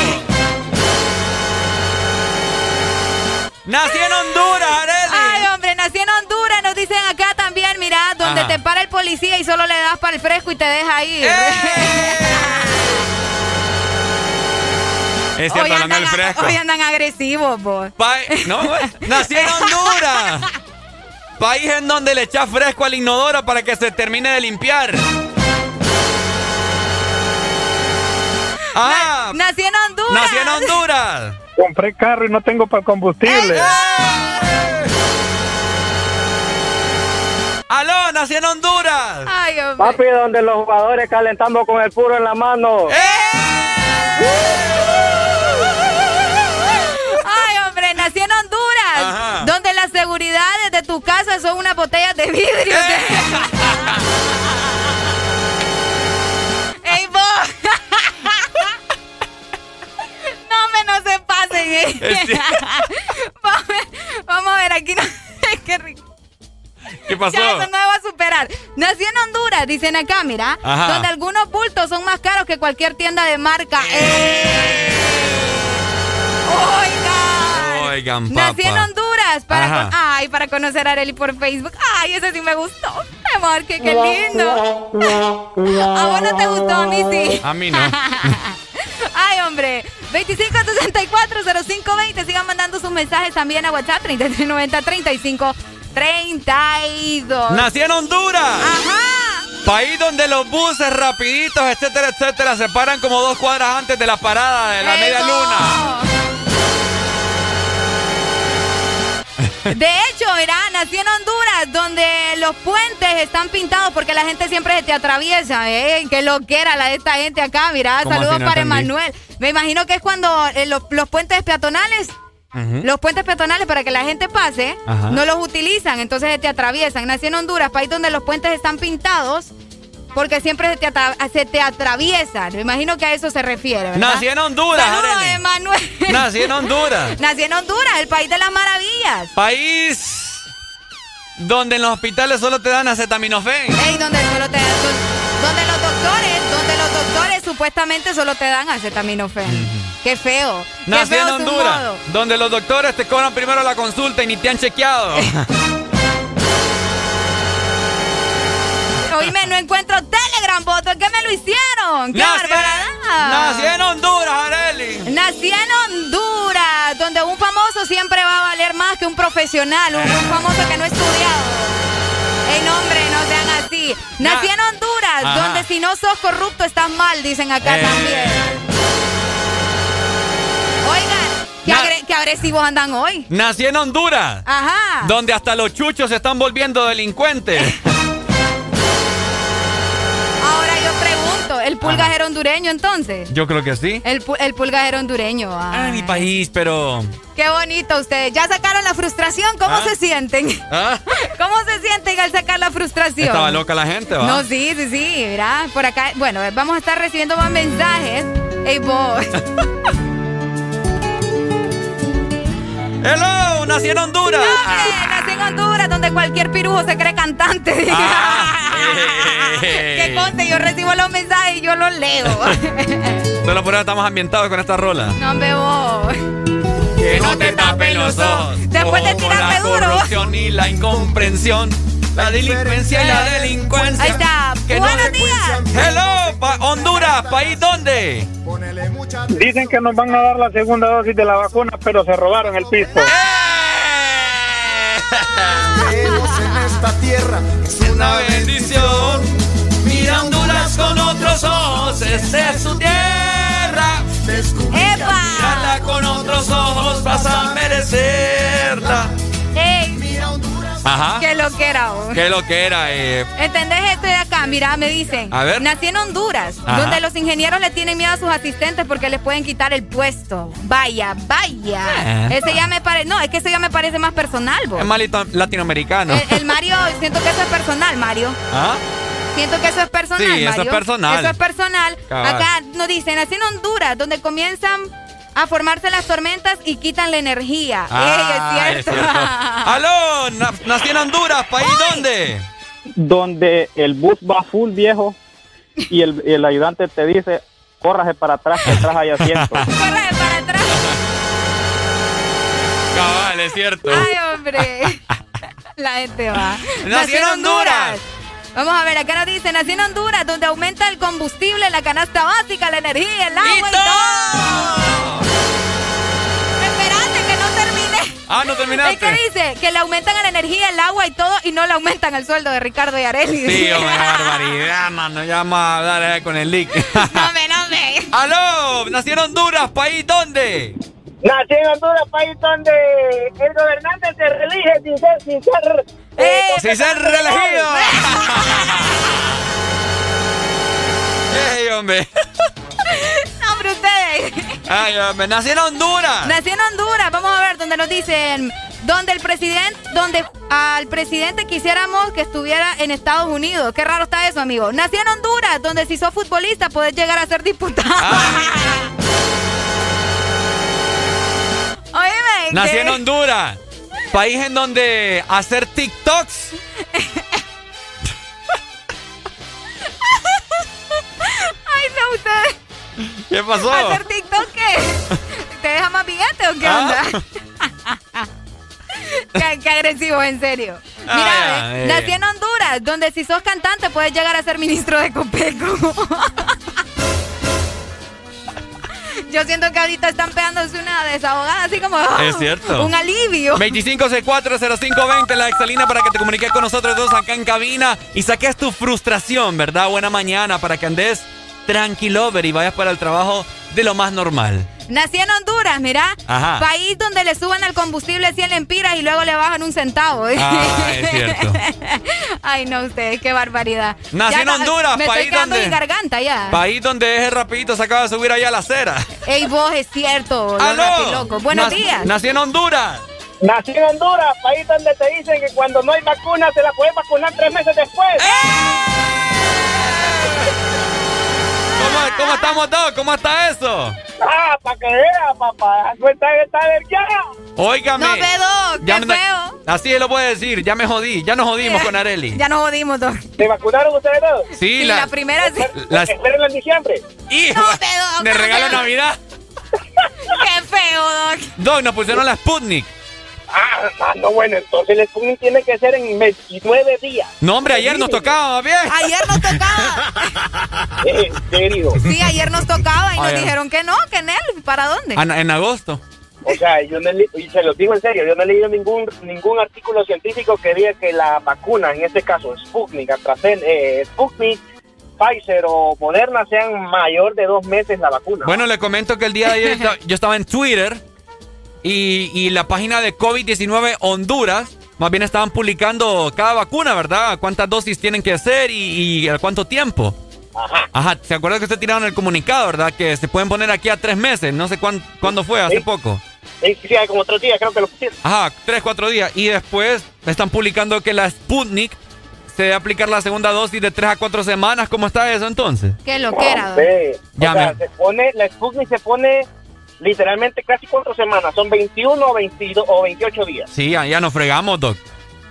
Nací en Honduras, Arely. Ay, hombre, nací en Honduras. Nos dicen acá donde Ajá. te para el policía y solo le das para el fresco y te deja ir. Es cierto, hoy, andan, del fresco. hoy andan agresivos, vos. Pa- no, güey. nací en Honduras. País en donde le echas fresco al inodoro para que se termine de limpiar. Ah, Nací en Honduras. nací en Honduras. Compré carro y no tengo para combustible. Aló, nací en Honduras. Ay, hombre. Papi, donde los jugadores calentando con el puro en la mano. Ay, hombre, nací en Honduras, Ajá. donde las seguridades de tu casa son unas botellas de vidrio. ¡Ey, vos! no me no se pasen, eh. Vamos a ver, aquí no... Qué rico. ¿Qué pasó? Ya, eso no me va a superar. Nací en Honduras, dicen acá, mira, Ajá. donde algunos bultos son más caros que cualquier tienda de marca. ¡Eh! Oiga. Oigan, papá. Nací en Honduras para, ay, para conocer a Areli por Facebook. Ay, ese sí me gustó. Mi amor, qué, qué lindo. ¿A vos no te gustó? A mí sí. A mí no. Ay, hombre. 25640520. Sigan mandando sus mensajes también a WhatsApp 3390-3532. Nací en Honduras. Ajá. País donde los buses rapiditos, etcétera, etcétera, se paran como dos cuadras antes de la parada de la media luna. De hecho, mira, nací en Honduras, donde los puentes están pintados porque la gente siempre se te atraviesa, ¿eh? Qué loquera la de esta gente acá, mira. ¿Cómo Saludos para. Emanuel. Me imagino que es cuando eh, los, los puentes peatonales, los puentes peatonales para que la gente pase, Ajá. no los utilizan, entonces se te atraviesan. Nací en Honduras, país donde los puentes están pintados porque siempre se te, se te atraviesan. Me imagino que a eso se refiere, ¿verdad? Nací en Honduras, Saludos. Emanuel. Nací en Honduras. Nací en Honduras, el país de las maravillas. País donde en los hospitales solo te dan acetaminofén. Ey, donde solo te don- donde los doctores, donde los doctores supuestamente solo te dan acetaminofén. Qué feo. Qué Nací feo en Honduras, modo. donde los doctores te cobran primero la consulta y ni te han chequeado. Oíme, no encuentro Telegram, voto. ¿Qué me lo hicieron? ¡Qué Nací, barbaridad! nací en Honduras, Areli. Nací en Honduras, más que un profesional, un, un famoso que no ha estudiado. Ey, no, hombre, no sean así. Nací Na- en Honduras, Ajá. donde si no sos corrupto estás mal, dicen acá Eh. también. Oigan, qué, Na- agre- qué agresivos andan hoy. Nací en Honduras, Ajá. donde hasta los chuchos se están volviendo delincuentes. ¿el era hondureño entonces? Yo creo que sí. El, el pulgas era hondureño. Ah, ay. mi país, pero. Qué bonito ustedes. ¿Ya sacaron la frustración? ¿Cómo Ah. se sienten? ¿Ah? ¿Cómo se sienten al sacar la frustración? Estaba loca la gente, ¿va? No, sí, sí, sí, mira, por acá, bueno, vamos a estar recibiendo más mensajes. Ey, vos. Hello, nací en Honduras. Eh, Nací en Honduras, donde cualquier pirujo se cree cantante. Ah. que conste, yo recibo los mensajes y yo los leo. Solo por eso estamos ambientados con esta rola. no me voy. Que no te tapen los ojos. Después de tirarme la duro. corrupción y la incomprensión. La delincuencia y la delincuencia. Ahí está. Que no Buenos se- días. Hello, pa- Honduras, ¿país dónde? Dicen que nos van a dar la segunda dosis de la vacuna, pero se robaron el piso. Creemos en esta tierra, es una bendición. Mira Honduras con otros ojos, esa es su tierra. Mírala con otros ojos, vas a merecerla. Ajá. ¡Qué lo que era vos! ¿Qué lo que era? Eh, ¿Entendés esto de acá? Mira, me dicen. A ver. Nací en Honduras, Ajá. donde los ingenieros le tienen miedo a sus asistentes porque les pueden quitar el puesto. Vaya, vaya. Eh. Ese ya me parece. No, es que ese ya me parece más personal, vos. es malito latinoamericano. El, el Mario, siento que eso es personal, Mario. ¿Ah? Siento que eso es personal, Sí, eso Mario. es personal. Eso es personal. Cabal. Acá nos dicen, nací en Honduras, donde comienzan a formarse las tormentas y quitan la energía. Ah, Ey, es cierto. Aló, na- nací en Honduras, ¿país dónde? Donde el bus va full viejo y el, y el ayudante te dice, córrase para atrás, que atrás hay asiento. Cabal, es cierto. Ay, hombre. La gente va. Nací en Honduras. Vamos a ver, acá nos dice, nací en Honduras, donde aumenta el combustible, la canasta básica, la energía, el agua y, todo. Ah, no terminaste. Que dice que le aumentan a la energía, el agua y todo, y no le aumentan el sueldo de Ricardo y Areli. Sí, hombre, qué barbaridad, mano. Ya vamos a hablar eh, con el leak. No me, no me. Aló, nací en Honduras, ¿país dónde? Nací en Honduras, país donde el gobernante se reelige sin ser, sin ser, eh, Sin ser reelegido. Ey, hombre. No, hombre, ustedes. Ay, hombre, nací en Honduras. Nací en Honduras, vamos a ver, donde nos dicen, donde el presidente, donde al presidente quisiéramos que estuviera en Estados Unidos. Qué raro está eso, amigo. Nací en Honduras, donde si sos futbolista puedes llegar a ser diputado. Oíme, Nací en Honduras. País en donde hacer TikToks. ¿Qué pasó? ¿Hacer TikTok qué? ¿Te deja más billete o qué Ah. onda? qué, qué agresivo, en serio. Mira, Ah, ve, eh. nací en Honduras, donde si sos cantante puedes llegar a ser ministro de Copeco. Yo siento que ahorita están pegándose una desahogada, así como Es cierto. un alivio. 25640520, la exalina para que te comuniques con nosotros dos acá en cabina y saques tu frustración, ¿verdad? Buena mañana para que andes tranquilover y vayas para el trabajo de lo más normal. Nací en Honduras, mira. Ajá. País donde le suban al combustible 100 lempiras y luego le bajan un centavo. Ah, es cierto. Ay, no, ustedes, qué barbaridad. Nací Ya en Honduras, me país estoy donde- mi garganta ya. País donde ese rapidito se acaba de subir allá a la acera. Ey, vos, es cierto. ¡Aló! rapilocos. Buenos Nac- días. Nací en Honduras. Nací en Honduras, país donde te dicen que cuando no hay vacuna se la puedes vacunar tres meses después. ¿Cómo, cómo estamos todos? ¿Cómo está eso? Ah, para que vea, papá. Cuenta que está alergiada. Óigame. No, Bedo, qué me- feo. Así lo puedo decir, ya me jodí, ya nos jodimos con Areli. Ya nos jodimos todos. ¿Se vacunaron ustedes dos? Sí, Sí, la, la primera sí. las- en diciembre. Hijo, No, Bedo, de no, regalo. Navidad. Qué feo, Doc. Doc, nos pusieron la Sputnik. Ah, no, bueno, entonces el Sputnik tiene que ser en 29 días. No, hombre, ayer nos tocaba, bien. Ayer nos tocaba. ¿En serio? Sí, ayer nos tocaba y nos dijeron que no, que en él. ¿Para dónde? Ah, En, en agosto. O sea, yo no he le- y se los digo en serio, yo no he leído ningún ningún artículo científico que diga que la vacuna, en este caso Sputnik, AstraZeneca, eh, Sputnik, Pfizer o Moderna sean mayor de dos meses la vacuna. Bueno, le comento que el día de ayer yo estaba en Twitter y, y la página de COVID-19 Honduras, más bien estaban publicando cada vacuna, ¿verdad? Cuántas dosis tienen que hacer y, y a cuánto tiempo. Ajá. Ajá, ¿se acuerdan que usted tiraron el comunicado, verdad? Que se pueden poner aquí a tres meses, no sé cuán- cuándo fue, hace Sí. poco. Sí, como otro día, creo que lo pusieron. Ajá, tres, cuatro días. Y después están publicando que la Sputnik se debe aplicar la segunda dosis de tres a cuatro semanas. ¿Cómo está eso entonces? Qué lo que era, Doc. Sí. Ya o sea, se pone, la Sputnik se pone literalmente casi cuatro semanas, son 21 o 22 o 28 días. Sí, ya, ya nos fregamos, Doc.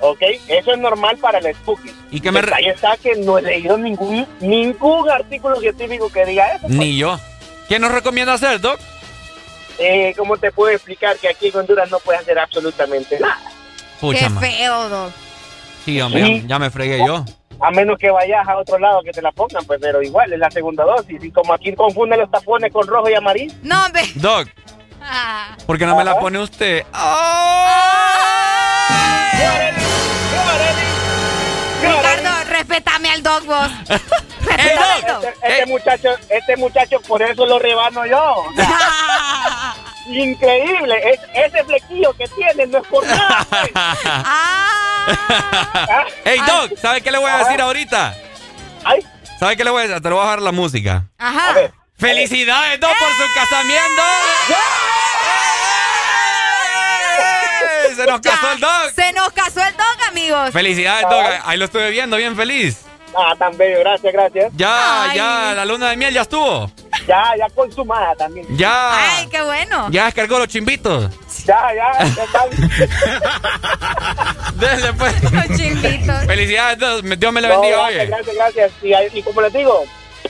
¿Ok? Eso es normal para la Sputnik. ¿Y qué me El re- detalle está que no he leído ningún, ningún artículo científico que diga eso. Ni yo. ¿Qué nos recomienda hacer, Doc? Eh, ¿Cómo te puedo explicar que aquí en Honduras no puedes hacer absolutamente nada? Pucha, Qué feo, Doc. Sí, hombre, ya, ya me fregué yo. A menos que vayas a otro lado que te la pongan, pues, pero igual es la segunda dosis. Y como aquí confunden los tapones con rojo y amarillo. No, ve. Doc, Ah. ¿por qué no me la pone usted? ¡Ah! Ricardo, respétame al dog vos. Al dog. Este, este muchacho, este muchacho, por eso lo rebano yo. Increíble. Es- ese flequillo que tiene no es por nada. pues. Hey, Doc, ¿sabe qué le voy a decir ahorita? ¿Sabe qué le voy a decir? Te lo voy a bajar la música. Ajá. ¡Felicidades, Doc, por su casamiento! ¡Eh! ¡Se nos casó el Doc! Se nos casó el dog, amigos. ¡Felicidades, Doc! Ahí lo estuve viendo, bien feliz. Ah, tan bello, gracias, gracias. Ya, Ay. ya, la luna de miel ya estuvo. Ya, ya consumada también. Ya. Ay, qué bueno. Ya descargó los chimbitos. Ya, ya, ya. Dele, pues. Los. Felicidades. Dios me le No, bendiga, gracias, oye. gracias, gracias. Y, y como les digo,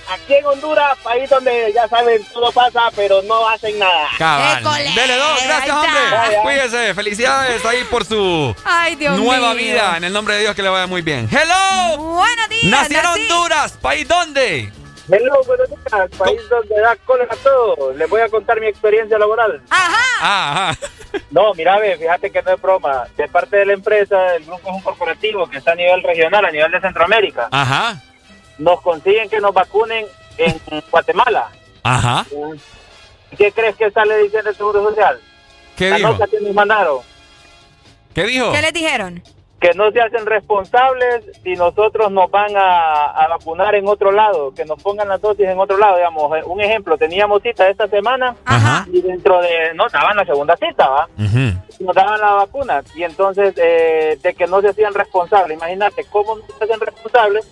aquí en Honduras, país donde ya saben, todo pasa, pero no hacen nada. Cabal. Dele, Doc. Gracias, está. hombre. Cuídese. Felicidades ahí por su Ay, Dios nueva mío. vida. En el nombre de Dios que le vaya muy bien. ¡Hello! Buenos días. Nací en nací. Honduras. ¿País dónde? Hello, buenos días, país donde da cola a todo. Les voy a contar mi experiencia laboral. Ajá. Ah, ajá. No, mira, ve, fíjate que no es broma. De parte de la empresa, el grupo es un corporativo que está a nivel regional, a nivel de Centroamérica. Ajá. Nos consiguen que nos vacunen en Guatemala. Ajá. ¿Qué crees que sale diciendo el Seguro Social? ¿Qué la dijo? nota que nos mandaron. ¿Qué dijo? ¿Qué les dijeron? Que no se hacen responsables si nosotros nos van a, a vacunar en otro lado, que nos pongan las dosis en otro lado. Digamos, eh, un ejemplo, teníamos cita esta semana Ajá. y dentro de, no, daban la segunda cita, ¿va? Ujú. nos daban la vacuna y entonces eh, de que no se hacían responsables. Imagínate cómo no se hacen responsables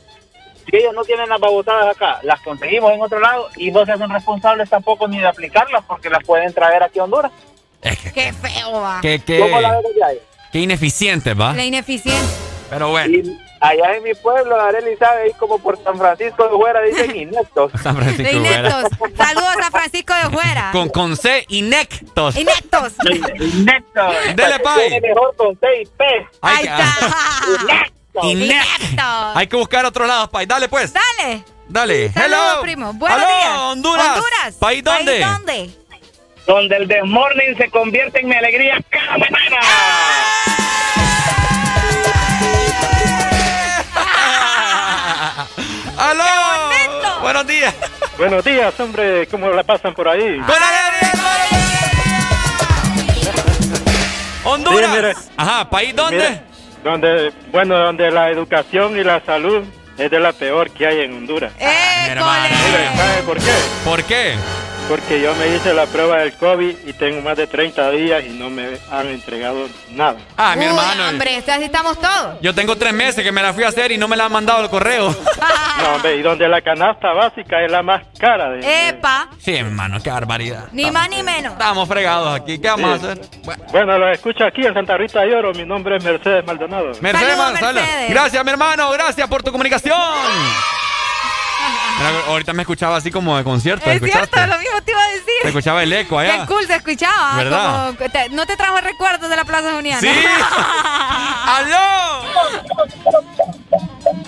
si ellos no tienen las babosadas acá, las conseguimos en otro lado y no se hacen responsables tampoco ni de aplicarlas porque las pueden traer aquí a Honduras. Qué feo va. ¿Qué, ¿Cómo la ves desde ahí? Qué ineficiente, ¿va? La ineficiencia. Pero bueno. Y allá en mi pueblo, Arely sabe, ahí como por San Francisco de Fuera dicen ineptos. San Francisco De Vera. ineptos. Saludos a Francisco de Fuera. Con, con C, inectos. Ineptos. Ineptos. Dele, pai. Tiene mejor con C y P. Ahí está. Inect. Ineptos. Hay que buscar otro lado, país. Dale, pues. Dale. Dale. Saludos, Hello. primo. Buenos días. Honduras. Honduras. ¿País dónde? ¿País dónde? Donde el desmorning se convierte en mi alegría cada mañana. ¡Aló! Buenos días. Buenos días, hombre, ¿cómo la pasan por ahí? Honduras. Sí, mire. Ajá, ¿país dónde? Mire, donde, bueno, donde la educación y la salud es de la peor que hay en Honduras. Eh, Mire, ¿sabe por qué? ¿Por qué? Porque yo me hice la prueba del COVID y tengo más de 30 días y no me han entregado nada. Ah, mi Uy, hermano. Hombre, así estamos todos. Yo tengo tres meses que me la fui a hacer y no me la han mandado el correo. No, hombre, y donde la canasta básica es la más cara de... Epa. Sí, hermano, qué barbaridad. Ni más ni menos. Estamos fregados aquí. ¿Qué vamos Sí. a hacer? Bueno, lo escucho aquí en Santa Rita de Oro. Mi nombre es Mercedes Maldonado. Mercedes, Saludos. Mercedes. Gracias, mi hermano. Gracias por tu comunicación. Ahorita me escuchaba así como de concierto. Es ¿escuchaste? cierto, lo mismo te iba a Se decir. escuchaba el eco allá. Qué cool se escuchaba. ¿Verdad? Como te- no te trajo recuerdos de la Plaza Juniana. Sí. ¡Aló!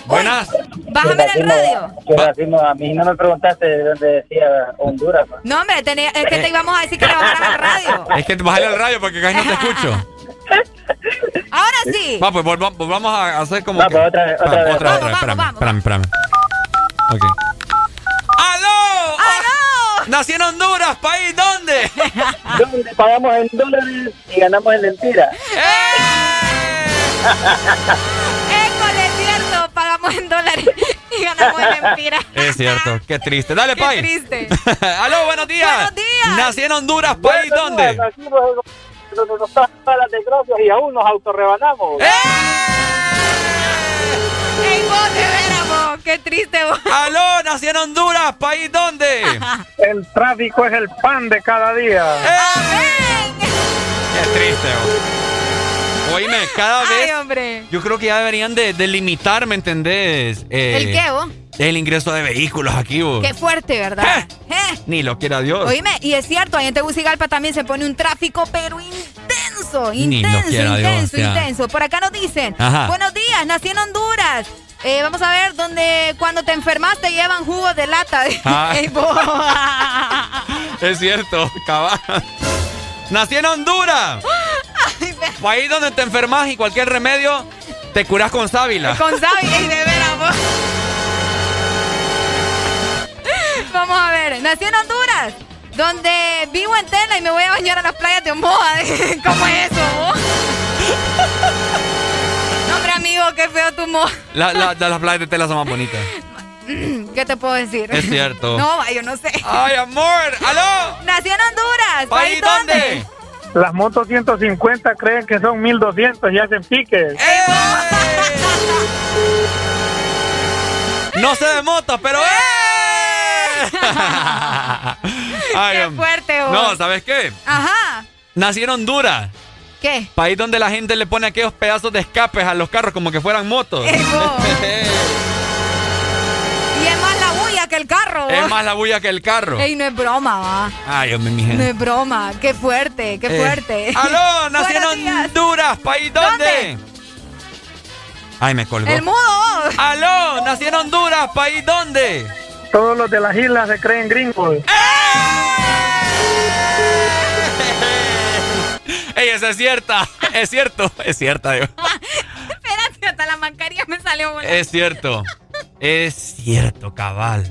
Buenas. Bájame el radio. A mí no me preguntaste de dónde decía Honduras. pa. No, hombre, tenía- es que te íbamos a decir que le bajaras el radio. Es que bájale el radio porque casi no te escucho. Ahora sí. Va, pues volva- volvamos a hacer como. Va, que- pues, otra vez, otra vez. otra, Vamos, otra, vamos, espérame, vamos. espérame, espérame. Ok. ¡Aló! ¡Aló! Nací en Honduras, país, ¿dónde? ¿Dónde pagamos en dólares y ganamos en lentiras? École, es cierto. Pagamos en dólares y ganamos en lempiras. Es cierto, qué triste. Dale, Qué país. triste. ¡Aló, buenos días! Buenos días. Nací en Honduras, país, ¿dónde? Nacimos en donde nos pasan todas las desgracias y aún nos autorrebanamos. ¡Eh! ¡Ey, vos de veras, vos! ¡Qué triste vos! ¡Aló! Nací en Honduras, país, ¿dónde? El tráfico es el pan de cada día. Qué triste, vos. Oíme, cada ¡Ay, vez. hombre! Yo creo que ya deberían de, de limitar, ¿me entendés? Eh, ¿El qué, vos? El ingreso de vehículos aquí, vos. ¡Qué fuerte, verdad! Eh. Ni lo quiera Dios. Oíme, y es cierto, ahí en Tegucigalpa también se pone un tráfico, pero intenso, Ni lo intenso, quiera Dios, intenso, ya. intenso. Por acá nos dicen, Ajá. buenos días, nací en Honduras. Eh, vamos a ver, donde cuando te enfermas te llevan jugos de lata. Ah. Es cierto, cabal. Nací en Honduras. País donde te enfermas y cualquier remedio te curas con sábila. Con sábila y de veras, vos. Vamos a ver, nací en Honduras, donde vivo en Tela y me voy a bañar a las playas de Omoa. ¿Cómo es eso, vos? No, hombre, amigo, qué feo tu modo. La- la- las playas de tela son más bonitas. ¿Qué te puedo decir? Es cierto. No, yo no sé. ¡Ay, amor! ¡Aló! Nací en Honduras. ¿País dónde? Las motos 150 creen que son 1200 y hacen piques. No sé de motos, pero ¡eh! Ay, Qué fuerte, vos. No, ¿sabes qué? Ajá. Nací en Honduras. ¿Qué? País donde la gente le pone aquellos pedazos de escapes a los carros como que fueran motos. bulla que el carro. es más la bulla que el carro. Ey, no es broma, va. Ay, hombre, mi No gente. es broma. Qué fuerte, qué Eh, fuerte. ¡Aló! Nací en. Honduras. ¿País dónde? Ay, me colgó. El mudo. ¡Aló! Nací en Honduras. ¿País dónde? Todos los de las islas se creen gringos. Ey, esa es cierta. Es cierto. Es cierta, digo. Espérate, hasta la mascarilla me salió volando. Es cierto. Es cierto, cabal.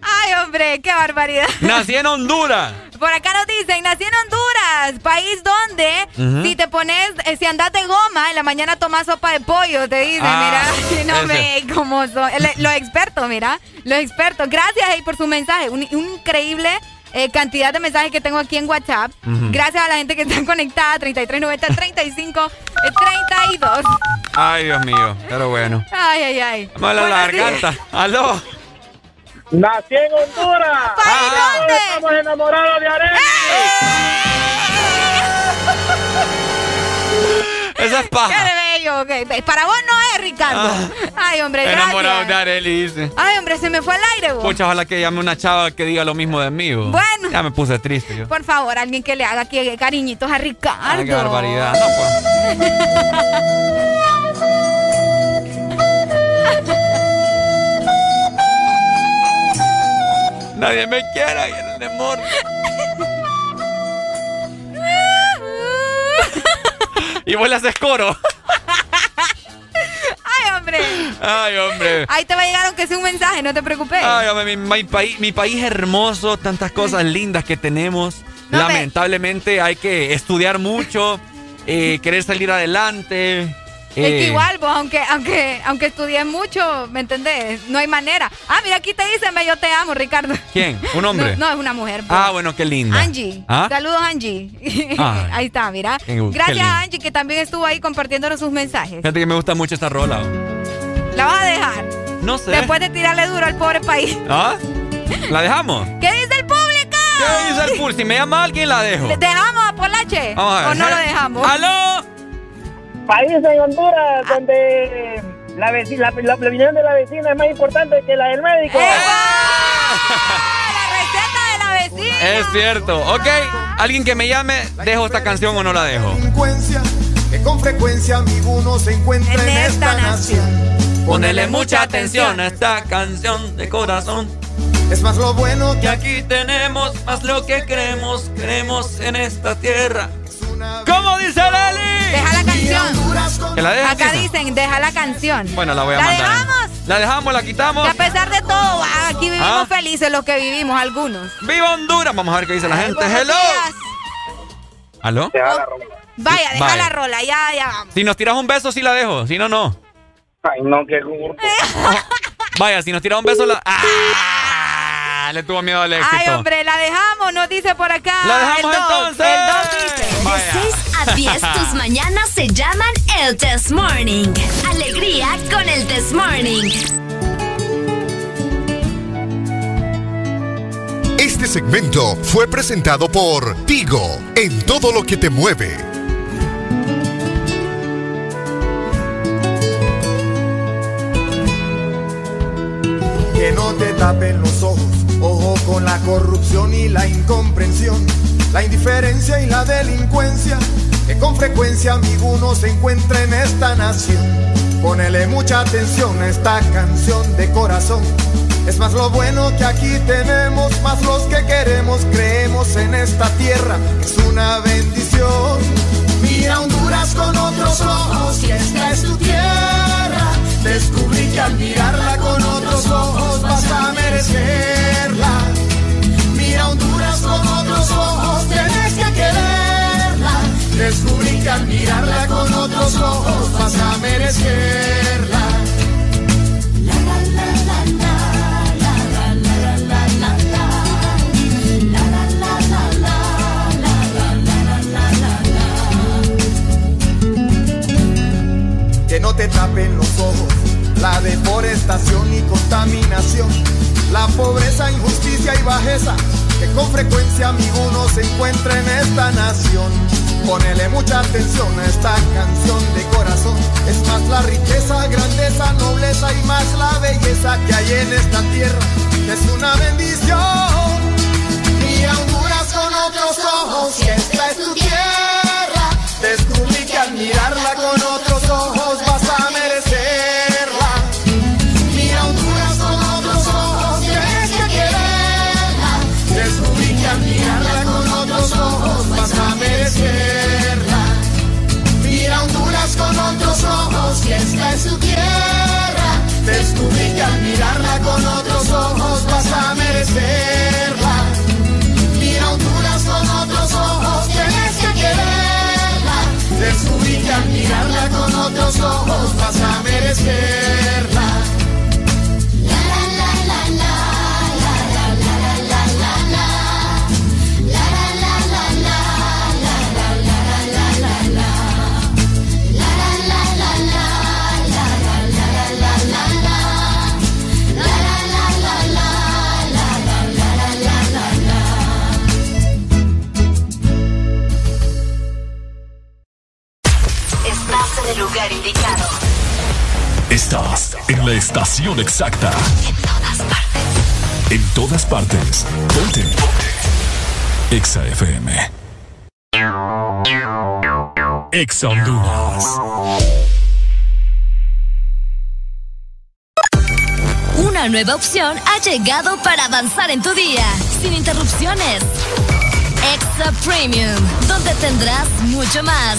Ay, hombre, qué barbaridad. Nací en Honduras. Por acá nos dicen, nací en Honduras, país donde si te pones, eh, si andas de goma, en la mañana tomas sopa de pollo, te dicen, Ah, mira, no ese. me, como son, los expertos, mira, los expertos. Gracias por su mensaje, un, un increíble eh, cantidad de mensajes que tengo aquí en WhatsApp. Gracias a la gente que está conectada, 3390 35 eh, 32. Ay, Dios mío. Pero bueno. Ay, ay, ay. Vamos a la garganta. ¡Aló! Nací en Honduras. ¿País dónde? Estamos enamorados de Arely. Esa es Qué paja. Ok. Para vos no es, Ricardo. Ay, hombre, gracias. Ah. Enamorado de Arely, dice. Ay, hombre, se me fue el aire, vos. Pucha, ojalá que llame una chava que diga lo mismo de mí. Bueno. Ya me puse triste yo. Por favor, alguien que le haga cariñitos a Ricardo. Ay, qué barbaridad. No, pues. Nadie me quiere y en el amor. Y vos le haces coro. Ay, hombre. Ay, hombre. Ahí te va a llegar aunque sea un mensaje, no te preocupes. Ay, hombre, mi, mi país, mi país hermoso, tantas cosas lindas que tenemos. No, me- Lamentablemente hay que estudiar mucho, eh, querer salir adelante. Es que eh, igual, vos, aunque, aunque, aunque estudies mucho, ¿me entendés? No hay manera. Ah, mira, aquí te dicen, yo te amo, Ricardo. ¿Quién? ¿Un hombre? No, no, es una mujer. pues. Ah, bueno, qué linda. Angie. ¿Ah? Saludos, Angie. Ay. ahí está, mira. Gracias a Angie que también estuvo ahí compartiéndonos sus mensajes. Fíjate que me gusta mucho esta rola. La vas a dejar. No sé. Después de tirarle duro al pobre país. ¿Ah? ¿La dejamos? ¿Qué dice el público? ¿Qué dice el pulso? Si me llama alguien, la dejo. ¿Le ¿Dejamos a Polache? Vamos a ver. ¿O no lo dejamos? ¡Aló! País en Honduras donde la, veci- la, la, la opinión de la vecina es más importante que la del médico. La receta de la vecina. Es cierto. Ok, alguien que me llame, ¿dejo esta canción o no la dejo? que con frecuencia amigo uno se encuentra en, esta nación. Ponele mucha atención a esta canción de corazón. Es más lo bueno Que aquí tenemos más lo que queremos, queremos en esta tierra. ¿Cómo dice Leli? Deja la canción. ¿Que la dejes? Acá dice? dicen, deja la canción. Bueno, la voy a ¿La mandar. dejamos? La dejamos, la quitamos. Que a pesar de todo, aquí vivimos Ah. felices los que vivimos, algunos. ¡Viva Honduras! Vamos a ver qué dice la gente. ¡Hello! días. ¿Aló? Vaya, deja Vaya. la rola, ya, ya vamos. Si nos tiras un beso, sí la dejo. Si no, no. Ay, no, que Vaya, si nos tiras un beso, la. ¡Ah! Le tuvo miedo al éxito. Ay, hombre, la dejamos, nos dice por acá. La dejamos el dos, entonces. El 2 dice. Vaya. 6 a 10 tus mañanas se llaman el Test Morning. Alegría con el Test Morning. Este segmento fue presentado por Tigo, en todo lo que te mueve. que no te tapen los ojos. Con la corrupción y la incomprensión, la indiferencia y la delincuencia, que con frecuencia amigo uno se encuentra en esta nación. Ponele mucha atención a esta canción de corazón. Es más lo bueno que aquí tenemos, más los que queremos, creemos en esta tierra, es una bendición. Mira Honduras con otros ojos y esta es tu tierra. Descubrí que al mirarla con otros ojos vas a merecerla. Descubrí que al mirarla con otros ojos vas a merecerla. que no te tapen los ojos, la deforestación y contaminación, la pobreza, injusticia y bajeza que con frecuencia amigo se encuentra en esta nación. Ponele mucha atención a esta canción de corazón, es más la riqueza, grandeza, nobleza y más la belleza que hay en esta tierra, es una bendición. Mira Honduras con otros ojos. Y esta es tu tierra, descubrí que al mirarla con otros otros ojos vas a merecerla. En la estación exacta. En todas partes. En todas partes. Ponte. Exa FM. Exa Honduras. Una nueva opción ha llegado para avanzar en tu día, sin interrupciones. Extra Premium, donde tendrás mucho más,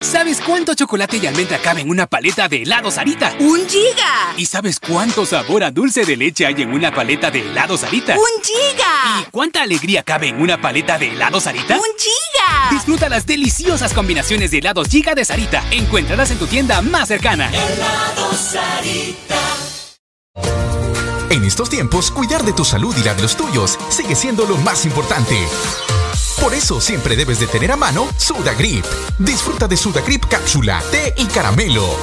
¿Sabes cuánto chocolate y almendra cabe en una paleta de helado Sarita? ¡Un giga! ¿Y sabes cuánto sabor a dulce de leche hay en una paleta de helado Sarita? ¡Un giga! ¿Y cuánta alegría cabe en una paleta de helado Sarita? ¡Un giga! Disfruta las deliciosas combinaciones de helados Giga de Sarita. Encuéntralas en tu tienda más cercana. Helado Sarita. En estos tiempos, cuidar de tu salud y la de los tuyos sigue siendo lo más importante. Por eso siempre debes de tener a mano Sudagrip. Disfruta de Sudagrip cápsula, té y caramelo.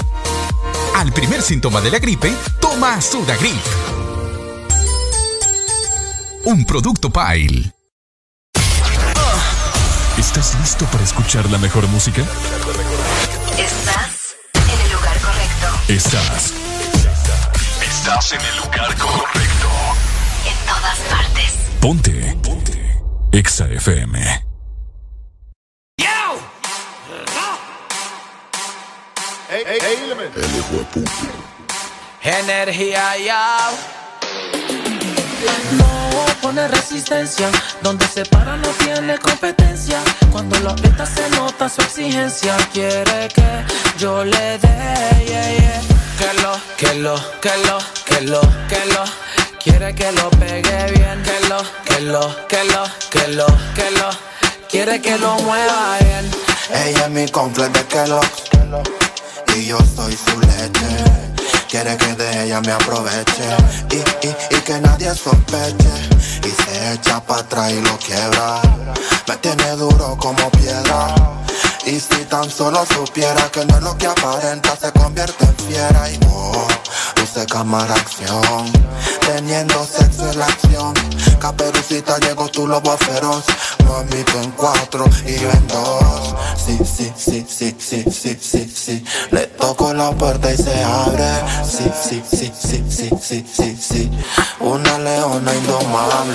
Al primer síntoma de la gripe, toma Sudagrip. Un producto Pile. ¿Estás listo para escuchar la mejor música? Estás en el lugar correcto. Estás. Estás en el lugar correcto. En todas partes. Ponte. Ponte. Exa FM. Energía ya. No pone resistencia, donde se para no tiene competencia. Cuando lo aprieta se nota su exigencia. Quiere que yo le dé, yeah, yeah. Que lo, que lo, que lo, que lo, que lo. Quiere que lo pegue bien. Que lo, que lo, que lo, que lo, que lo. Quiere que lo mueva bien. Ella es mi completo de Kellogg's Y yo soy su leche Quiere que de ella me aproveche Y, y, y que nadie sospeche Y se echa para atrás y lo quiebra Me tiene duro como piedra Y si tan solo supiera que no es lo que aparenta Se convierte en fiera y oh, luce cámara acción teniendo sexo en la acción. Caperucita llegó tu lobo feroz. Mamito en cuatro y yo en dos. Sí, sí, sí, sí, sí, sí, sí, sí. Le toco la puerta y se abre. Sí, sí, sí, sí, sí, sí, sí, sí. Una leona indomable.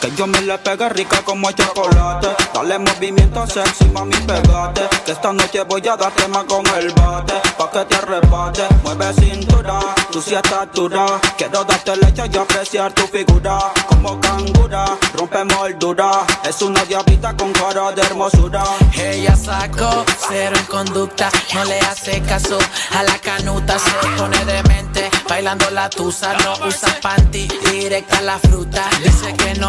que yo me le pegue rica como chocolate. Dale movimiento sexy, mami, pegate. Que esta noche voy a darte más con el bate. Pa' que te arrebate, mueve cintura, tu sí estás dura. Quiero darte leche y apreciar tu figura. Como cangura, rompe moldura. Es una diablita con cara de hermosura. Ella sacó cero en conducta, no le hace caso a la canuta, se pone demente, bailando la tusa, no usa panty, directa la fruta. Dice que no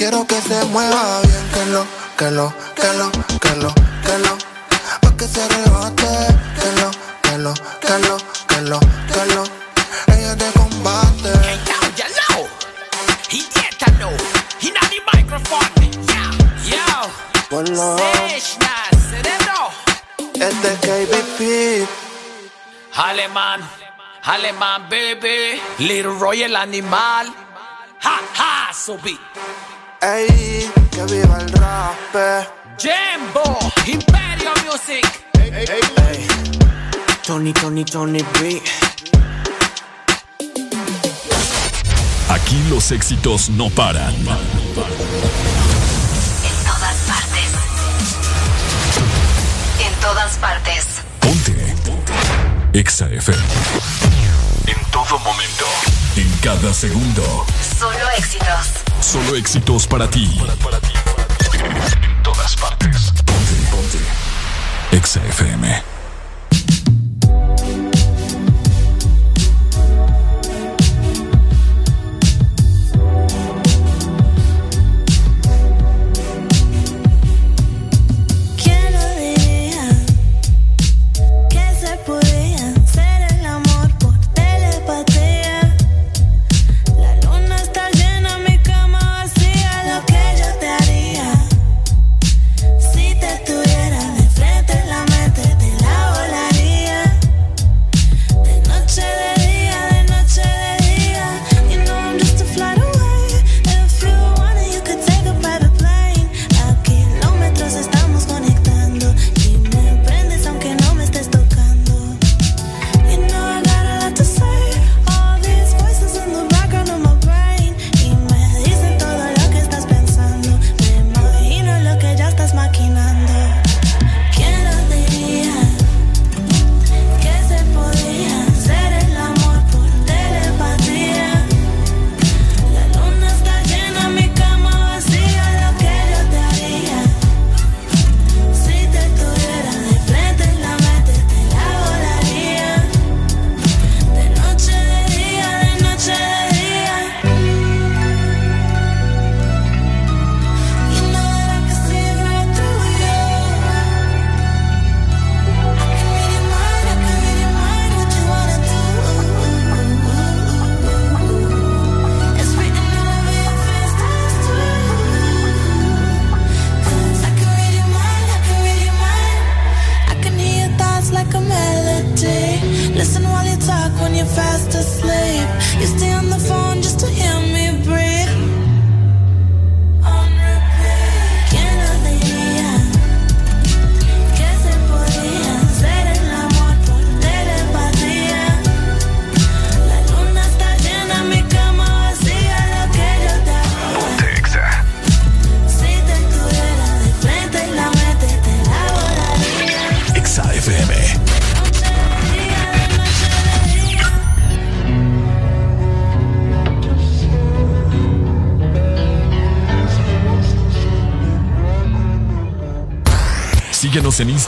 Quiero que se mueva bien, que lo, que lo, que lo, que lo, que lo. Pa' que se rebate, que lo, que lo, que lo, que lo, que lo. Ella te combate. ya lo. Idiota no. Inna the microphone. Yo. Yo. Ponlo. Seshna, cerebro. Este es KBP. Alemán. Alemán, baby. Little Roy el animal. Ha, ha, subí. Ey, que viva el rap. Jambo. Imperio Music. Tony, Tony, Tony B. Aquí los éxitos no paran. En todas partes. En todas partes. Ponte. Exa FM. En todo momento. En cada segundo. Solo éxitos. Solo éxitos para ti. En todas partes. Ponte. Ponte. Exa FM.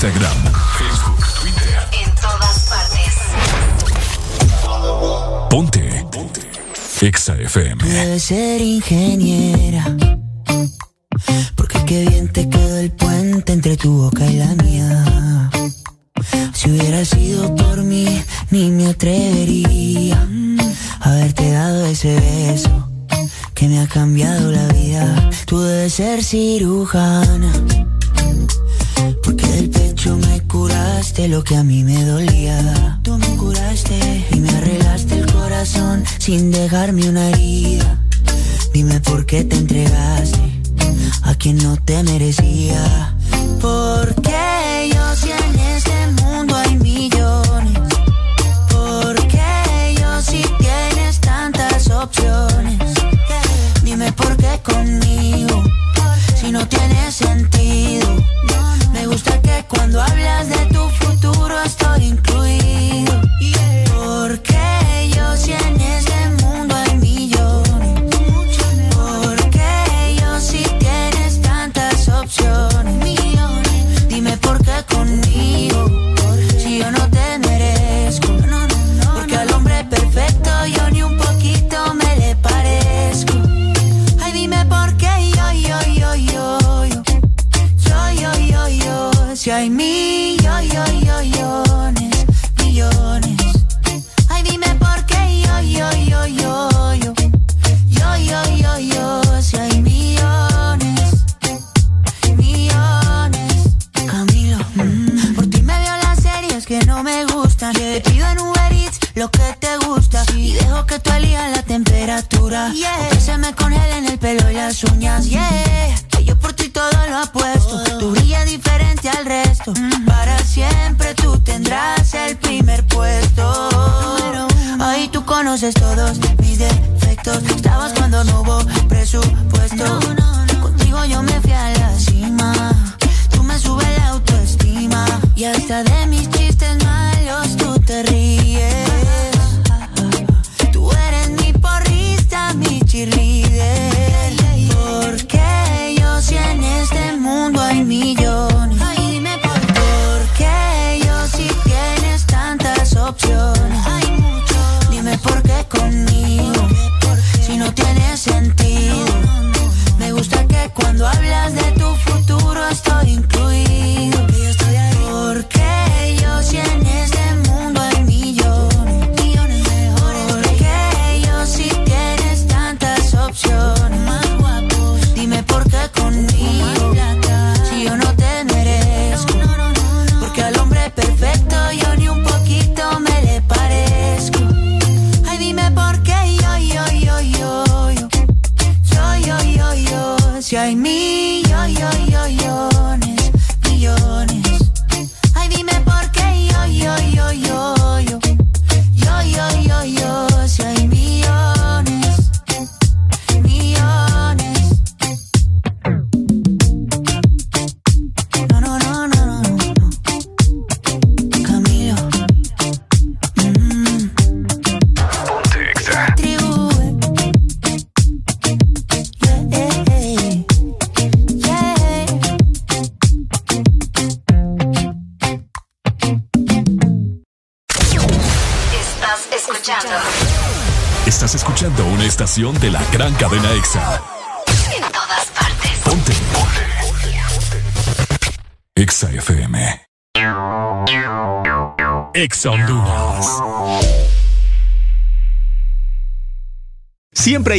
Instagram, Facebook, Twitter. En todas partes. Ponte. Ponte. Exa FM. Puede ser ingeniera. Porque qué bien te quedó el puente entre tu boca y la mía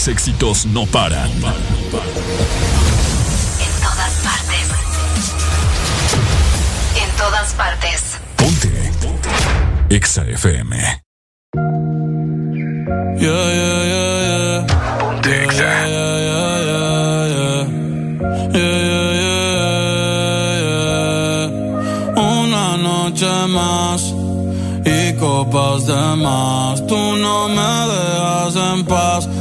Los éxitos no paran. En todas partes. En todas partes. Ponte. Exa FM. Yeah, yeah, yeah, yeah. Yeah. Yeah, yeah, yeah, yeah. Una noche más y copas de más. Tú no me dejas en paz,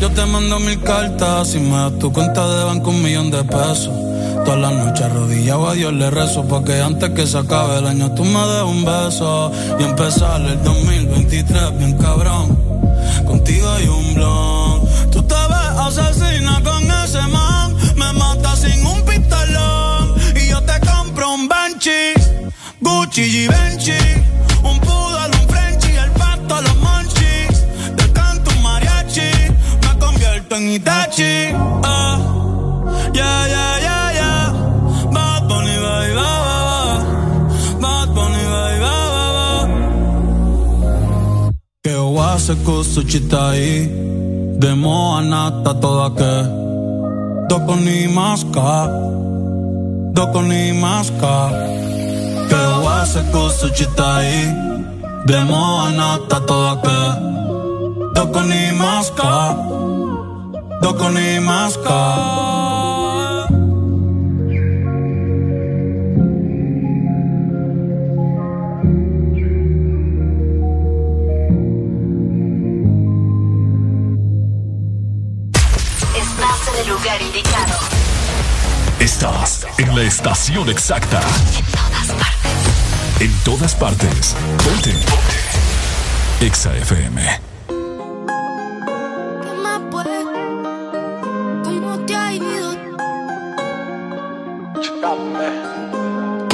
yo te mando mil cartas. Si me das tu cuenta de banco, un millón de pesos. Todas las noches arrodillado a Dios le rezo Porque antes que se acabe el año tú me des un beso Y empezar el 2023 bien cabrón Itachi ah. Yeah, yeah, yeah, yeah. Bad Bunny, bye, bye, bye, bye. Bad Bunny, bye, bye, bye, bye. Che ho a se questo città Demo a nata toda che Doko ni ni maska Che ho a se questo città Demo a nata toda che Doko ni maska Doko ni maska Estás en el lugar indicado. Estás en la estación exacta. En todas partes. Ponte. Exa FM.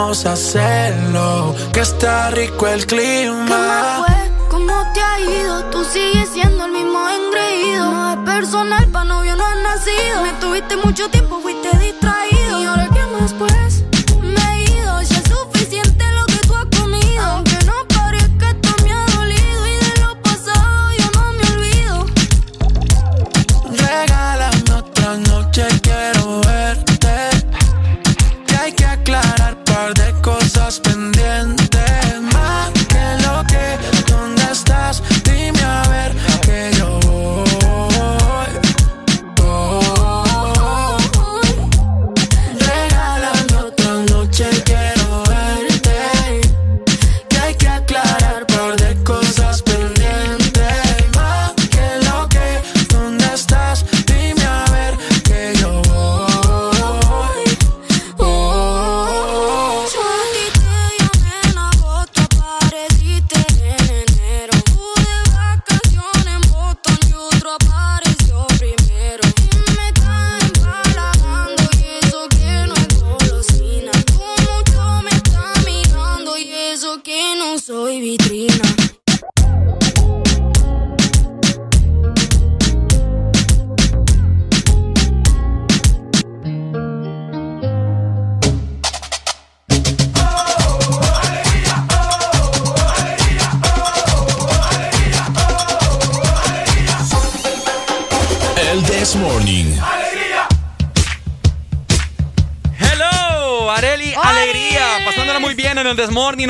Vamos a hacerlo. Que está rico el ¿Qué clima. fue? ¿Cómo te ha ido? Tú sigues siendo el mismo engreído. No es personal, pa' novio no has nacido. Me tuviste mucho tiempo, fuiste distraído.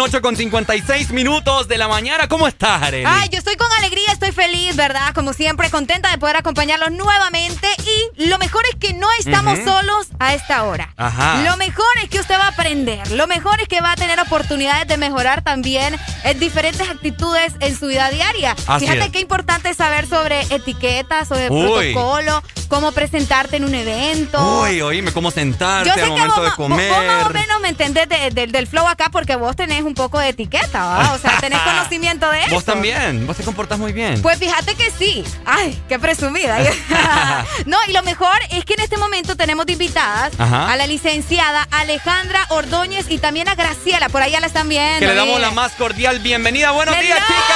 Desmorning, 8 con 56 minutos de la mañana. ¿Cómo estás, Areli? Ay, yo estoy con alegría, estoy feliz, ¿verdad? Como siempre, contenta de poder acompañarlos nuevamente. Y lo mejor es que no estamos solos a esta hora. Ajá. Lo mejor es que usted va a aprender. Lo mejor es que va a tener oportunidades de mejorar también en diferentes actitudes en su vida diaria. Así Fíjate es. qué importante es saber sobre etiquetas, sobre Uy. protocolo, cómo presentarte en un evento. Uy, oíme, cómo sentarte Yo sé al que momento vos, de comer. vos más o menos me entendés de- de- del flow acá porque vos tenés un poco de etiqueta, ¿va? O sea, tenés conocimiento de eso. Vos también, vos te comportas muy bien. Pues fíjate que sí. Ay, qué presumida. no, y lo mejor es que en este momento tenemos de invitadas Ajá. a la licenciada Alejandra Ordóñez y también a Graciela. Por ahí ya la están viendo. que le damos la más cordial bienvenida. Buenos días, chicas.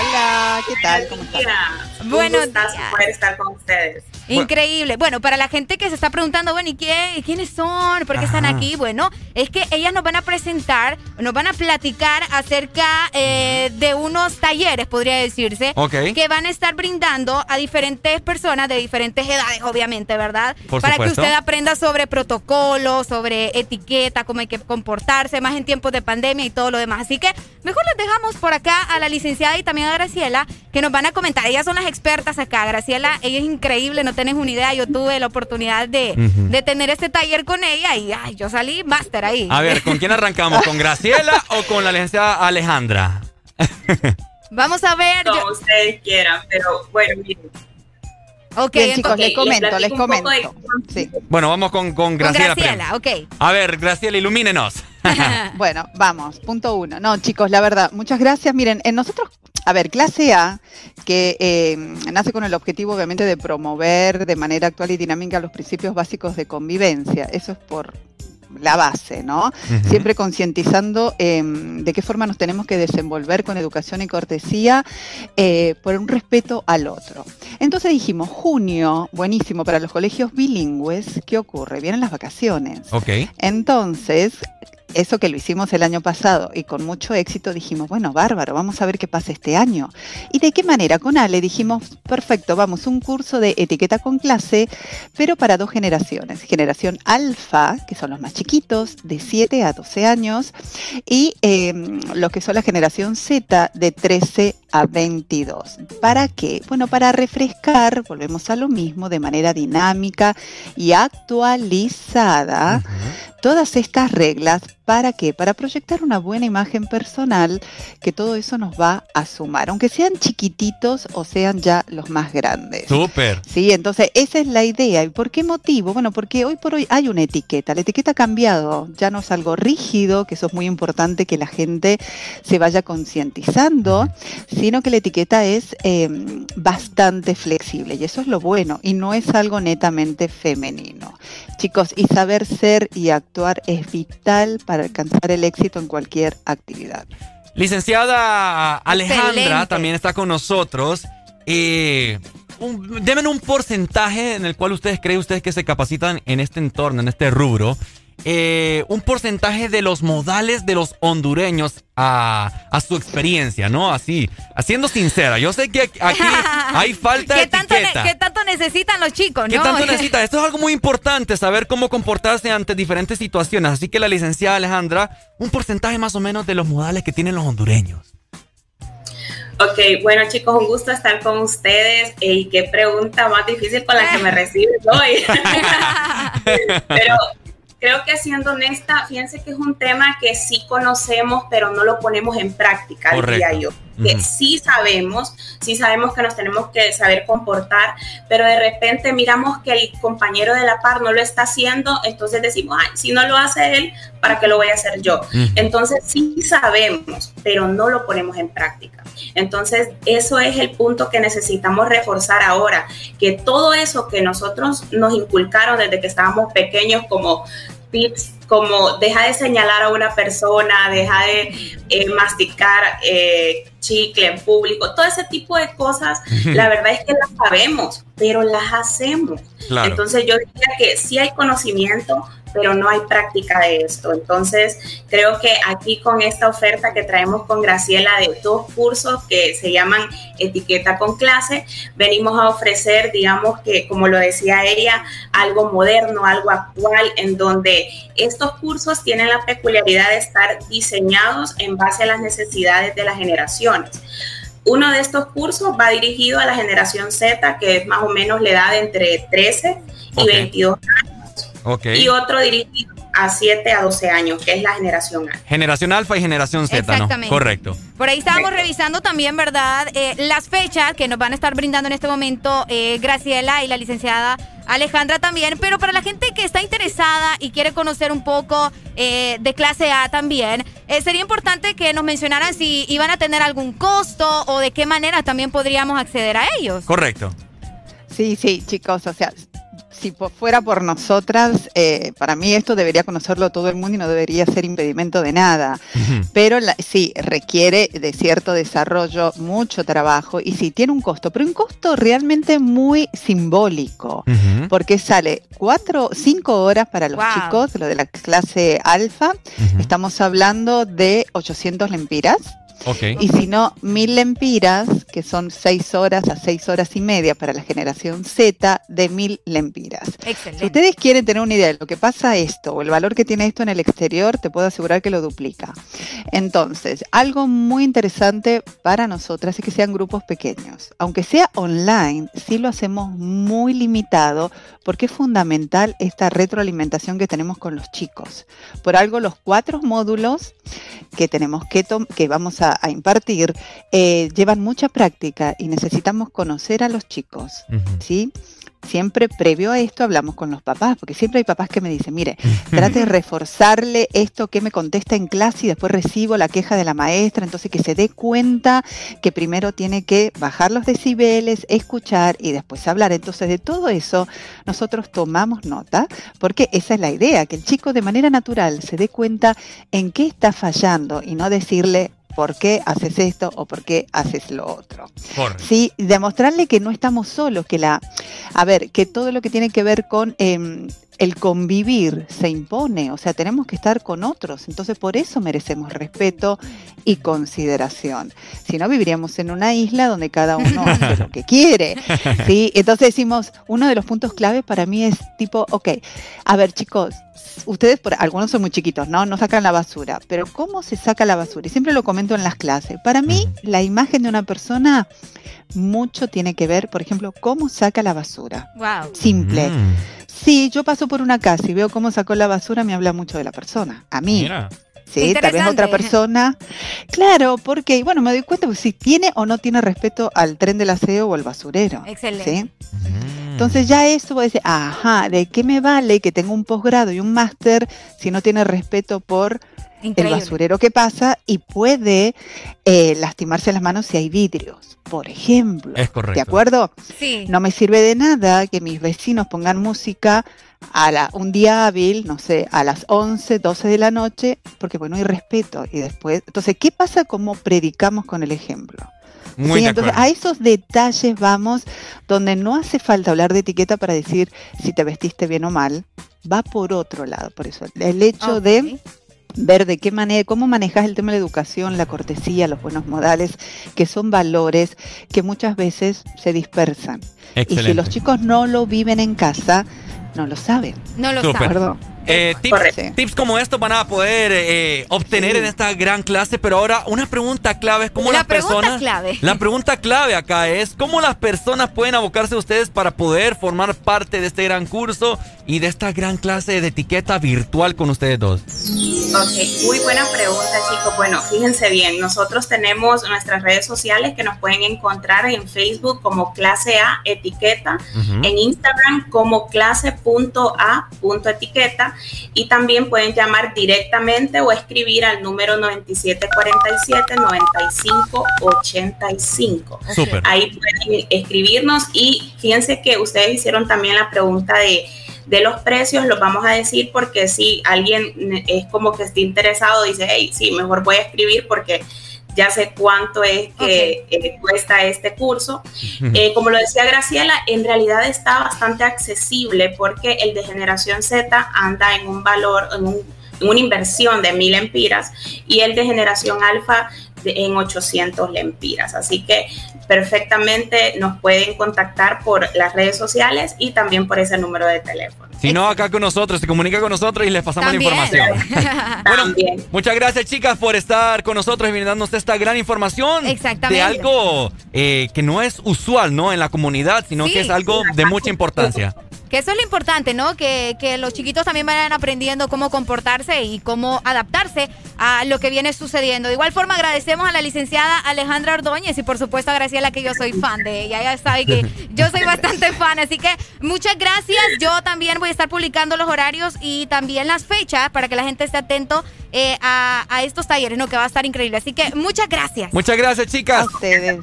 Hola, ¿qué tal? ¿Cómo están? Buenos días. poder estar con ustedes. Increíble. Bueno, para la gente que se está preguntando, bueno, ¿y quién, quiénes son? ¿Por qué están aquí? Bueno, es que ellas nos van a presentar, nos van a platicar acerca eh, de unos talleres, podría decirse, que van a estar brindando a diferentes personas de diferentes edades, obviamente, ¿verdad? Por para supuesto. que usted aprenda sobre protocolo, sobre etiqueta, cómo hay que comportarse, más en tiempos de pandemia y todo lo demás. Así que mejor les dejamos por acá a la licenciada y también a Graciela, que nos van a comentar. Ellas son las expertas acá. Graciela, ella es increíble, no tenés una idea. Yo tuve la oportunidad de, tener este taller con ella y ay, yo salí máster ahí. A ver, ¿con quién arrancamos? ¿Con Graciela o con la licenciada Alejandra? Vamos a ver. Como yo- ustedes quieran, pero bueno, miren. Ok, Bien, chicos, entonces- les comento, les comento. Sí. Bueno, vamos con, con Con Graciela. Graciela, primero. A ver, Graciela, ilumínenos. Bueno, vamos, punto uno. No, chicos, la verdad, muchas gracias. Miren, en nosotros, a ver, clase A, que eh, nace con el objetivo, obviamente, de promover de manera actual y dinámica los principios básicos de convivencia. Eso es por la base, ¿no? Siempre concientizando eh, de qué forma nos tenemos que desenvolver con educación y cortesía eh, por un respeto al otro. Entonces dijimos, junio, buenísimo para los colegios bilingües, ¿qué ocurre? Vienen las vacaciones. Ok. Entonces, eso que lo hicimos el año pasado y con mucho éxito, dijimos, bueno, bárbaro, vamos a ver qué pasa este año. ¿Y de qué manera? Con Ale dijimos, perfecto, vamos, un curso de etiqueta con clase, pero para dos generaciones. Generación alfa, que son los más chiquitos, de 7 a 12 años, y eh, los que son la generación Z, de 13 a 22. ¿Para qué? Bueno, para refrescar, volvemos a lo mismo, de manera dinámica y actualizada todas estas reglas. ¿Para qué? Para proyectar una buena imagen personal, que todo eso nos va a sumar, aunque sean chiquititos o sean ya los más grandes. Súper. Sí, entonces esa es la idea. ¿Y por qué motivo? Bueno, porque hoy por hoy hay una etiqueta. La etiqueta ha cambiado, ya no es algo rígido, que eso es muy importante que la gente se vaya concientizando, sino que la etiqueta es eh, bastante flexible y eso es lo bueno y no es algo netamente femenino. Chicos, y saber ser y actuar es vital para alcanzar el éxito en cualquier actividad. Licenciada Alejandra Excelente. también está con nosotros. Eh, un, denme un porcentaje en el cual ustedes creen ustedes que se capacitan en este entorno, en este rubro. Eh, un porcentaje de los modales de los hondureños a, a su experiencia, ¿no? Así, haciendo sincera. Yo sé que aquí hay falta de ¿Qué tanto, ne- etiqueta. ¿Qué tanto necesitan los chicos, ¿Qué no? tanto necesita? Esto es algo muy importante, saber cómo comportarse ante diferentes situaciones. Así que la licenciada Alejandra, un porcentaje más o menos de los modales que tienen los hondureños. Ok, bueno chicos, un gusto estar con ustedes Eh, y qué pregunta más difícil con la que me recibes hoy. pero creo que siendo honesta, fíjense que es un tema que sí conocemos, pero no lo ponemos en práctica, diría Correcto. yo. Que sí sabemos, sí sabemos que nos tenemos que saber comportar, pero de repente miramos que el compañero de la par no lo está haciendo, entonces decimos, ay, si no lo hace él, ¿para qué lo voy a hacer yo? Entonces sí sabemos, pero no lo ponemos en práctica. Entonces eso es el punto que necesitamos reforzar ahora, que todo eso que nosotros nos inculcaron desde que estábamos pequeños como tips como deja de señalar a una persona, deja de eh, masticar eh, chicle en público, todo ese tipo de cosas, la verdad es que las sabemos, pero las hacemos. Claro. Entonces yo diría que sí hay conocimiento, pero no hay práctica de esto. Entonces creo que aquí con esta oferta que traemos con Graciela de dos cursos que se llaman etiqueta con clase, venimos a ofrecer, digamos que como lo decía ella, algo moderno, algo actual, en donde estos cursos tienen la peculiaridad de estar diseñados en base a las necesidades de las Uno de estos cursos va dirigido a la generación Z, que es más o menos la edad de entre 13 y Ok. 22 años, Ok. y otro dirigido a 7 a 12 años, que es la generación A. Generación Alfa y Generación Z, ¿no? Exactamente. Correcto. Por ahí estábamos revisando también, ¿verdad? Eh, las fechas que nos van a estar brindando en este momento eh, Graciela y la licenciada Alejandra también. Pero para la gente que está interesada y quiere conocer un poco eh, de clase A también, eh, sería importante que nos mencionaran si iban a tener algún costo o de qué manera también podríamos acceder a ellos. Correcto. Sí, sí, chicos, o sea, si fuera por nosotras, eh, para mí esto debería conocerlo todo el mundo y no debería ser impedimento de nada. Pero la- sí, requiere de cierto desarrollo, mucho trabajo y sí, tiene un costo, pero un costo realmente muy simbólico, porque sale cuatro, cinco horas para los Wow. chicos, lo de la clase alfa, estamos hablando de 800 lempiras. Y si no, mil lempiras, que son seis horas a seis horas y media para la generación Z, de mil lempiras. Si ustedes quieren tener una idea de lo que pasa esto o el valor que tiene esto en el exterior, te puedo asegurar que lo duplica. Entonces, algo muy interesante para nosotras es que sean grupos pequeños. Aunque sea online, sí lo hacemos muy limitado porque es fundamental esta retroalimentación que tenemos con los chicos. Por algo, los cuatro módulos que tenemos que, que vamos a, a impartir eh, llevan mucha práctica y necesitamos conocer a los chicos, ¿sí? Siempre previo a esto hablamos con los papás, porque siempre hay papás que me dicen, mire, trate de reforzarle esto que me contesta en clase y después recibo la queja de la maestra, entonces que se dé cuenta que primero tiene que bajar los decibeles, escuchar y después hablar. Entonces de todo eso nosotros tomamos nota, porque esa es la idea, que el chico de manera natural se dé cuenta en qué está fallando y no decirle por qué haces esto o por qué haces lo otro. Sí, demostrarle que no estamos solos, que la, a ver, que todo lo que tiene que ver con em, el convivir se impone, o sea, tenemos que estar con otros, entonces por eso merecemos respeto y consideración. Si no, viviríamos en una isla donde cada uno hace lo que quiere. ¿sí? Entonces decimos, uno de los puntos claves para mí es tipo, ok, a ver chicos, ustedes, por, algunos son muy chiquitos, ¿no? No sacan la basura, pero ¿cómo se saca la basura? Y siempre lo comento en las clases. Para mí, la imagen de una persona mucho tiene que ver, por ejemplo, cómo saca la basura. Wow. Simple. Si yo paso por una casa y veo cómo sacó la basura, me habla mucho de la persona. A mí. Mira. Sí, tal vez otra persona. Claro, porque, bueno, me doy cuenta pues, si tiene o no tiene respeto al tren del aseo o al basurero. Excelente. ¿sí? Entonces ya eso voy a decir, ajá, ¿de qué me vale que tenga un posgrado y un máster si no tiene respeto por Increíble. el basurero que pasa y puede eh, lastimarse las manos si hay vidrios, por ejemplo? Es correcto. ¿De acuerdo? Sí. No me sirve de nada que mis vecinos pongan música a la, un día hábil, no sé, a las 11, 12 de la noche, porque bueno, hay respeto. Y después, entonces, ¿qué pasa cómo predicamos con el ejemplo? Muy Sí, de entonces acuerdo. a esos detalles vamos donde no hace falta hablar de etiqueta para decir si te vestiste bien o mal, va por otro lado. Por eso, el hecho de ver de qué manera, cómo manejas el tema de la educación, la cortesía, los buenos modales, que son valores que muchas veces se dispersan. Y si los chicos no lo viven en casa, no lo saben. No lo Súper. Perdón. Eh, tips, tips como estos van a poder eh, obtener en esta gran clase, pero ahora una pregunta clave es cómo La las pregunta personas... clave. La pregunta clave acá es cómo las personas pueden abocarse a ustedes para poder formar parte de este gran curso y de esta gran clase de etiqueta virtual con ustedes dos. Ok, muy buena pregunta, chicos. Bueno, fíjense bien, nosotros tenemos nuestras redes sociales que nos pueden encontrar en Facebook como clase A etiqueta, en Instagram como clase.a.etiqueta y también pueden llamar directamente o escribir al número 9747-9585. Súper. Ahí pueden escribirnos y fíjense que ustedes hicieron también la pregunta de de los precios los vamos a decir porque si alguien es como que esté interesado, dice, hey, sí, mejor voy a escribir porque ya sé cuánto es que eh, cuesta este curso. Eh, como lo decía Graciela, en realidad está bastante accesible porque el de generación Z anda en un valor, en, un- una inversión de mil empiras y el de generación alfa de- en 800 lempiras. Así que perfectamente nos pueden contactar por las redes sociales y también por ese número de teléfono. Si no, acá con nosotros, se comunica con nosotros y les pasamos También. la información. bueno, muchas gracias chicas por estar con nosotros y brindarnos esta gran información. Exactamente. De algo eh, que no es usual, ¿no? En la comunidad, sino Sí. que es algo de mucha importancia. Que eso es lo importante, ¿no? Que, que los chiquitos también vayan aprendiendo cómo comportarse y cómo adaptarse a lo que viene sucediendo. De igual forma, agradecemos a la licenciada Alejandra Ordóñez y por supuesto a Graciela, que yo soy fan de ella. Ya sabe que yo soy bastante fan, así que muchas gracias. Yo también voy a estar publicando los horarios y también las fechas para que la gente esté atento eh, a, a estos talleres, ¿no? Que va a estar increíble. Así que muchas gracias. Muchas gracias, chicas. ustedes.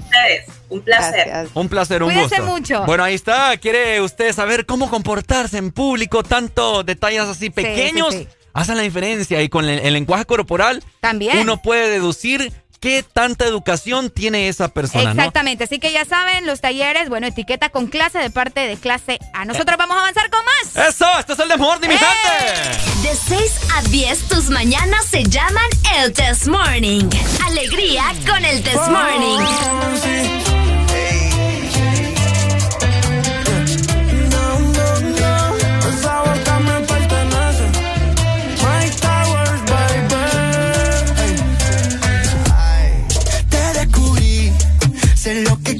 Un placer. Un placer, un Cuídense gusto. mucho. Bueno, ahí está. ¿Quiere usted saber cómo comportarse en público? Tanto detalles así pequeños sí. hacen la diferencia. Y con el, el lenguaje corporal, También. uno puede deducir qué tanta educación tiene esa persona, ¿no? Exactamente, así que ya saben, los talleres, bueno, etiqueta con clase de parte de clase A. Nosotros vamos a avanzar con más. Eso, esto es el de Morning, mi gente. De 6 a 10, tus mañanas se llaman el Test Morning. Alegría con el Test Morning. Esa sé lo que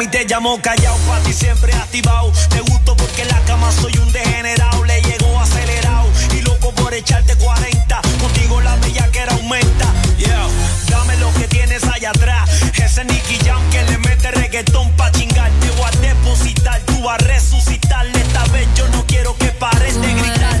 mami te llamó callao, pa' ti siempre activado. Te gusto porque en la cama soy un degenerado, le llegó acelerado y loco por echarte 40. Contigo la bella que era aumenta. Yeah, dame lo que tienes allá atrás. Ese Nicky Jam que le mete reggaetón pa' chingar. Te voy a depositar, tú vas a resucitar. Esta vez yo no quiero que pares de gritar.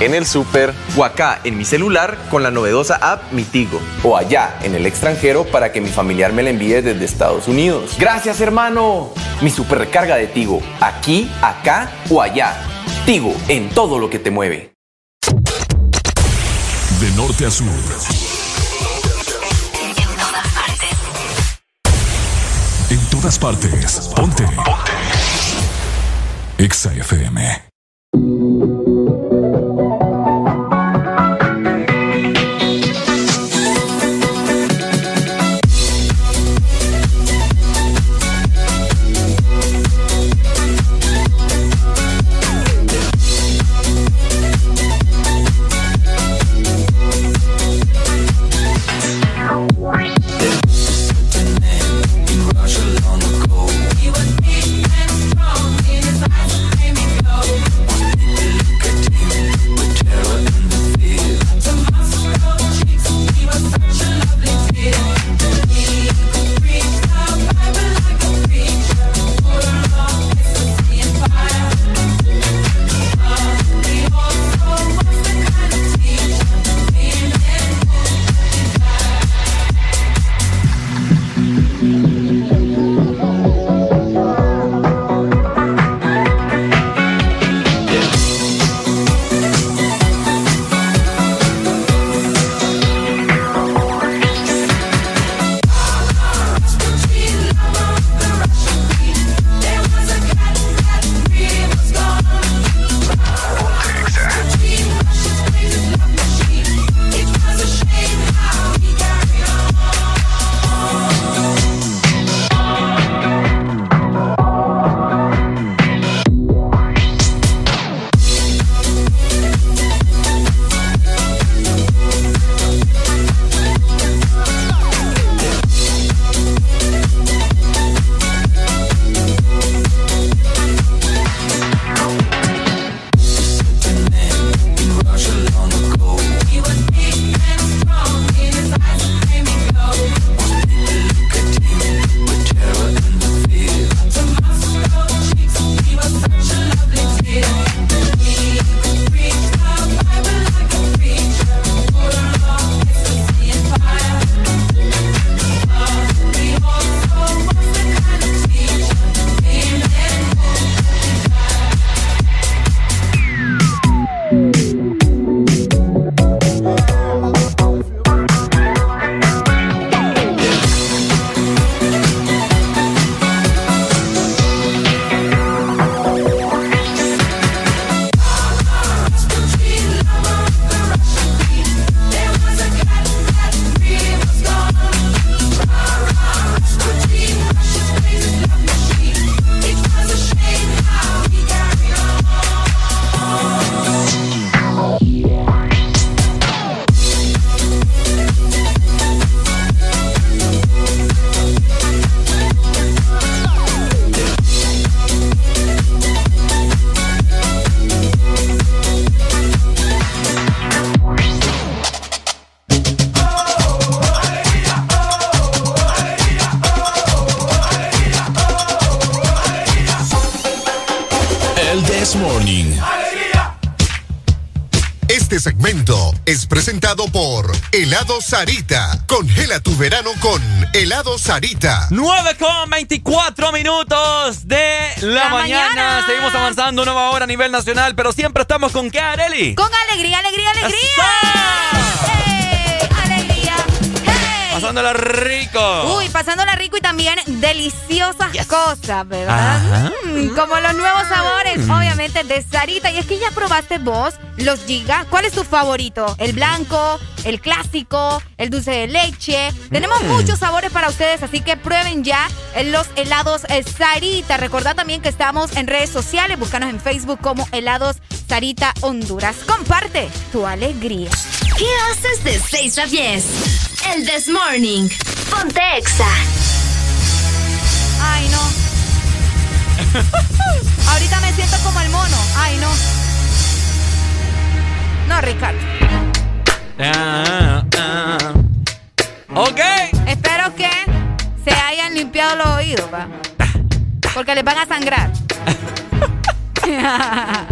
en el super o acá en mi celular con la novedosa app Mi Tigo. O allá en el extranjero para que mi familiar me la envíe desde Estados Unidos. Gracias hermano. Mi super recarga de Tigo, aquí, acá o allá. Tigo en todo lo que te mueve. De norte a sur. En todas partes. Ponte. Ponte. Exa FM. Sarita. 9 con 24 minutos de la, La mañana. mañana. Seguimos avanzando nueva hora a nivel nacional, pero siempre estamos con qué, Areli. Con alegría, alegría, alegría. ¡Ey! ¡Alegría! ¡Hey! Pasándola rico. Uy, pasándola rico y también deliciosas cosas, ¿verdad? Mm, como los nuevos sabores, obviamente, de Sarita. Y es que ya probaste vos los gigas. ¿Cuál es tu favorito? ¿El blanco? ¿El clásico? ¿El dulce de leche? Tenemos Mm. muchos sabores para ustedes, así que prueben ya los helados eh, Sarita. Recordad también que estamos en redes sociales. Búscanos en Facebook como helados Sarita Honduras. Comparte tu alegría. ¿Qué haces de 6 a 10? El This Morning. Ponte Exa. Ay, no. Ahorita me siento como el mono. Ay, no. No, Ricardo. Ah, ah. Ok. Espero que se hayan limpiado los oídos, va. Porque les van a sangrar.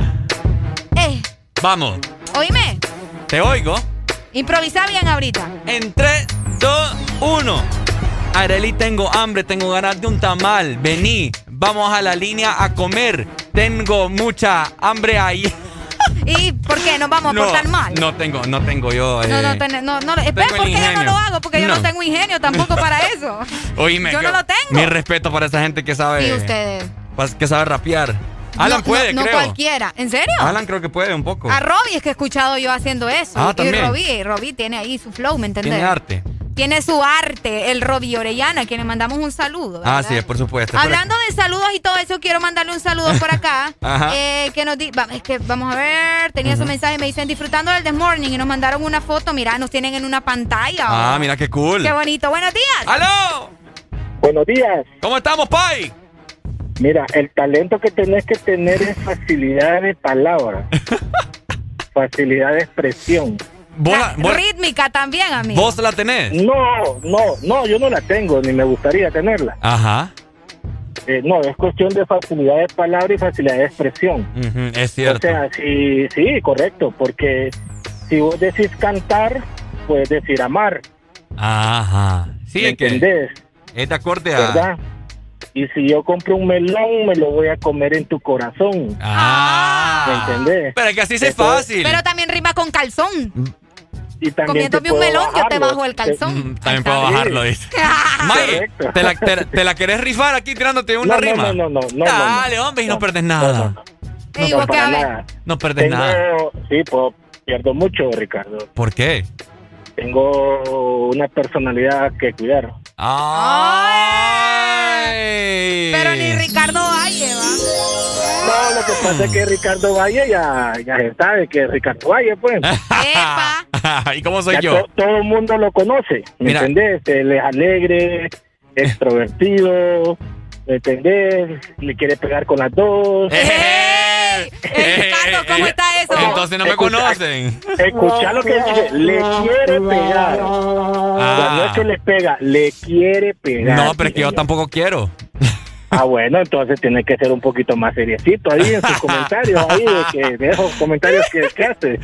eh, Vamos. oíme. Te oigo. Improvisa bien ahorita. En 3, 2, 1. Areli, tengo hambre, tengo ganas de un tamal. Vení, vamos a la línea a comer. Tengo mucha hambre ahí. ¿Y por qué nos vamos a portar mal? no tengo, no tengo yo. No, eh, no, ten- no, no, espera, ¿por qué yo no lo hago? Porque yo no No. tengo ingenio tampoco para eso. Oíme, yo no lo tengo. Mi respeto para esa gente que sabe. Sí, ustedes. Que sabe rapear. Alan no, puede, no, no creo. cualquiera. ¿En serio? Alan creo que puede un poco. A Robbie es que he escuchado yo haciendo eso. Ah, y también. Robbie, Robbie tiene ahí su flow, ¿me entendés? Tiene arte. Tiene su arte, el Robbie Orellana, a quien le mandamos un saludo. Ah, ¿verdad? sí, por supuesto. Hablando de saludos y todo eso, quiero mandarle un saludo por acá. Ajá. eh, que nos di va- es que vamos a ver, tenía su mensaje, me dicen disfrutando del The Morning y nos mandaron una foto, mira, nos tienen en una pantalla. Ah, mira qué cool. Qué bonito. Buenos días. ¡Aló! Buenos días. ¿Cómo estamos, Pai? Mira, el talento que tenés que tener es facilidad de palabra, facilidad de expresión. ¿Vos, la- vos- Rítmica también, amigo. vos la tenés? No, no, no, yo no la tengo, ni me gustaría tenerla. Ajá. Eh, no, es cuestión de facilidad de palabra y facilidad de expresión. Es cierto. O sea, sí, sí, correcto, porque si vos decís cantar, puedes decir amar, Ajá. Sí, ¿me es que entendés? es de acorde a. ¿Verdad? Y si yo compro un melón, me lo voy a comer en tu corazón. Ah. ¿Me entendés? Pero es que así sí es Eso- fácil. Pero también rima con calzón. Y también Comiéndome un melón, yo te bajarlo. bajo el calzón. Mm, También puedo bajarlo, dice. May, ¿te la, te, te la querés rifar aquí tirándote una No, no, rima? no, no, no, no, no, Dale, no. hombre, y no perdes nada. No, nada. No perdes Tengo, nada. sí, pues, pierdo mucho, Ricardo. ¿Por qué? Tengo una personalidad que cuidar. Ay. Pero ni Ricardo Valle, va. No, lo que pasa es que Ricardo Valle ya, ya se sabe que es Ricardo Valle, pues. ¿Y cómo soy Ya yo? to- todo el mundo lo conoce, ¿me Mira. entendés? Él es alegre, extrovertido, ¿me entendés? Le quiere pegar con las dos. ¡Ey! Ey, Ricardo, ¿cómo está eso? Entonces no me Escucha- conocen. Escucha lo que dice, le quiere pegar. O sea, no es que le pega, le quiere pegar. No, pero es que yo tampoco quiero. Ah, bueno, entonces tiene que ser un poquito más seriecito ahí en sus comentarios, ahí de, que, de esos comentarios que, que hace.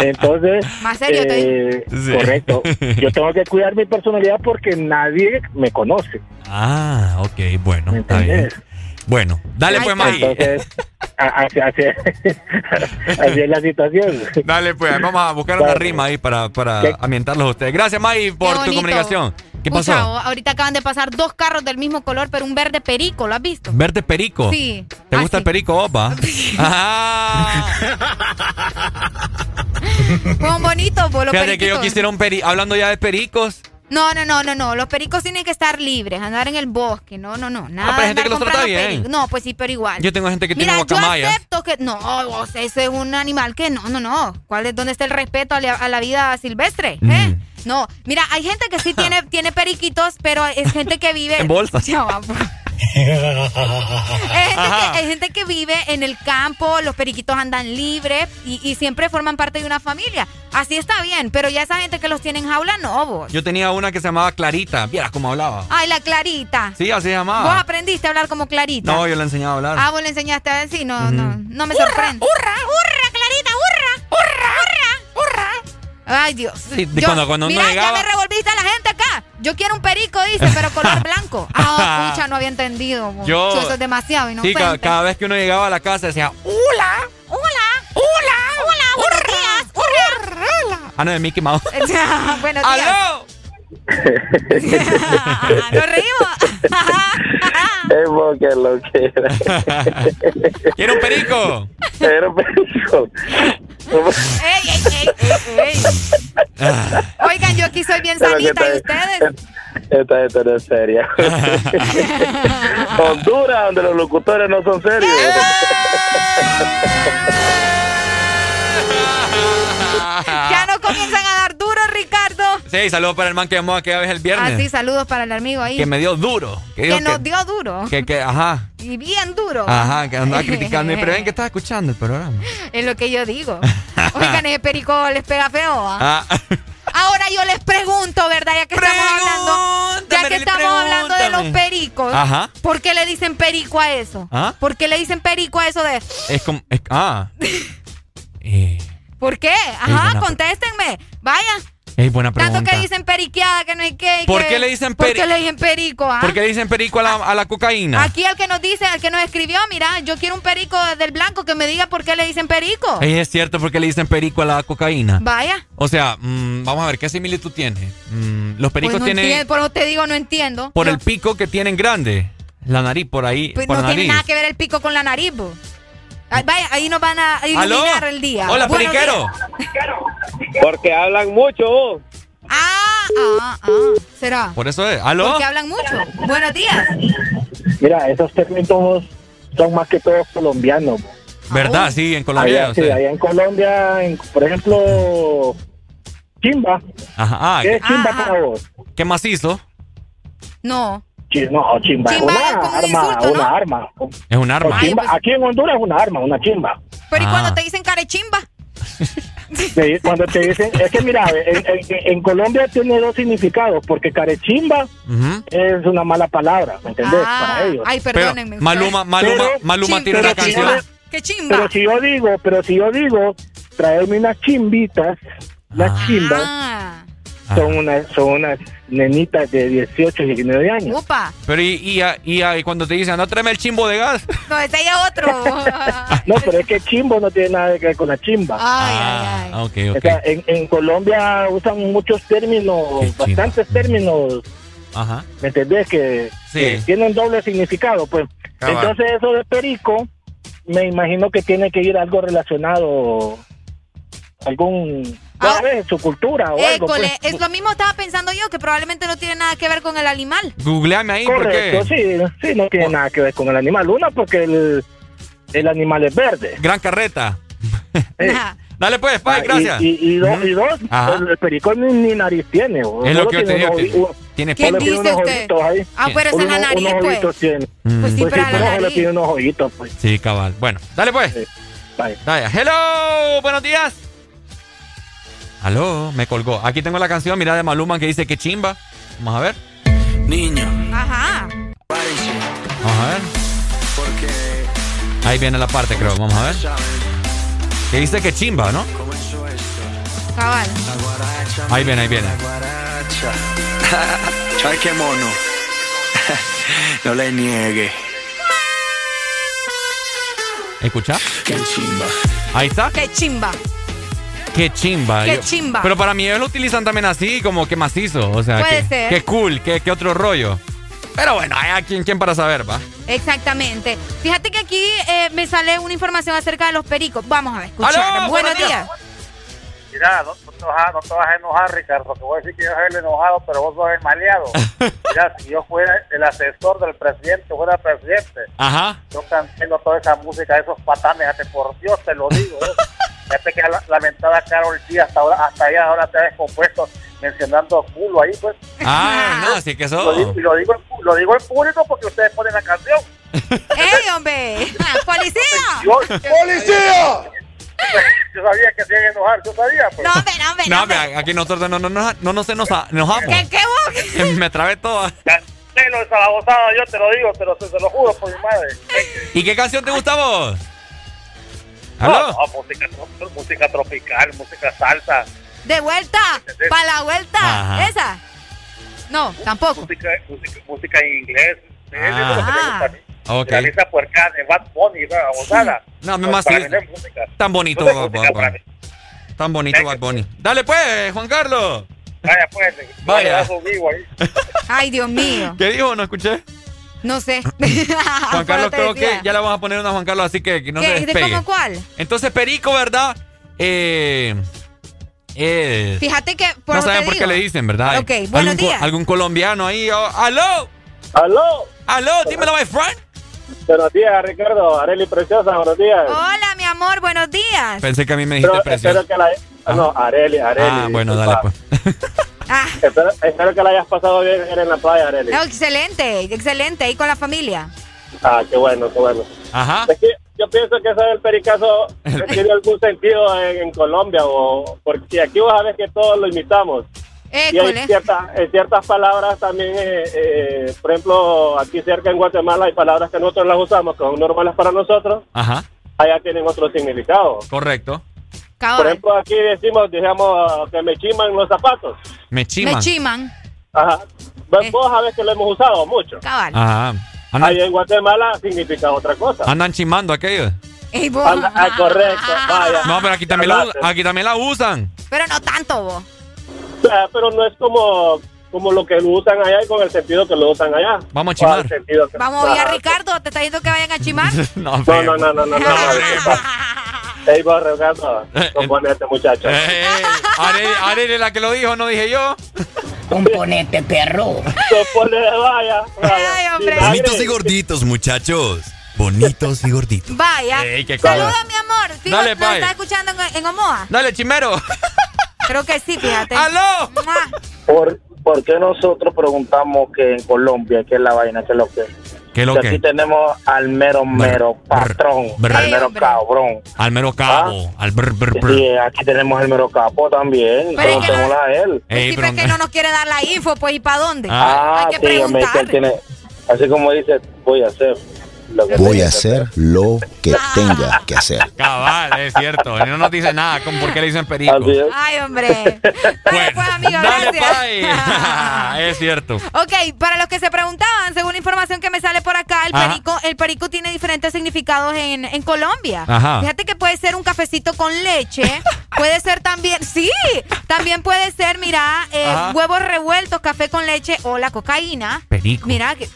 Entonces, Más serio, eh, correcto. Yo tengo que cuidar mi personalidad porque nadie me conoce. Ah, ok, bueno, está bien. Bueno, dale pues, Maggie. Entonces, así, así- así es la situación. Dale pues, vamos a buscar una rima ahí para, para ambientarlos a ustedes. Gracias, Maggie, por tu comunicación. ¿Qué pasó? Pucha, o- ahorita acaban de pasar dos carros del mismo color, pero un verde perico, ¿lo has visto? Verte perico. Sí. ¿Te Ah, gusta el perico, opa? Ah. Son bonitos, vos, los Fíjate que yo quisiera un perico. Hablando ya de pericos. No, no, no, no, no. Los pericos tienen que estar libres, andar en el bosque. No, no, no. Nada. Ah, pero hay gente que los trata bien. No, pues sí, pero igual. Yo tengo gente que tiene Mira, yo acepto que. No, vos, ese es un animal que no, no, no. ¿Cuál es, ¿Dónde está el respeto a la, a la vida silvestre? ¿Eh? Mm. No, mira, hay gente que sí tiene, tiene periquitos, pero es gente que vive. En bolsas. Ya pues. Hay gente, que, hay gente que vive en el campo, los periquitos andan libres y, y siempre forman parte de una familia. Así está bien, pero ya esa gente que los tiene en jaula, no, vos. Yo tenía una que se llamaba Clarita. Vieras cómo hablaba. Ay, la Clarita. Sí, así se Vos llamaba. aprendiste a hablar como Clarita. No, yo le enseñaba a hablar. Ah, vos le enseñaste a decir, no, no, no me sorprende. ¡Hurra! ¡Hurra, Clarita! ¡Hurra! ¡Hurra! ¡Hurra! Ay, Dios. Sí, de cuando- cuando mira, llegaba- ya me revolviste a la gente acá. Yo quiero un perico, dice, pero color blanco. Ah, pucha, no había entendido. Yo- Eso es demasiado Sí, inocente. ca- cada, vez que uno llegaba a la casa decía, Hola, hola, hola, hola, buenos días, hola. ah, no, de Mickey Mouse. Buenos días. ¡Aló! Nos reímos. Es porque lo quiera. ¿Quiere un perico? Quiero un perico. ey, ey, ey, ey, ey. Oigan, yo aquí soy bien Pero que sanita y ustedes. Esta gente no es seria. Honduras, donde los locutores no son serios. Ya no comienzan a dar. Sí, saludos para el man que llamó aquella vez el viernes. Así, saludos para el amigo ahí. Que me dio duro. Que, nos que, dio duro. que, que- ajá. Y bien duro. Ajá, que andaba criticando. Pero ven que estás escuchando el programa. Es lo que yo digo. Oigan, ese perico les pega feo. ¿ah? Ah, Ahora yo les pregunto, ¿verdad? Ya que estamos hablando, ya que estamos hablando de los pericos, Ajá. ¿por qué le dicen perico a eso? ¿Ah? ¿Por qué le dicen perico a eso de? es como. es- ah, ¿Por qué? Ajá, contéstenme. Vaya, es buena pregunta. tanto que dicen periqueada, que no hay que. ¿Por que- qué le dicen ¿Por peri- qué le dicen perico? ah? ¿Por qué le dicen perico a la, a la cocaína? Aquí el que nos dice, el que nos escribió, mira, yo quiero un perico del blanco que me diga por qué le dicen perico. Es cierto porque le dicen perico a la cocaína. Vaya. O sea, mm, vamos a ver, ¿qué similitud tiene? Mm, los pericos Pues no tienen. entiendo, por eso te digo, no entiendo. Por No. el pico que tienen grande. La nariz por ahí. Pues por no la tiene nada que ver el pico con la nariz, bo. Ay, Vaya, ahí nos van a iluminar el día. Hola, Buenos periquero. días. Porque hablan mucho. vos. Ah, ah, ah. ¿Será? Por eso es. ¿Aló? Porque hablan mucho. Buenos días. Mira, esos términos son más que todos colombianos. ¿Verdad? Sí, en Colombia. Allá, o sí, allá en Colombia, en- por ejemplo, chimba. Ajá. Ah, ¿Qué es chimba Ah, para vos? ¿Qué macizo? No. No, chimba, Chimba una arma, insulto, una arma. Es un arma. chimba- pues- Aquí en Honduras es una arma, una chimba. Pero ¿y Ah. cuando te dicen carechimba? Sí, Cuando te dicen, es que mira, en, en- en Colombia tiene dos significados, porque carechimba Ujú. es una mala palabra, ¿me entendés? Ah, Para ellos. ay, Pero perdónenme. ustedes. Maluma, Maluma, Pero- Maluma tiene una pero canción. ¡Qué chimba! Pero si yo digo, pero si yo digo, traerme unas chimbitas, las Ah. chimbas Ah, son unas son unas nenitas de 18 y 19 años. upa. Pero y, y, y- y cuando te dicen, no tráeme el chimbo de gas. No, ese ya otro. No, pero es que chimbo no tiene nada que ver con la chimba. Ay, ay, ay. Ah, ok, O ok. sea, en, en Colombia usan muchos términos, Qué chimba. bastantes términos, Ajá. ¿me entendés? Que, Sí. que tienen doble significado, pues. Cabal. Entonces eso de perico, me imagino que tiene que ir algo relacionado, algún, Ah. ¿sabes? Su cultura o algo. École, pues. es lo mismo estaba pensando yo, que probablemente no tiene nada que ver con el animal. Googleame ahí, Correcto, porque sí, sí, no tiene nada que ver con el animal. Una, porque el, el animal es verde. Gran carreta. Eh. Dale pues, Spike, ah, y- gracias. Y, y, dos, y dos, el, perico ni, ni nariz tiene. o Es lo que yo te tiene digo, unos que tiene ¿Quién dice unos usted? ojitos ahí. Ah, pero esa es la Unos- nariz, unos pues. ojitos tiene. Mm. Pues sí, Pues pero sí, a pero la nariz. tiene unos ojitos, pues. Sí, cabal. Bueno, dale pues. Sí. Bye. Dale. Hello, buenos días. Aló, me colgó. Aquí tengo la canción, mira, de Maluma que dice que chimba. Vamos a ver. Niño, Ajá. Vamos a ver. porque Ahí viene la parte, creo. Vamos a ver. Que dice que chimba, ¿no? Cabal. La guaracha. Ahí viene, ahí viene. La guaracha. Ay, qué mono. no le niegue. ¿Escucha? Qué chimba. Ahí está. ¡Qué chimba! Qué chimba. Qué Yo- chimba. Pero para mí ellos lo utilizan también así, como que macizo. O sea, Puede que, ser. que cool, que, que otro rollo. Pero bueno, hay a quien, quien para saber, va. Exactamente. Fíjate que aquí eh, me sale una información acerca de los pericos. Vamos a ver, escuchar. ¡Aló! Buenos Buenos días. días. Mira, no, no te vas a, no te vas a enojar, Ricardo, porque voy a decir que yo soy el enojado, pero vos sos el maleado. Mira, si yo fuera el asesor del presidente, fuera presidente, Ajá. yo cancelo toda esa música de esos patanes, por Dios te lo digo. ¿eh? Fíjate que la, lamentada Carol G hasta ahora, hasta allá ahora te ha descompuesto mencionando culo ahí, pues. Ah, no, así que Lo digo, eso. y lo digo, en lo digo en público porque ustedes ponen la canción. ¡Ey, hombre! ¡Policía! Yo, ¡Policía! Yo sabía que se iban a enojar, yo sabía. Pues. No, hombre, no, hombre, no, No, hombre. ve, aquí nosotros no, no, no, no nos enoja- enojamos. ¿Qué, qué vos? Me trabé todo. Cancelo esa babosada, yo te lo digo, te lo, te lo juro por mi madre. ¿Y qué canción te gusta a vos? No, ¿Aló? no, música, tro- música tropical, música salsa, De vuelta, para la vuelta. Ajá. ¿Esa? No, tampoco. Música, música, música en inglés. Es eso lo que me gusta a mí. Ok. La risa puerca de Bad Bunny, ¿verdad? Abusada. No, me Pues más sí. Tan bonito No Bad para. Tan bonito Bad Bunny. Dale pues, Juan Carlos. Vaya, pues. Vaya. ahí. Ay, Dios mío. ¿Qué dijo? No escuché. No sé. Juan Carlos, Pero creo que ya le vamos a poner una a Juan Carlos, así que, no se ¿Qué? ¿De despegue. cómo cuál? Entonces, Perico, ¿verdad? Eh, eh, Fíjate que por no saben por qué le dicen, ¿verdad? Ok, buenos ¿Algún, co- días. algún colombiano ahí? oh, ¡Aló! ¡Aló! ¡Aló! Dímelo, my friend. Buenos días, Ricardo. Areli Preciosa, buenos días. Hola, mi amor, buenos días. Pensé que a mí me dijiste Pero precioso. espero que la... ah, No, Areli, Areli. Ah, bueno, dale disculpa. pues. Espero, espero que la hayas pasado bien en la playa, Areli. No, excelente, excelente, ahí con la familia. Ah, qué bueno, qué bueno. Ajá. Es que yo pienso que eso del pericazo tiene algún sentido en, en Colombia, o porque aquí vos sabés que todos lo imitamos. Y hay ciertas, en ciertas palabras también, eh, eh, por ejemplo, aquí cerca en Guatemala hay palabras que nosotros las usamos, que son normales para nosotros, Ajá. allá tienen otro significado. Correcto. Por ejemplo, aquí decimos, digamos, que me chiman los zapatos. Me chiman. Me chiman. Ajá. Vos vos sabés que lo hemos usado mucho. Cabal. Ajá. Andan, Ahí en Guatemala significa otra cosa. andan chimando aquellos. Ey, vos. Anda- ah, correcto, vaya. No, pero aquí también, la, aquí también la usan. Pero no tanto, vos. Ah, pero no es como, como lo que lo usan allá y con el sentido que lo usan allá. Vamos a O chimar. al sentido que- Vamos a oír a Ah, Ricardo, te está diciendo que vayan a chimar. no, No, no, no, no, no, no. Ey, vos, Ricardo, componete, muchacho. Eh, Arely es la que lo dijo, no dije yo. Componente, perro. Componete, vaya, vaya. Ay, hombre. Bonitos y gorditos, muchachos. Bonitos y gorditos. Vaya. Ey, qué Saluda, cosa. mi amor. Fijo, Dale, ¿Nos pai. está escuchando en, en Omoa? Dale, chimero. Creo que sí, fíjate. ¡Aló! ¿Por, ¿Por qué nosotros preguntamos que en Colombia qué es la vaina, qué es lo que? ¿Qué es lo Que que? aquí tenemos al mero mero patrón, brr. al mero cabrón. Al mero cabo. Al brr, brr, brr. Y aquí tenemos el mero capo también. Pero es que Preguntémosle a él. Ey, Sí, pero- pero es que no nos quiere dar la info, pues, ¿y para dónde? Ah, Hay que sí, hombre, que él tiene, así como dice, voy a hacer Voy a que hacer lo que tenga que hacer. Cabal, es cierto. No nos dice nada con por qué le dicen perico. Así es. Ay, hombre. Bueno, pues, amigo, Dale, gracias. pay. es cierto. Ok, para los que se preguntaban, según la información que me sale por acá, el Ajá. perico, el perico tiene diferentes significados en, en Colombia. Ajá. Fíjate que puede ser un cafecito con leche, puede ser también, sí, también puede ser, mira, eh, huevos revueltos, café con leche o la cocaína. Perico. Mira, que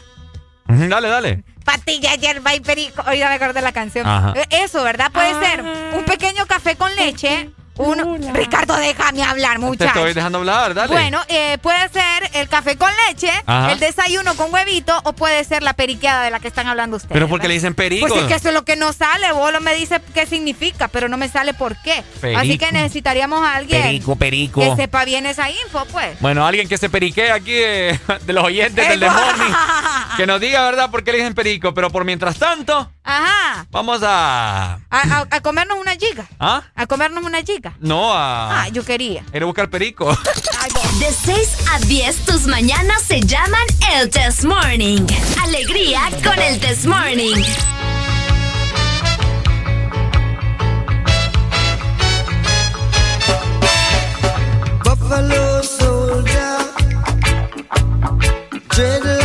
Dale, dale. patilla, yerba y perico. Ahorita me acordé de la canción. Ajá. Eso, ¿verdad? Puede ser un pequeño café con leche. Un... Ricardo, déjame hablar, Te muchacho. estoy dejando hablar, dale. Bueno, eh, puede ser el café con leche, Ajá. el desayuno con huevito o puede ser la periqueada de la que están hablando ustedes. Pero porque ¿verdad? le dicen perico. Pues es que eso es lo que no sale. Bolo me dice qué significa, pero no me sale por qué. Perico. Así que necesitaríamos a alguien Perico, perico. que sepa bien esa info, pues. Bueno, alguien que se periquee aquí de, de los oyentes del The Morning, que nos diga, ¿verdad?, por qué le dicen perico. Pero por mientras tanto, Ajá. vamos a... A, a- a comernos una giga. ¿Ah? A comernos una giga. No, a... Ah, yo quería. Ir a buscar perico. De 6 a 10 tus mañanas se llaman el Test Morning. Alegría con el Test Morning. Buffalo soldier, dreadlock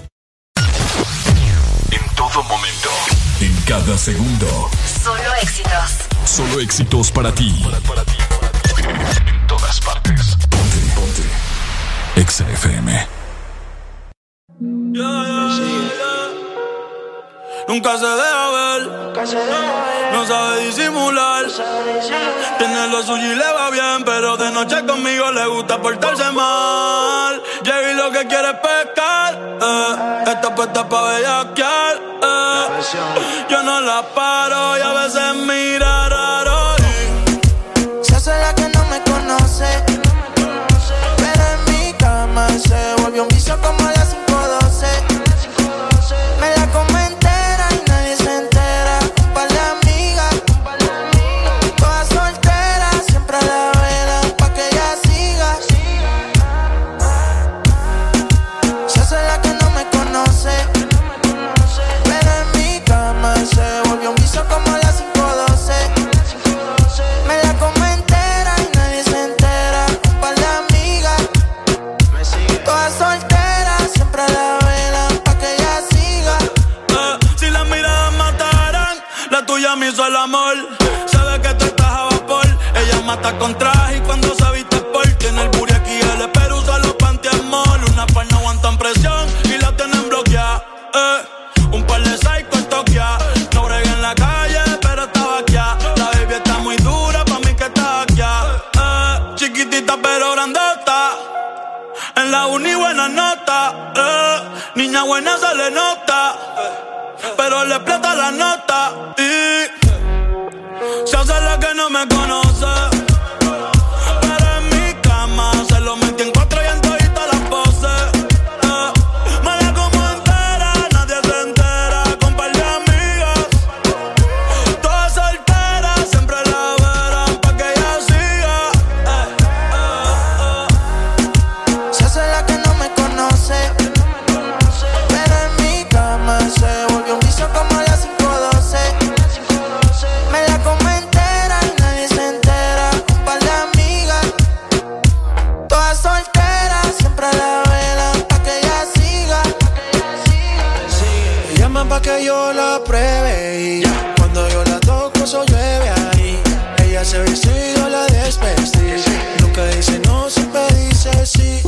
Cada segundo. Solo éxitos. Solo éxitos para ti. En todas partes. Ponte. Ponte. Exa FM. Nunca se deja ver, no sabe disimular. Tiene lo suyo y le va bien, pero de noche conmigo le gusta portarse mal. Llega y lo que quiere es pescar, eh. está puesta pa' bellaquear. Yo no la paro y a veces mira Y cuando se viste por tiene el booty aquí, el espero usa los pantiamol. Una par no aguantan presión y la tienen bloqueada. Eh, un par de psycho en Tokia. No bregué en la calle, pero estaba aquí. La baby está muy dura, pa' mí que está aquí. Eh, chiquitita pero grandota. En la uni buena nota, eh. niña buena se le nota, pero le explota la nota y se hace la que no me conoce.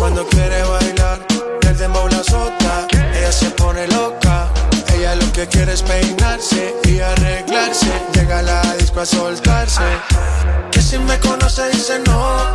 Cuando quiere bailar, el dembow la azota. Ella se pone loca. Ella lo que quiere es peinarse y arreglarse. Llega a la disco a soltarse. Que si me conoce dice no,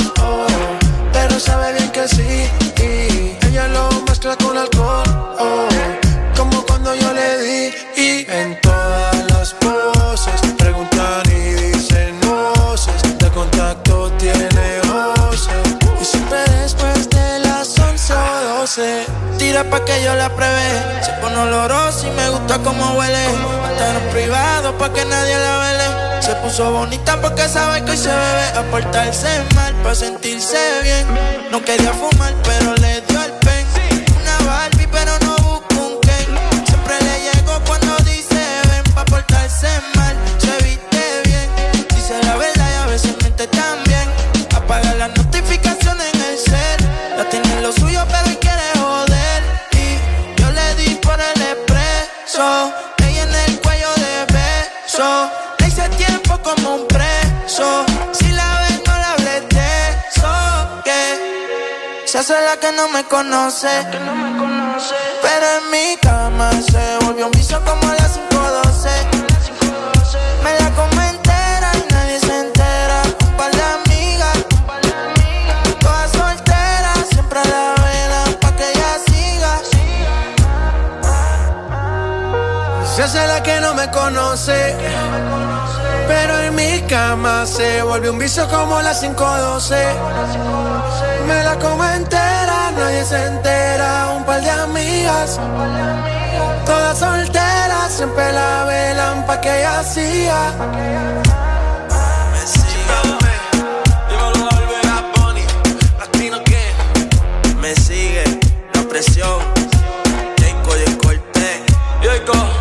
o 12. Tira pa' que yo la pruebe. Se pone olorosa y me gusta como huele. Estar privado pa' que nadie la vele. Se puso bonita porque sabe que hoy se bebe. A mal pa' sentirse bien. No quería fumar, pero le beso, ella en el cuello de beso. Le hice tiempo como un preso. Si la ves, no la hables de. Que se hace la que no me conoce. Pero en mi cama se volvió un vicio como a las Es la que no me conoce. Pero en mi cama se volvió un vicio como las 512. Me la como entera, nadie se entera. Un par de amigas, todas solteras, siempre la velan pa' que ella que me sigue la presión. Jacob y el corte.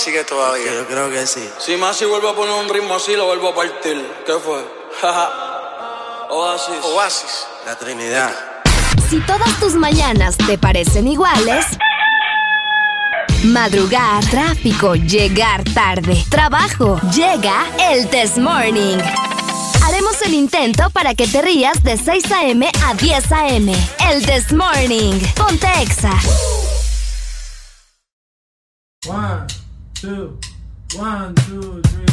Sigue todavía? Yo creo que sí. Si Masi vuelve a poner un ritmo así, lo vuelvo a partir. ¿Qué fue? Oasis. Oasis. La Trinidad. Si todas tus mañanas te parecen iguales, madrugar, tráfico, llegar tarde, trabajo, llega el Test Morning. Haremos el intento para que te rías de 6 a.m. a 10 a.m. El Test Morning. Ponte Exa. One, two, one, two, three.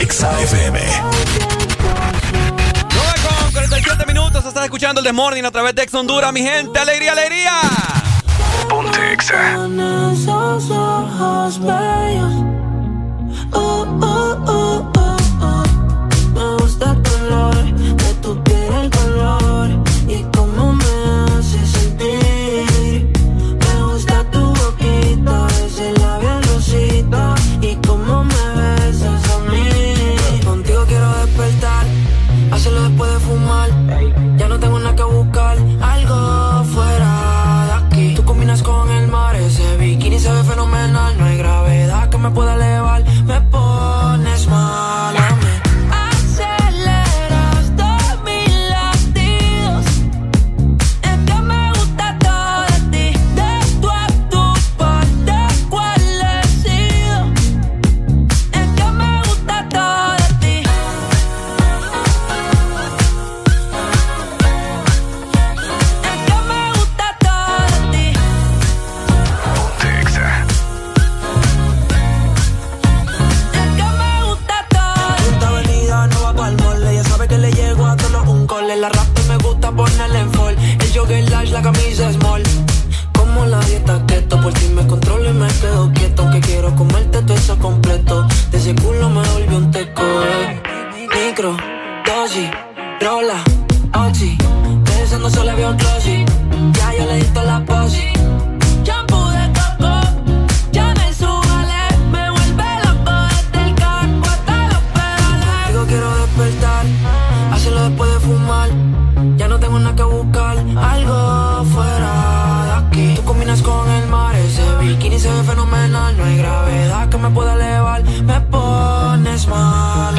Exa FM. 9 con 47 minutos. Estás escuchando el The Morning a través de Ex Honduras, mi gente. ¡Alegría, alegría! Ponte Exa. Con esos ojos bellos. Por si me controlo y me quedo quieto. Aunque quiero comerte todo eso completo. De ese culo me volvió un teco, eh. Micro, dosis, rola, oxi. Pensando solo había un glossy. Ya yo le di toda la posi. Me pueda elevar, me pones mal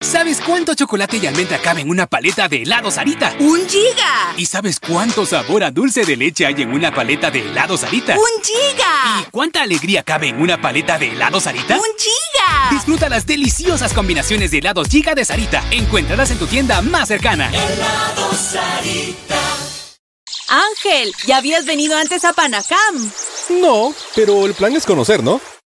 ¿Sabes cuánto chocolate y almendra cabe en una paleta de helado Sarita? ¡Un giga! ¿Y sabes cuánto sabor a dulce de leche hay en una paleta de helado Sarita? ¡Un giga! ¿Y cuánta alegría cabe en una paleta de helado Sarita? ¡Un giga! Disfruta las deliciosas combinaciones de helados Giga de Sarita. Encuéntralas en tu tienda más cercana. Helado Sarita. Ángel, ¿ya habías venido antes a Panacam? No, pero el plan es conocer, ¿no?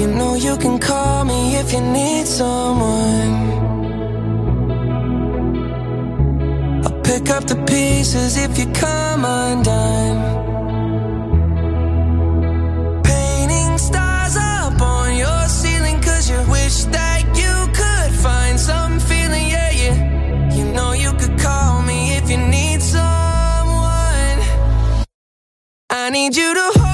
You know you can call me if you need someone. I'll pick up the pieces if you come undone. I need you to hold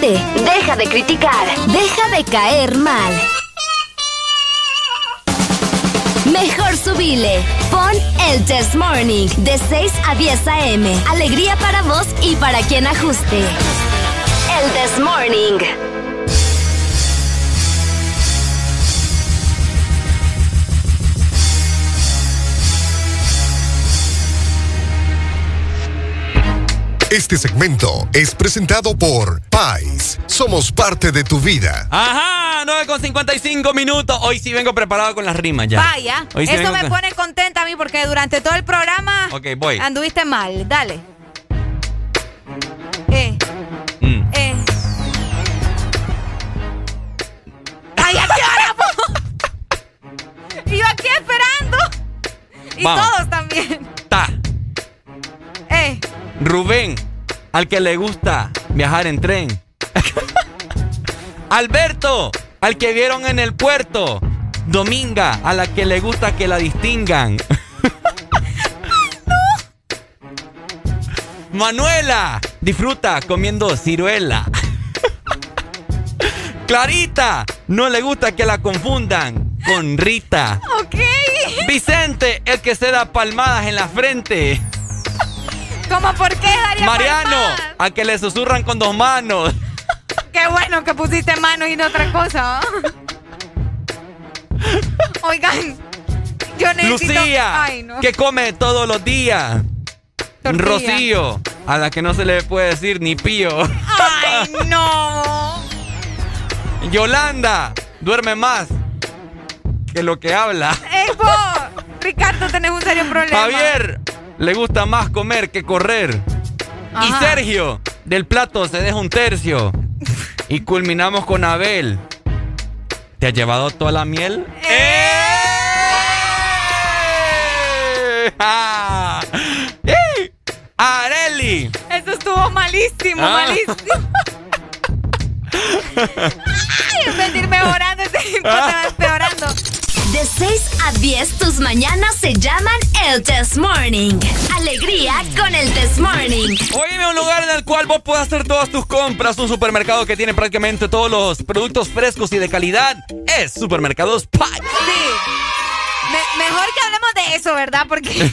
deja de criticar, deja de caer mal. Mejor subile. Pon el Test Morning de 6 a 10 a.m. Alegría para vos y para quien ajuste. El Test Morning. Este segmento es presentado por Pais. Somos parte de tu vida. Ajá, 9 con 55 minutos. Hoy sí vengo preparado con las rimas ya. Vaya, Hoy eso me pone contenta a mí porque durante todo el programa okay, voy. anduviste mal. Dale. Eh. Mm. Eh. ¡Ay, a qué hora, Y yo aquí esperando. Y todos también. Ta. Eh. Rubén, al que le gusta viajar en tren. Alberto, al que vieron en el puerto. Dominga, a la que le gusta que la distingan. Manuela, disfruta comiendo ciruela. Clarita, no le gusta que la confundan con Rita. ok. Vicente, el que se da palmadas en la frente. ¿Cómo por qué daría Mariano, a que le susurran con dos manos. Qué bueno que pusiste manos y no otra cosa. ¿ah? Oigan, yo necesito... Lucía, Ay, no. que come todos los días. Tortilla. Rocío, a la que no se le puede decir ni pío. Ay, no. Yolanda, duerme más que lo que habla. ¡Ey, vos! Ricardo, tenés un serio problema. Javier, le gusta más comer que correr. Y. Sergio, del plato se deja un tercio. Y culminamos con Abel. ¿Te ha llevado toda la miel? ¡Eh! ¡Ah! ¡Eh! ¡Areli! Eso estuvo malísimo, Ah. malísimo. Ay, en vez de ir mejorando, empeorando. De 6 a 10, tus mañanas se llaman el Test Morning. Alegría con el Test Morning. Oíme un lugar en el cual vos puedas hacer todas tus compras. Un supermercado que tiene prácticamente todos los productos frescos y de calidad. Es Supermercados Pai. Sí. Me- mejor que hablemos de eso, ¿verdad? Porque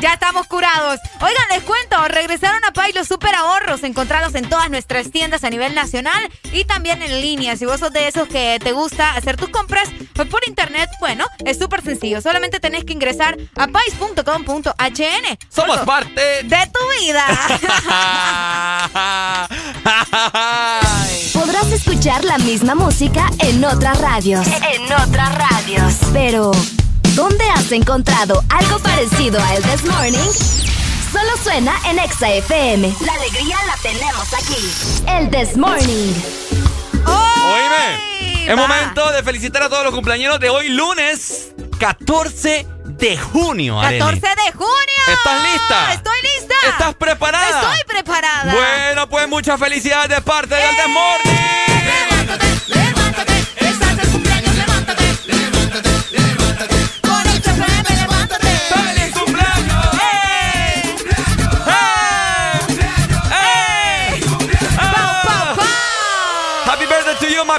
ya estamos curados. Oigan, les cuento, regresaron a Pay los super ahorros, encontrados en todas nuestras tiendas a nivel nacional y también en línea. Si vos sos de esos que te gusta hacer tus compras pues por internet, bueno, es súper sencillo. Solamente tenés que ingresar a pais.com.hn. Somos parte de tu vida. Podrás escuchar la misma música en otras radios. En otras radios. Pero, ¿dónde has encontrado algo parecido a el This Morning? Solo suena en Exa FM. La alegría la tenemos aquí. El This Morning. Oíme, es momento de felicitar a todos los cumpleaños de hoy, lunes 14 de junio. Arely. 14 de junio. ¿Estás lista? Estoy lista. ¿Estás preparada? Estoy preparada. Bueno, pues muchas felicidades de parte del The Morning. ¡Feliz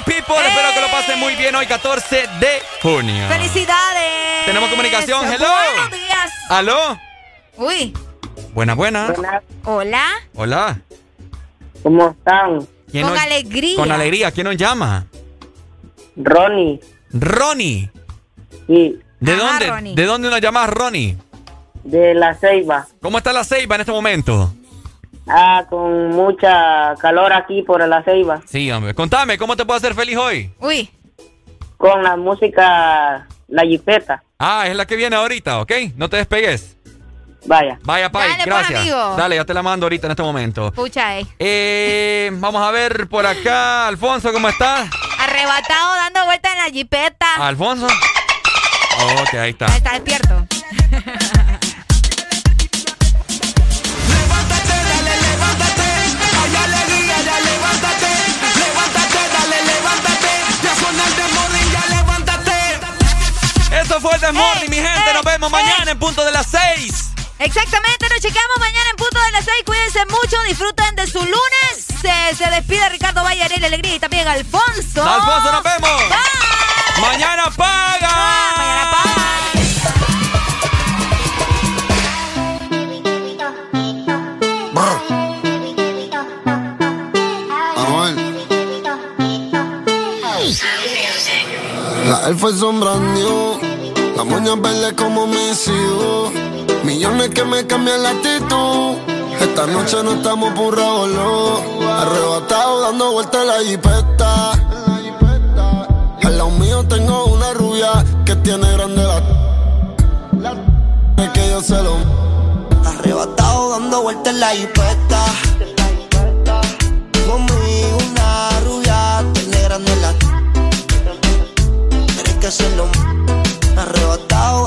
people. Espero que lo pasen muy bien hoy, 14 de junio. ¡Felicidades! Tenemos comunicación. Hello. Buenos días. ¿Aló? Uy. Buena, buena. Hola. Hola. ¿Cómo están? ¿Quién Con nos- alegría. Con alegría. ¿Quién nos llama? Ronnie. Ronnie. Sí, ¿De Ajá, dónde? Ronnie. ¿De dónde nos llamas, Ronnie? de La Ceiba. ¿Cómo está la ceiba en este momento? Ah, con mucha calor aquí por La Ceiba. Sí, hombre. Contame, ¿cómo te puedo hacer feliz hoy? Uy. Con la música La Jipeta. Ah, es la que viene ahorita, ¿ok? No te despegues. Vaya. Vaya, Pai, Dale, pues, gracias. amigo. Dale, ya te la mando ahorita en este momento. Pucha, eh. Eh, vamos a ver por acá. Alfonso, ¿cómo estás? Arrebatado dando vueltas en la jipeta. ¿Alfonso? Ok, ahí está. Ahí está despierto. The Morning, mi gente. Nos vemos mañana en punto de las 6. Exactamente, nos chequeamos mañana en punto de las 6. Cuídense mucho, disfruten de su lunes. Se, se despide Ricardo Valle, Ariel Alegría y también Alfonso. Alfonso, nos vemos. Mañana paga. Mañana paga. La Air Force son las moñas verdes como mis hijos. Millones que me cambian la actitud. Esta noche no estamos por revolú. Arrebatado dando vueltas la jipeta. Al lado mío tengo una rubia que tiene grande la. Es que yo se lo. Arrebatado dando vueltas la jipeta. Conmigo una rubia, tiene grande la. Tienes que hacerlo. Arrebatado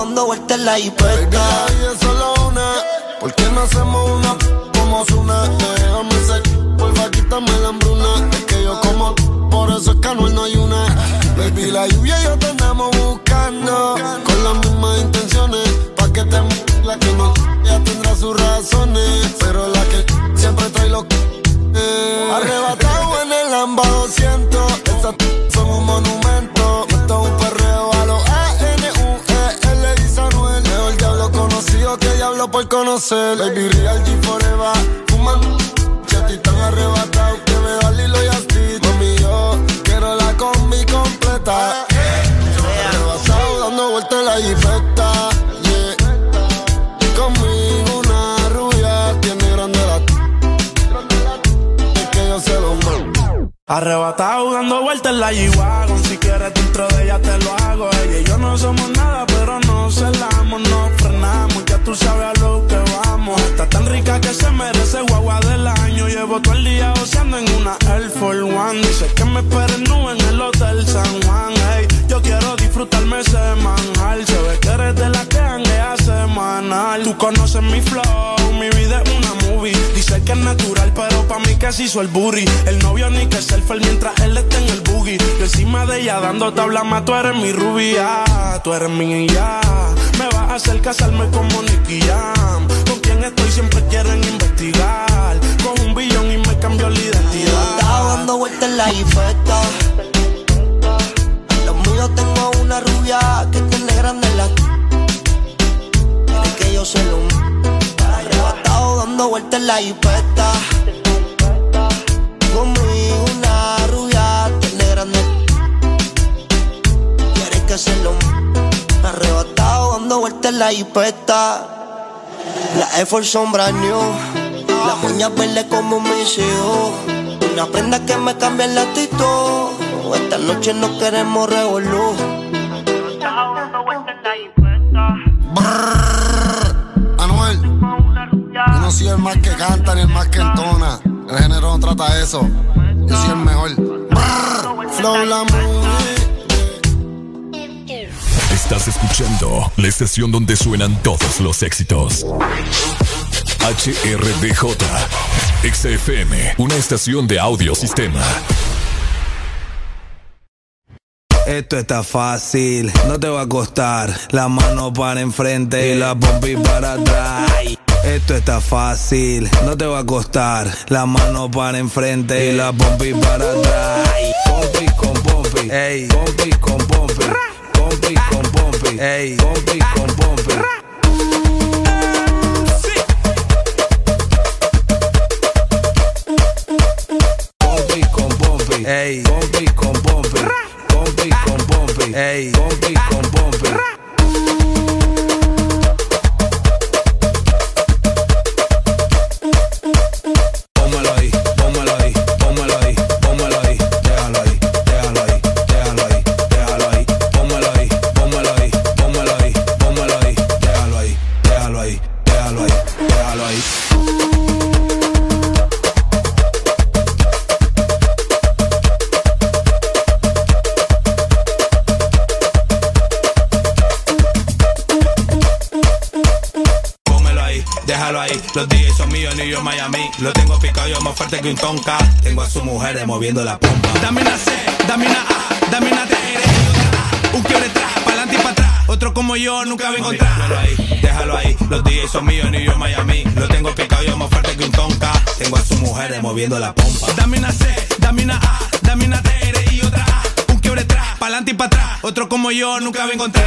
dando vueltas en la hipeta. Y es solo una, ¿por qué no hacemos una como Zuna? Déjame ser, porfa, quítame la hambruna. Es que yo como, por eso es que no hay una. Baby, la lluvia y yo te andamos buscando, con las mismas intenciones, pa' que te la que no, ya tendrá sus razones, pero la que siempre trae lo que eh. Arrebatado en el Lamba 200 por conocer. Baby Real G Forever. Fuman Chetty tan arrebatado. Que me da Lilo y Asti Mami yo quiero la combi completa. Arrebatado dando vueltas la jipeta Arrebatado dando vueltas en la G-Wagon Si quieres dentro de ella te lo hago. Ella y yo no somos nada pero no celamos No frenamos, ya tú sabes a lo que vamos. Está tan rica que se merece guagua del año. Llevo todo el día oceando en una Air Force One. Dice que me esperen nube en el Hotel San Juan. Ey, Yo quiero disfrutarme semanal Se ve que eres de la que Tú conoces mi flow, mi vida es una movie. Dice que es natural pero pa' mí que se hizo el booty. El novio ni que selfie mientras él está en el boogie. Yo encima de ella dando tabla más Tú eres mi rubia, tú eres mi ya. Me vas a hacer casarme como Nicky Jam Con quien estoy siempre quieren investigar. Con un billón y me cambió la identidad. Estaba dando vueltas en la jipeta. Los míos tengo una rubia que tiene grande la. Arrebatado dando vueltas en la jipeta. Conmigo una rubia tiene grande. Quiere que se lo. Arrebatado dando vueltas en la jipeta. La Force son new. La moña verde como mis hijos. Una prenda que me cambia el actitud. Esta noche no queremos revolú. Anuel, yo no soy el más que canta ni el más que entona. El género no trata eso. Yo soy el mejor. Brrr, Flow la movie. Estás escuchando la estación donde suenan todos los éxitos. HRDJ, XFM, una estación de audio sistema. Esto está fácil, no te va a costar. La mano para enfrente y la pompi para atrás. Esto está fácil, no te va a costar. La mano para enfrente y la pompi para atrás. Pompi con pompi, ey, pompi con pompi. Pompi con pompi, ey, pompi con pompi. Pompi con pompi, ey, pompi con pompi. Pompi con pompi, ey, pompi con pompi. Los DJs son míos, New York, Miami. Lo tengo picado yo más fuerte que un tonka. Tengo a su mujer moviendo la pompa. Dame una C, dame una A, dame una A. Un quiebre atrás, pa'lante y para atrás. Otro como yo nunca va a encontrar. Déjalo ahí, déjalo ahí. Los DJs son míos, New York, Miami. Lo tengo picado yo más fuerte que un tonka. Tengo a su mujer moviendo la pompa. Dame una C, dame una A, dame una eres y otra A. Un quiebre atrás, pa'lante y para atrás. Otro como yo nunca va a encontrar.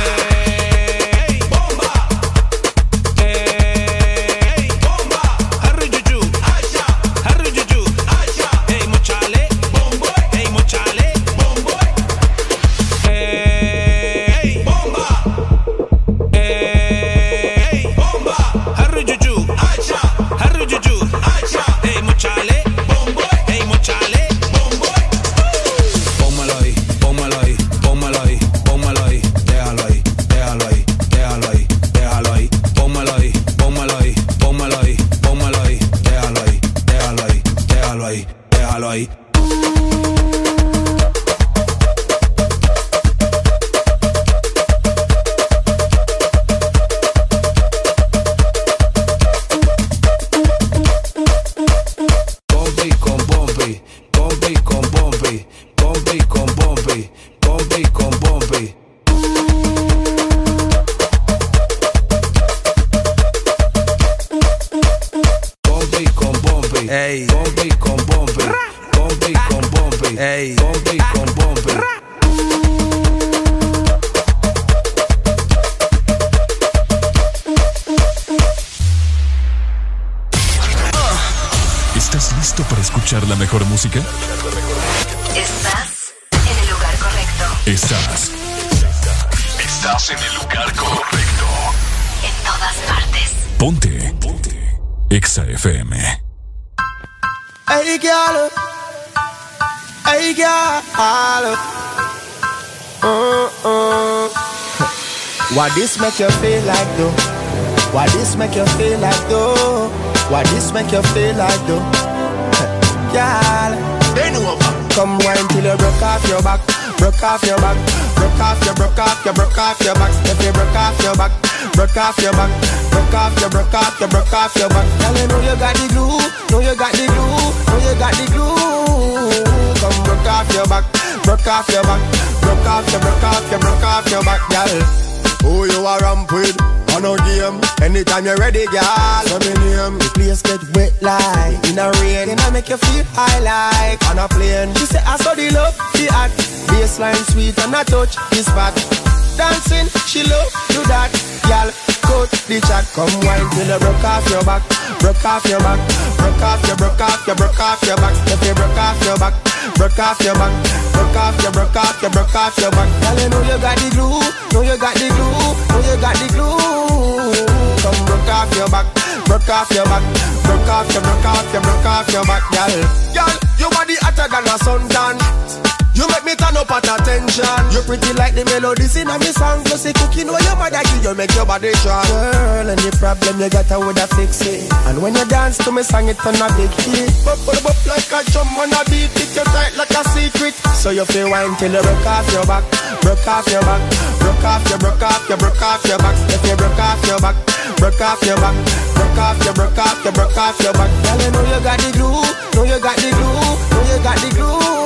This make you feel like though? Why this make you feel like though? Why this make you feel like though? Girl, bend over. Come wine till you broke off your back, broke off your back, broke off your, broke off your, broke off your back. If you broke off your back, broke off your back, broke off your, broke off your, broke off your back. Girl, you know you got the glue, know you got the glue, know you got the glue. Come broke off your back, broke off your back, broke off your, broke off your, broke off your back, girl. Who you are ramp with? On a game. Anytime you're ready, girl. Let me name. The place get wet like in a rain. And I make you feel high like on a plane. She say I saw the love, the act. Baseline sweet and I touch this spot. Dancing, she love do that. Girl, coat the chat. Come wine till you broke off your back. Broke off your back. Broke off your, broke off your, broke off your back. If you broke off your back. Broke off your back. Broke off your, broke off your, broke off your back. Girl, you know you got the glue. Know you got the glue. Know you got the glue. Come broke off your back. Broke off your back. Broke off your, broke off your, broke off your back, girl. Girl, your body hotter than a suntan. You make me turn up at attention. You pretty like the melodies in a me song. Plus the cooking where your mother give you make your body strong. Girl, any problem you got, I woulda fix it. And when you dance to me song, it turn a big hit. Bop, bop, bop like a drum on a beat. It you tight like a secret. So you feel wine till you broke off your back, broke off your back, broke off your, broke off your, broke off your back. If you broke off your back, broke off your back, broke off your, broke off your, broke off your back. Girl, you know you got the glue, know you got the glue, know you got the glue.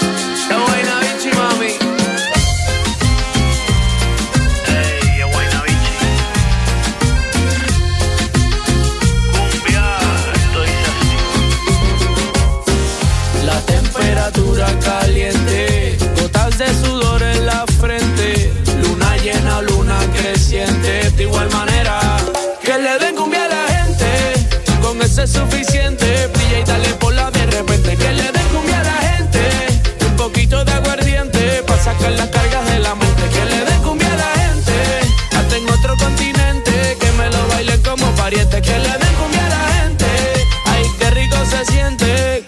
es suficiente,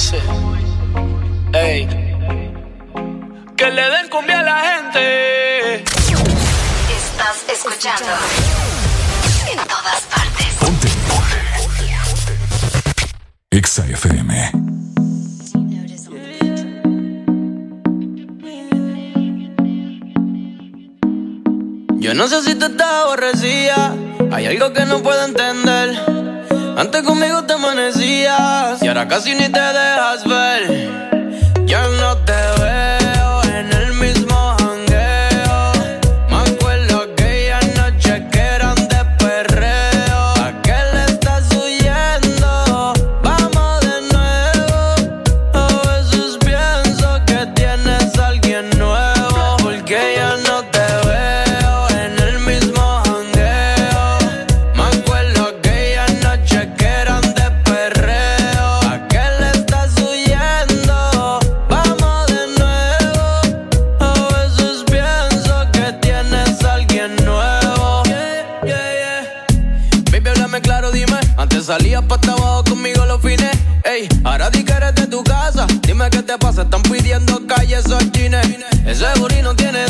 dice? Ey. Que le den cumbia a la gente. Estás escuchando en todas partes. Exa FM. Yo no sé si tú estás aborrecida. Hay algo que no puedo entender. Antes conmigo te amanecías y ahora casi ni te dejas ver. Ya no te veo Salías pa' abajo conmigo los fines. Ey, ahora di que eres de tu casa. Dime qué te pasa, están pidiendo calles esos chines. Ese no tiene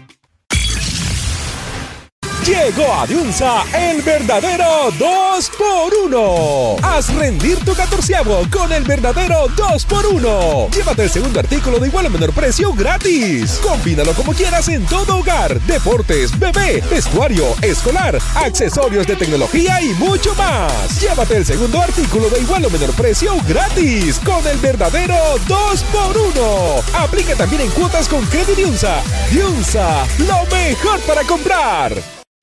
Llegó a Diunsa el verdadero 2x1. Haz rendir tu catorceavo con el verdadero 2x1. Llévate el segundo artículo de igual o menor precio gratis. Combínalo como quieras en todo hogar, deportes, bebé, vestuario, escolar, accesorios de tecnología y mucho más. Llévate el segundo artículo de igual o menor precio gratis con el verdadero 2x1. Aplica también en cuotas con Credit Diunsa. Diunsa, lo mejor para comprar.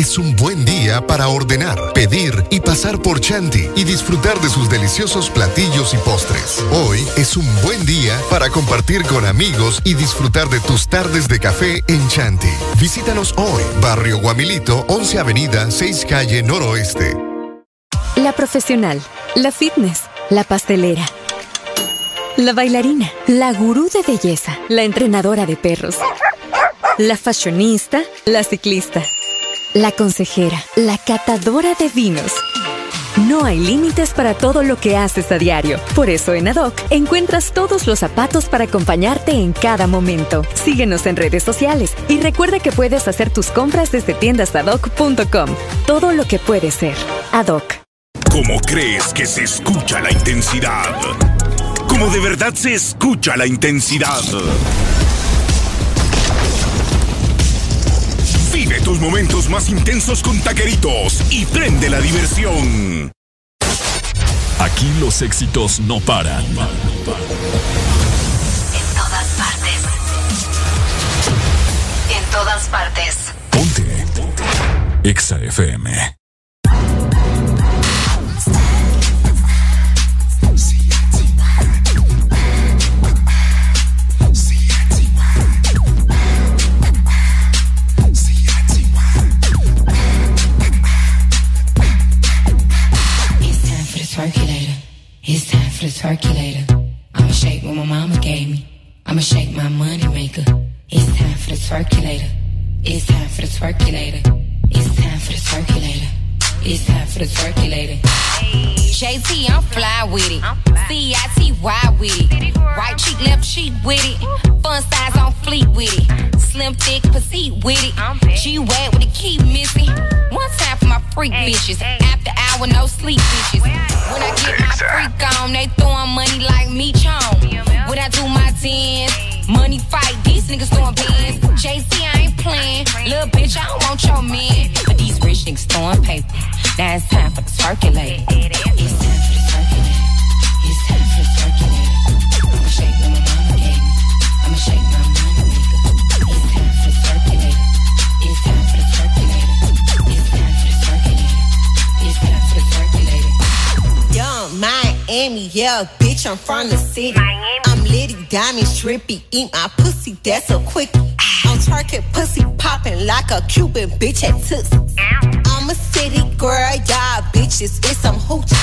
Es un buen día para ordenar, pedir y pasar por Chanti y disfrutar de sus deliciosos platillos y postres. Hoy es un buen día para compartir con amigos y disfrutar de tus tardes de café en Chanti. Visítanos hoy, Barrio Guamilito, 11 Avenida, 6 Calle Noroeste. La profesional, la fitness, la pastelera, la bailarina, la gurú de belleza, la entrenadora de perros, la fashionista, la ciclista, la consejera, la catadora de vinos. No hay límites para todo lo que haces a diario. Por eso en Adoc encuentras todos los zapatos para acompañarte en cada momento. Síguenos en redes sociales y recuerda que puedes hacer tus compras desde tiendasadoc.com. Todo lo que puede ser. Adoc. ¿Cómo crees que se escucha la intensidad? ¿Cómo de verdad se escucha la intensidad? Tus momentos más intensos con taqueritos y prende la diversión. Aquí los éxitos no paran. En todas partes. En todas partes. EXA FM. It's time for the circulator. I'ma shake what my mama gave me. I'ma shake my money maker. It's time for the circulator. It's time for the circulator. It's time for the circulator. It's time for the circulator. JT, I'm fly with it. C-I-T-Y with it. Right cheek, left cheek with it. Fun size on fleet with it. Slim, thick, petite with it. G-Wag with the key missing. One time for my freak bitches. After hour, no sleep bitches. When I get my freak on, they throwing money like me chong. When I do my tens, money fight, these niggas throwing pins. JC, I ain't playing. Little bitch, I don't want your man. But these rich throwing paper. Now it's time for the circulate. It's time for the circulate. It's time for the circulate. I'ma shake my mama gave. I'ma shake my money maker. It's time for the circulate. It's time for the circulate. It's time for the circulate. It's time for the circulate. Young Miami, yeah, bitch, I'm from the city. I'm litty, diamonds, trippy, eat my pussy, that's a quickie. I'm twerking, pussy popping like a Cuban bitch at Tootsie. I'm a city girl, y'all bitches, it's some hoochie.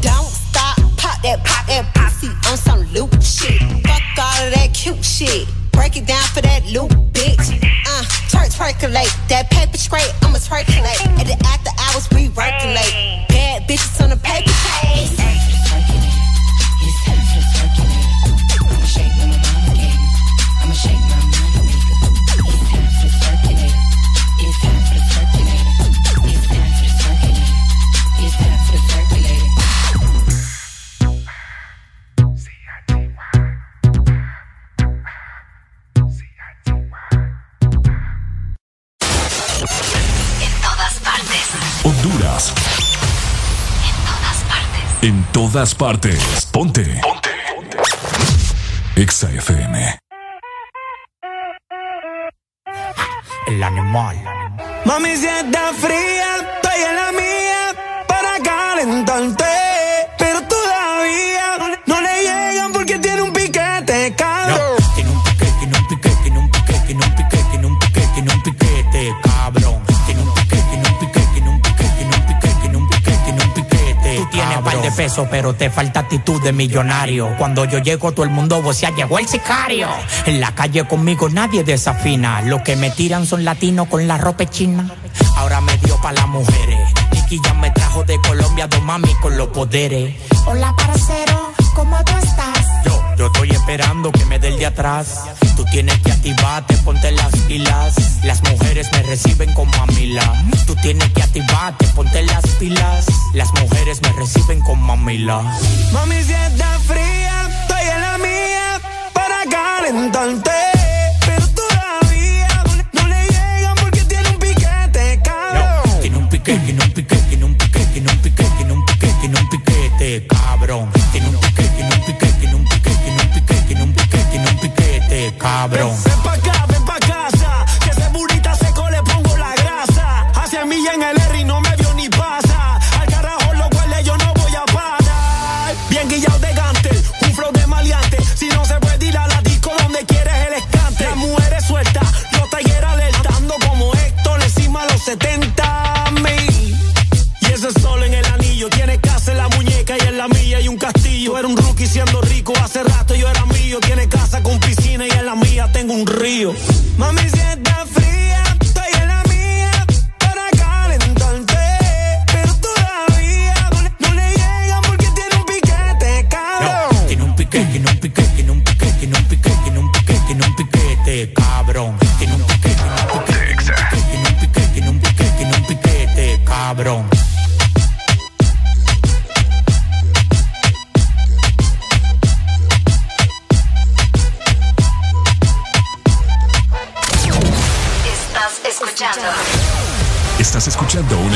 Don't stop, pop that, pop that pussy on some loop shit. Fuck all of that cute shit. Break it down for that loop, bitch. Uh, twerk, twerkulate. That paper straight, I'ma twerkulate. At the after hours, we working. Bad bitches on the paper chase. Shake my mama gave me. I'ma shake my money Honduras. En todas partes. En todas partes. Ponte. Ponte. Exa FM. El animal. Mami, si está fría, estoy en la mía para calentarte. De pesos, pero te falta actitud de millonario. Cuando yo llego, todo el mundo vocea, llegó el sicario. En la calle conmigo nadie desafina. Los que me tiran son latinos con la ropa china. Ahora me dio pa' las mujeres. Nicky ya me trajo de Colombia dos mami con los poderes. Hola, parcero. Yo, estoy esperando que me dé el de atrás. Tú tienes que activarte, ponte las pilas. Las mujeres me reciben como a Mila. Tú tienes que activarte, ponte las pilas. Las mujeres me reciben como a Mila. Mami, si está fría, estoy en la mía para calentarte. Pero todavía no le llegan porque tiene un piquete, cabrón. Tiene un piquete, tiene un piquete, tiene un piquete, tiene un piquete, tiene un piquete, tiene un piquete, cabrón. Tiene un piquete, cabrón. Un río.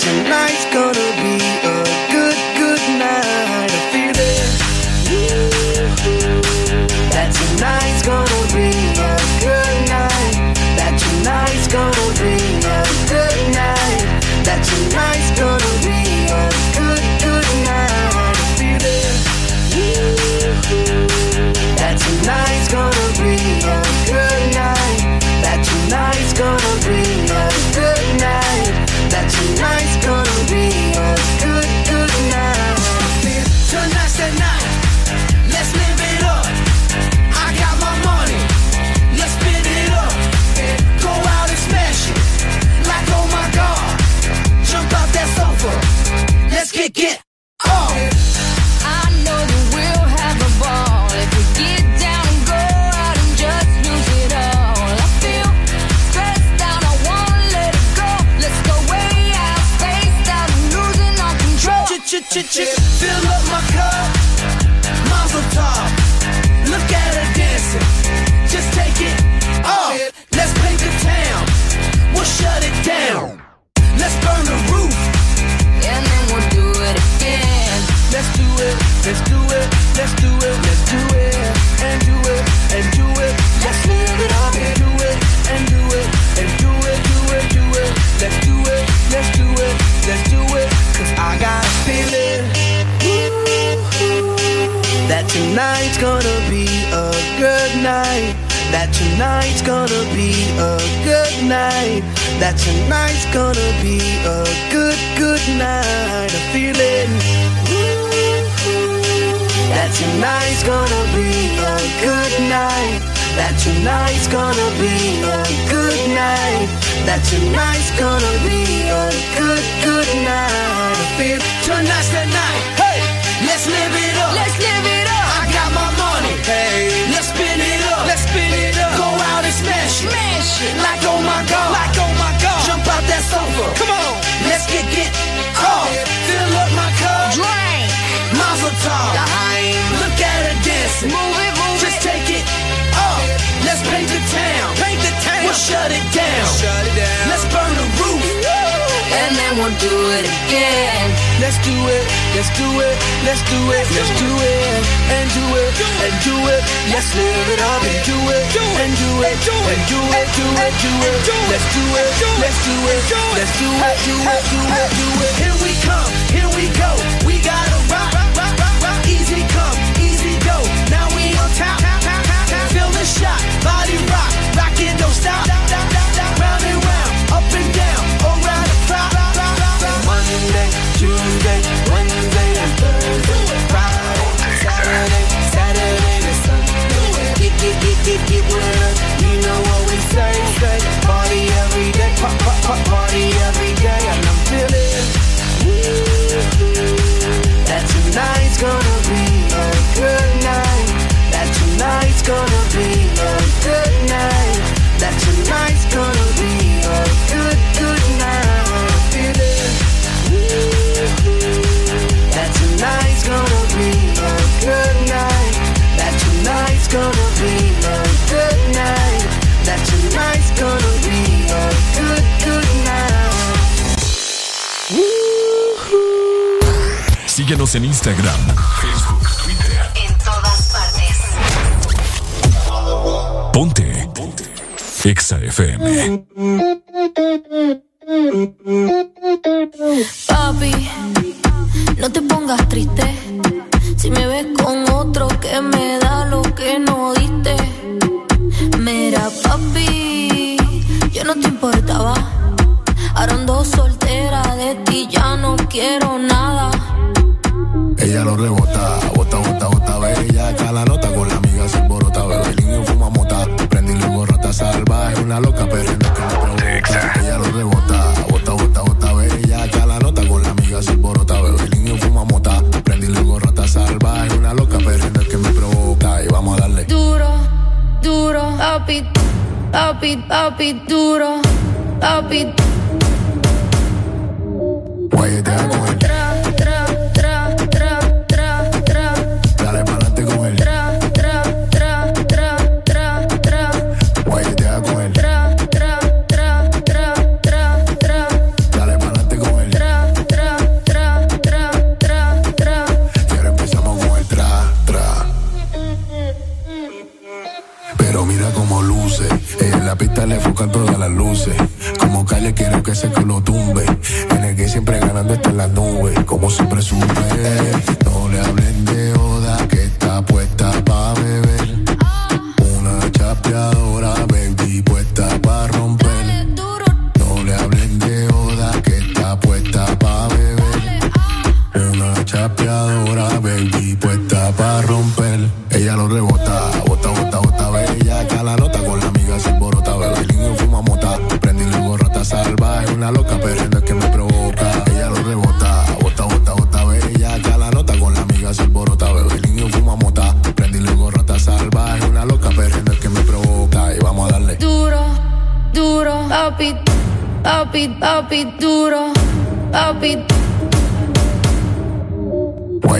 Tonight's gonna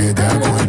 you that way.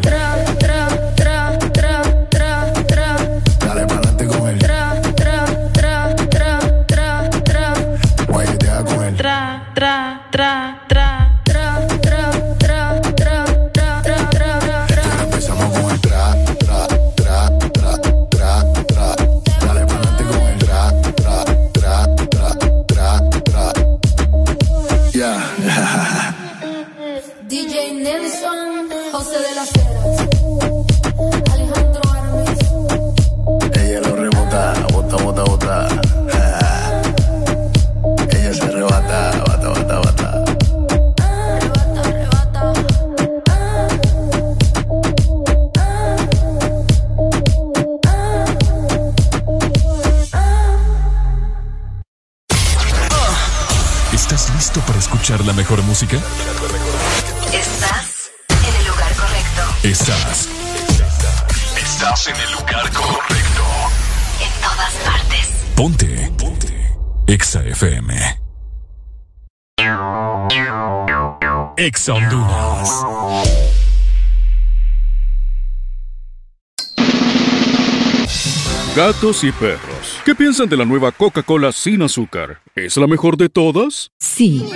Gatos y perros, ¿qué piensan de la nueva Coca-Cola sin azúcar? ¿Es la mejor de todas? Sí.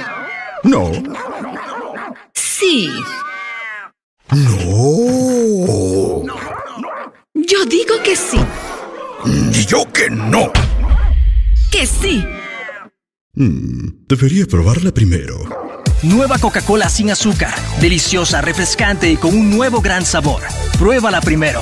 No. Sí. No. Yo digo que sí. Y yo que no. Que sí. Mm, debería probarla primero. Nueva Coca-Cola sin azúcar. Deliciosa, refrescante y con un nuevo gran sabor. Pruébala primero.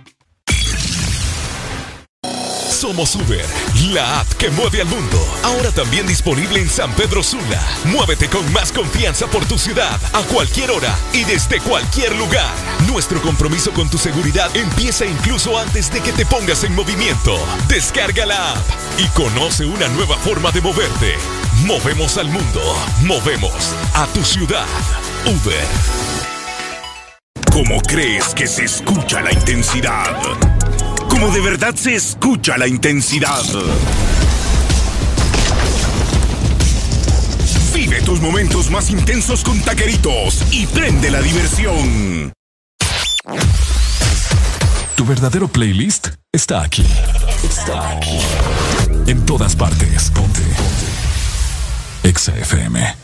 Somos Uber, la app que mueve al mundo. Ahora también disponible en San Pedro Sula. Muévete con más confianza por tu ciudad, a cualquier hora y desde cualquier lugar. Nuestro compromiso con tu seguridad empieza incluso antes de que te pongas en movimiento. Descarga la app y conoce una nueva forma de moverte. Movemos al mundo, movemos a tu ciudad. Uber. ¿Cómo crees que se escucha la intensidad? Como de verdad se escucha la intensidad. Vive tus momentos más intensos con taqueritos y prende la diversión. Tu verdadero playlist está aquí. Está aquí. En todas partes. Ponte. Ponte. Exa FM.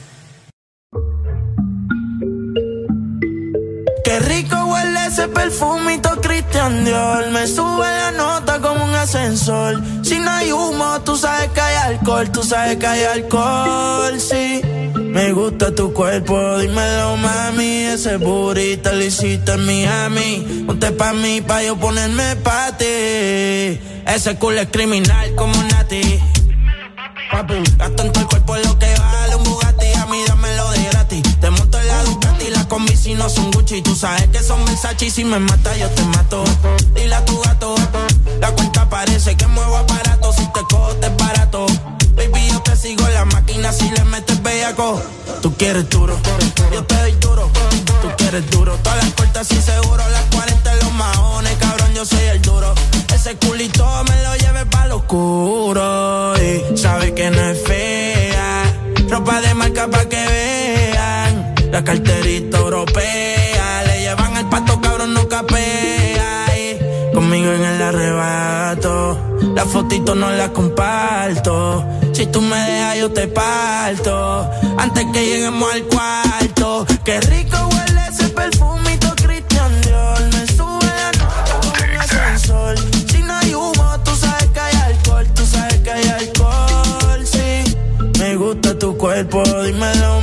Qué rico ese perfumito Christian Dior. Me sube la nota como un ascensor. Si no hay humo, tú sabes que hay alcohol. Tú sabes que hay alcohol, sí. Me gusta tu cuerpo, dímelo mami. Ese burrito lo hiciste en Miami. Ponte pa' mí, pa' yo ponerme pa' ti. Ese culo es criminal como Nati. Papi, gasto en todo el cuerpo lo que Las combi si no son Gucci. Tú sabes que son Versace si me mata yo te mato. Dile a tu gato, la cuenta parece que muevo aparato. Si te cojo te barato. Baby, yo te sigo la máquina si le metes bellaco. Tú quieres duro, yo te doy duro. Tú quieres duro, todas las puertas y seguro. Las 40 en los maones, cabrón, yo soy el duro. Ese culito me lo lleve pa' lo oscuro. Y sabe que no es fea. Ropa de marca pa' que vean. La carterita europea. Le llevan el pato, cabrón, no capea. Y conmigo en el arrebato. La fotito no la comparto. Si tú me dejas, yo te parto. Antes que lleguemos al cuarto. Qué rico huele ese perfumito Christian Dior. Me sube la nota como un ascensor. Si no hay humo, tú sabes que hay alcohol. Tú sabes que hay alcohol, sí. Me gusta tu cuerpo, dímelo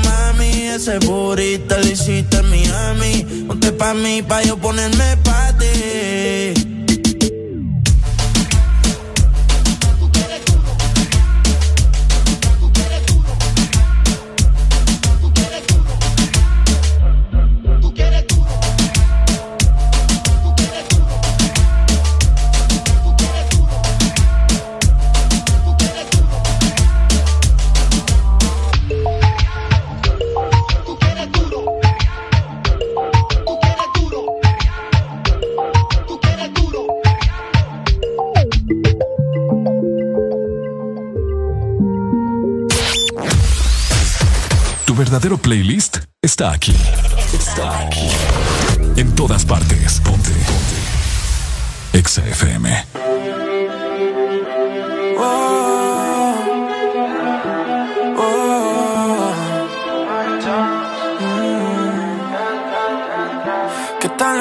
hiciste en Miami. Ponte pa' mí, pa' yo ponerme pa' ti. Verdadero playlist está aquí. Está aquí. En todas partes. Ponte. Ponte. Exa FM.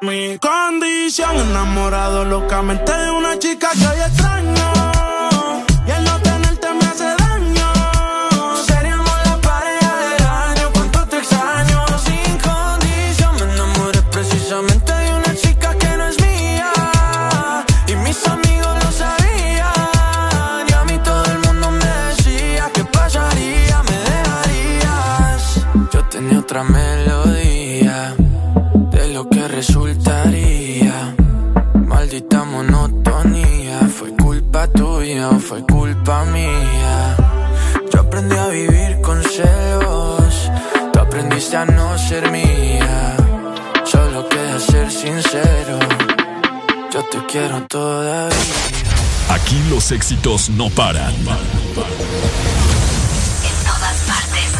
Mi condición enamorado locamente de una chica que hoy extraño. Tuya o fue culpa mía. Yo aprendí a vivir con celos, tú aprendiste a no ser mía. Solo queda ser sincero, yo te quiero todavía. Aquí los éxitos no paran. En todas partes.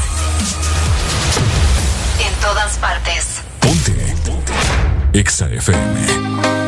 En todas partes. Ponte. Ponte. Exa FM.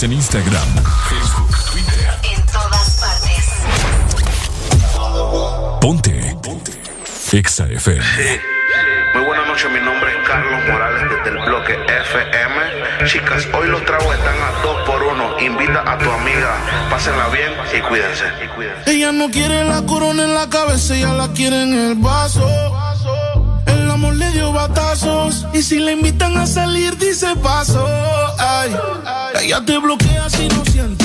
En Instagram, Facebook, Twitter. En todas partes. Ponte. Ponte. Exa FM. Muy buenas noches, mi nombre es Carlos Morales desde el bloque FM. Chicas, hoy los tragos están a dos por uno. Invita a tu amiga, pásenla bien y cuídense. Y cuídense. Ella no quiere la corona en la cabeza, ella la quiere en el vaso. El amor le dio batazos y si la invitan a salir dice paso. Ay. Ella te bloquea si no siente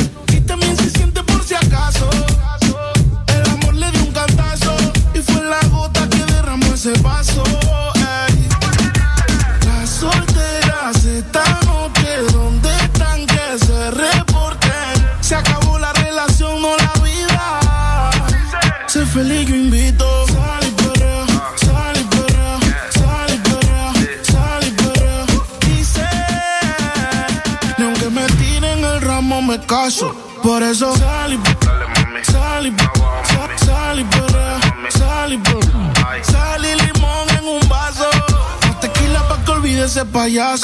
van jas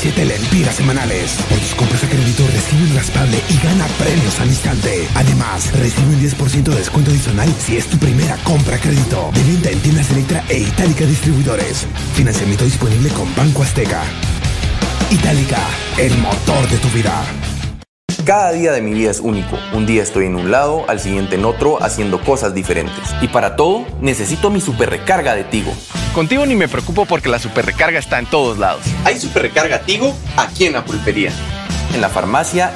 17 lempiras semanales. Por tus compras a crédito recibe un raspable y gana premios al instante. Además, recibe un 10% de descuento adicional si es tu primera compra a crédito. De venta en tiendas Electra e Itálica Distribuidores. Financiamiento disponible con Banco Azteca. Itálica, el motor de tu vida. Cada día de mi vida es único. Un día estoy en un lado, al siguiente en otro, haciendo cosas diferentes. Y para todo, necesito mi super recarga de Tigo. Contigo ni me preocupo porque la superrecarga está en todos lados. Hay superrecarga Tigo aquí en la pulpería. En la farmacia,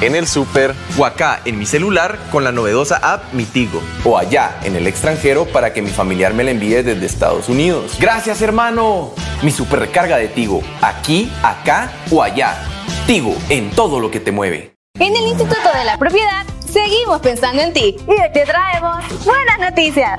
en el super o acá en mi celular con la novedosa app Mitigo o allá en el extranjero para que mi familiar me la envíe desde Estados Unidos. Gracias hermano. Mi superrecarga de Tigo, aquí, acá o allá. Tigo, en todo lo que te mueve. En el Instituto de la Propiedad, seguimos pensando en ti y te traemos buenas noticias.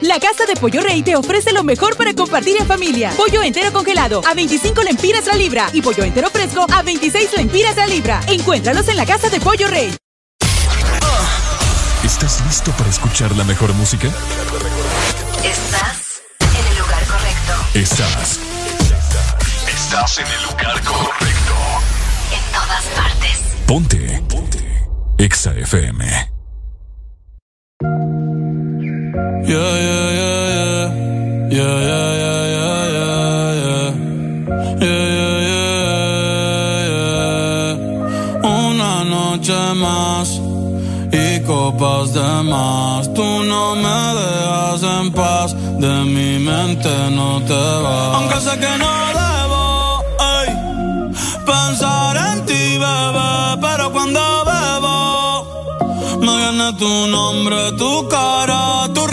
La Casa de Pollo Rey te ofrece lo mejor para compartir en familia. Pollo entero congelado a 25 lempiras la libra y pollo entero fresco a 26 lempiras la libra. Encuéntralos en la Casa de Pollo Rey. ¿Estás listo para escuchar la mejor música? Estás en el lugar correcto. Estás. Estás en el lugar correcto. En todas partes. Ponte. Ponte. Exa FM. Yeah, más y copas de más. Tú no me dejas en paz, de mi mente no te vas. Aunque sé que no debo ey, pensar en ti, bebé, pero cuando bebo me viene tu nombre, tu cara, tu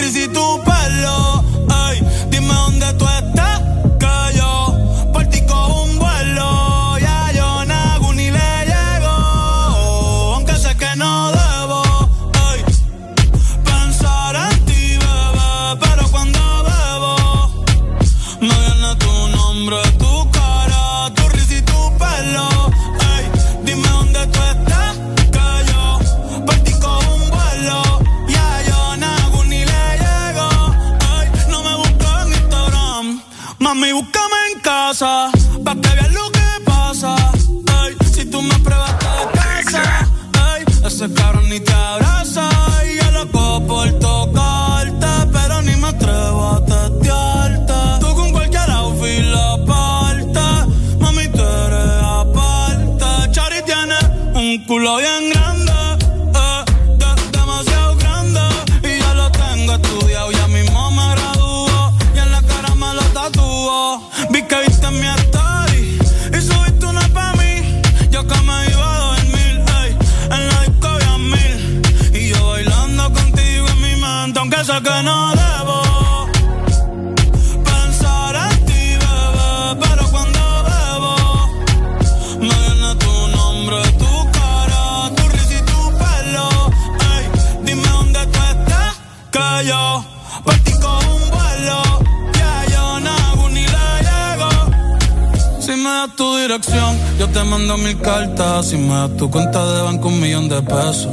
dirección, yo te mando mil cartas. Si me das tu cuenta de banco, un millón de pesos.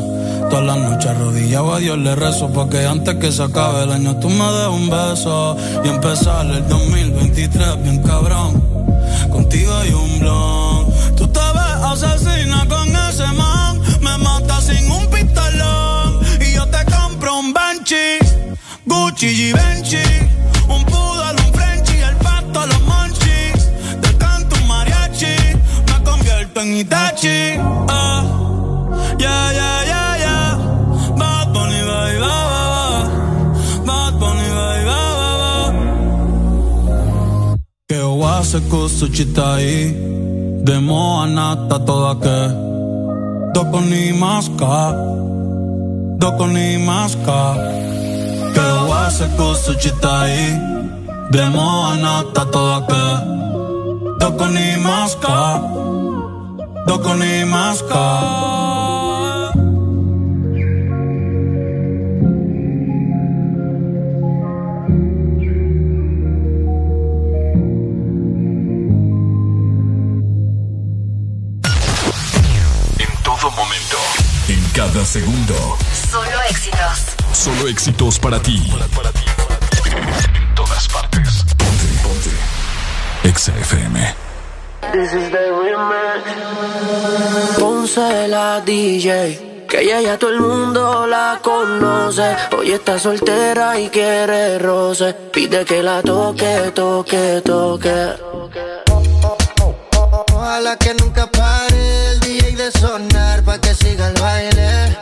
Todas las noches arrodillado a Dios le rezo Porque antes que se acabe el año tú me des un beso Y empezar el 2023 bien cabrón kusuchita i Demo anata toda que Doko ni maska Doko ni maska Que oase kusuchita i Demo anata toda que Doko ni maska Doko ni maska segundo. Solo éxitos. Solo éxitos para ti. En todas partes. Ponte, ponte. Exa FM. This is the remix. Ponce la DJ. Que ella ya todo el mundo la conoce. Hoy está soltera y quiere roce. Pide que la toque, toque, toque. Ojalá que nunca pare el DJ de sonar pa' que siga el baile.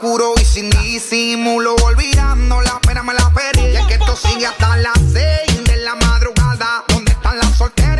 oscuro y sin disimulo, olvidando la pena me la perdí. Y es que esto sigue hasta las 6 de la madrugada. ¿Dónde están las solteras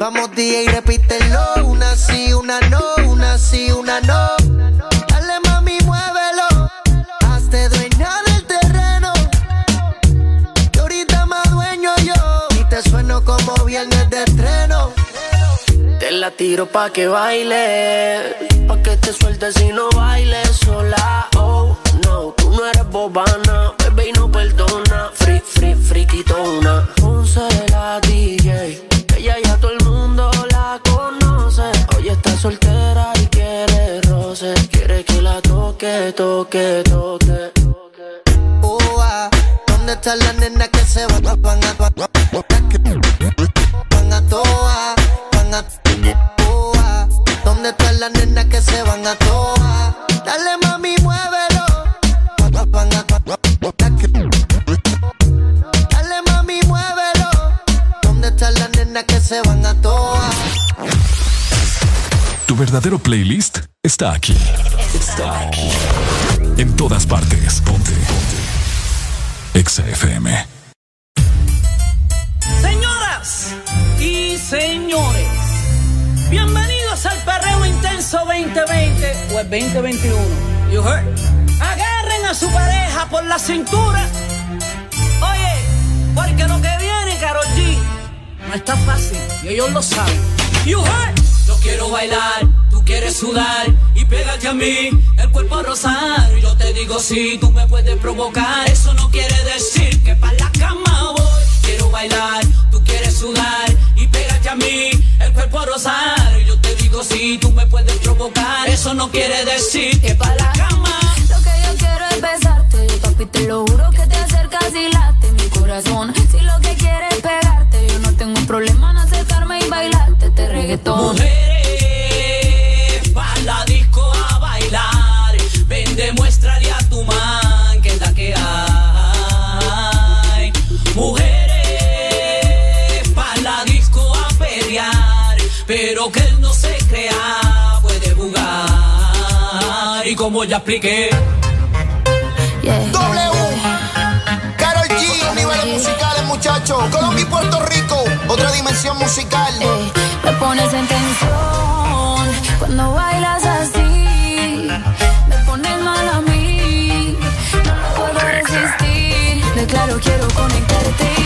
Vamos DJ, repítelo. Una sí, una no, una sí, una no. Dale mami, muévelo. Hazte dueña del terreno. Y ahorita más dueño yo. Y te sueno como viernes de estreno. Te la tiro pa' que baile, pa' que te sueltes y no bailes sola. Oh, no, tú no eres bobana, bebé y no perdona. Free, free, friquitona. Ponce la DJ, soltera y quiere roce, quiere que la toque, toque, toque. Ah, ¿Dónde están las nenas que se van, van a van a toa, van a ah, ¿Dónde están las nenas que se van a toa? Dale mami, muévelo. Van a Dale mami, muévelo. ¿Dónde están las nenas que se van verdadero playlist está aquí. Está aquí. En todas partes. Ponte. Ponte. Exa. Señoras y señores, bienvenidos al Perreo Intenso 2020 o el 2021. You heard? Agarren a su pareja por la cintura. Oye, porque lo que viene, Karol G, no está fácil y ellos lo saben. You heard? Yo quiero bailar, tú quieres sudar y pégate a mí, el cuerpo a rozar. Yo te digo si tú me puedes provocar, eso no quiere decir que para la cama voy. Quiero bailar, tú quieres sudar y pégate a mí, el cuerpo a rozar. Yo te digo si tú me puedes provocar, eso no quiere decir que para la cama. Lo que yo quiero es besarte, yo papi te lo juro que te acercas y late mi corazón. Si lo que quieres es pegarte, yo no tengo problema en acercarme y bailarte este reggaetón. Mujeres, pa' la disco a bailar. Ven, demuéstrale a tu man que es la que hay. Mujeres, pa' la disco a pelear. Pero que él no se crea, puede jugar. Y como ya expliqué, W, Karol G, niveles musicales, muchachos. Colombia y Puerto Rico, otra dimensión musical. me pones en tensión cuando bailas así. Me pones mal a mí, no puedo resistir. Declaro, quiero conectarte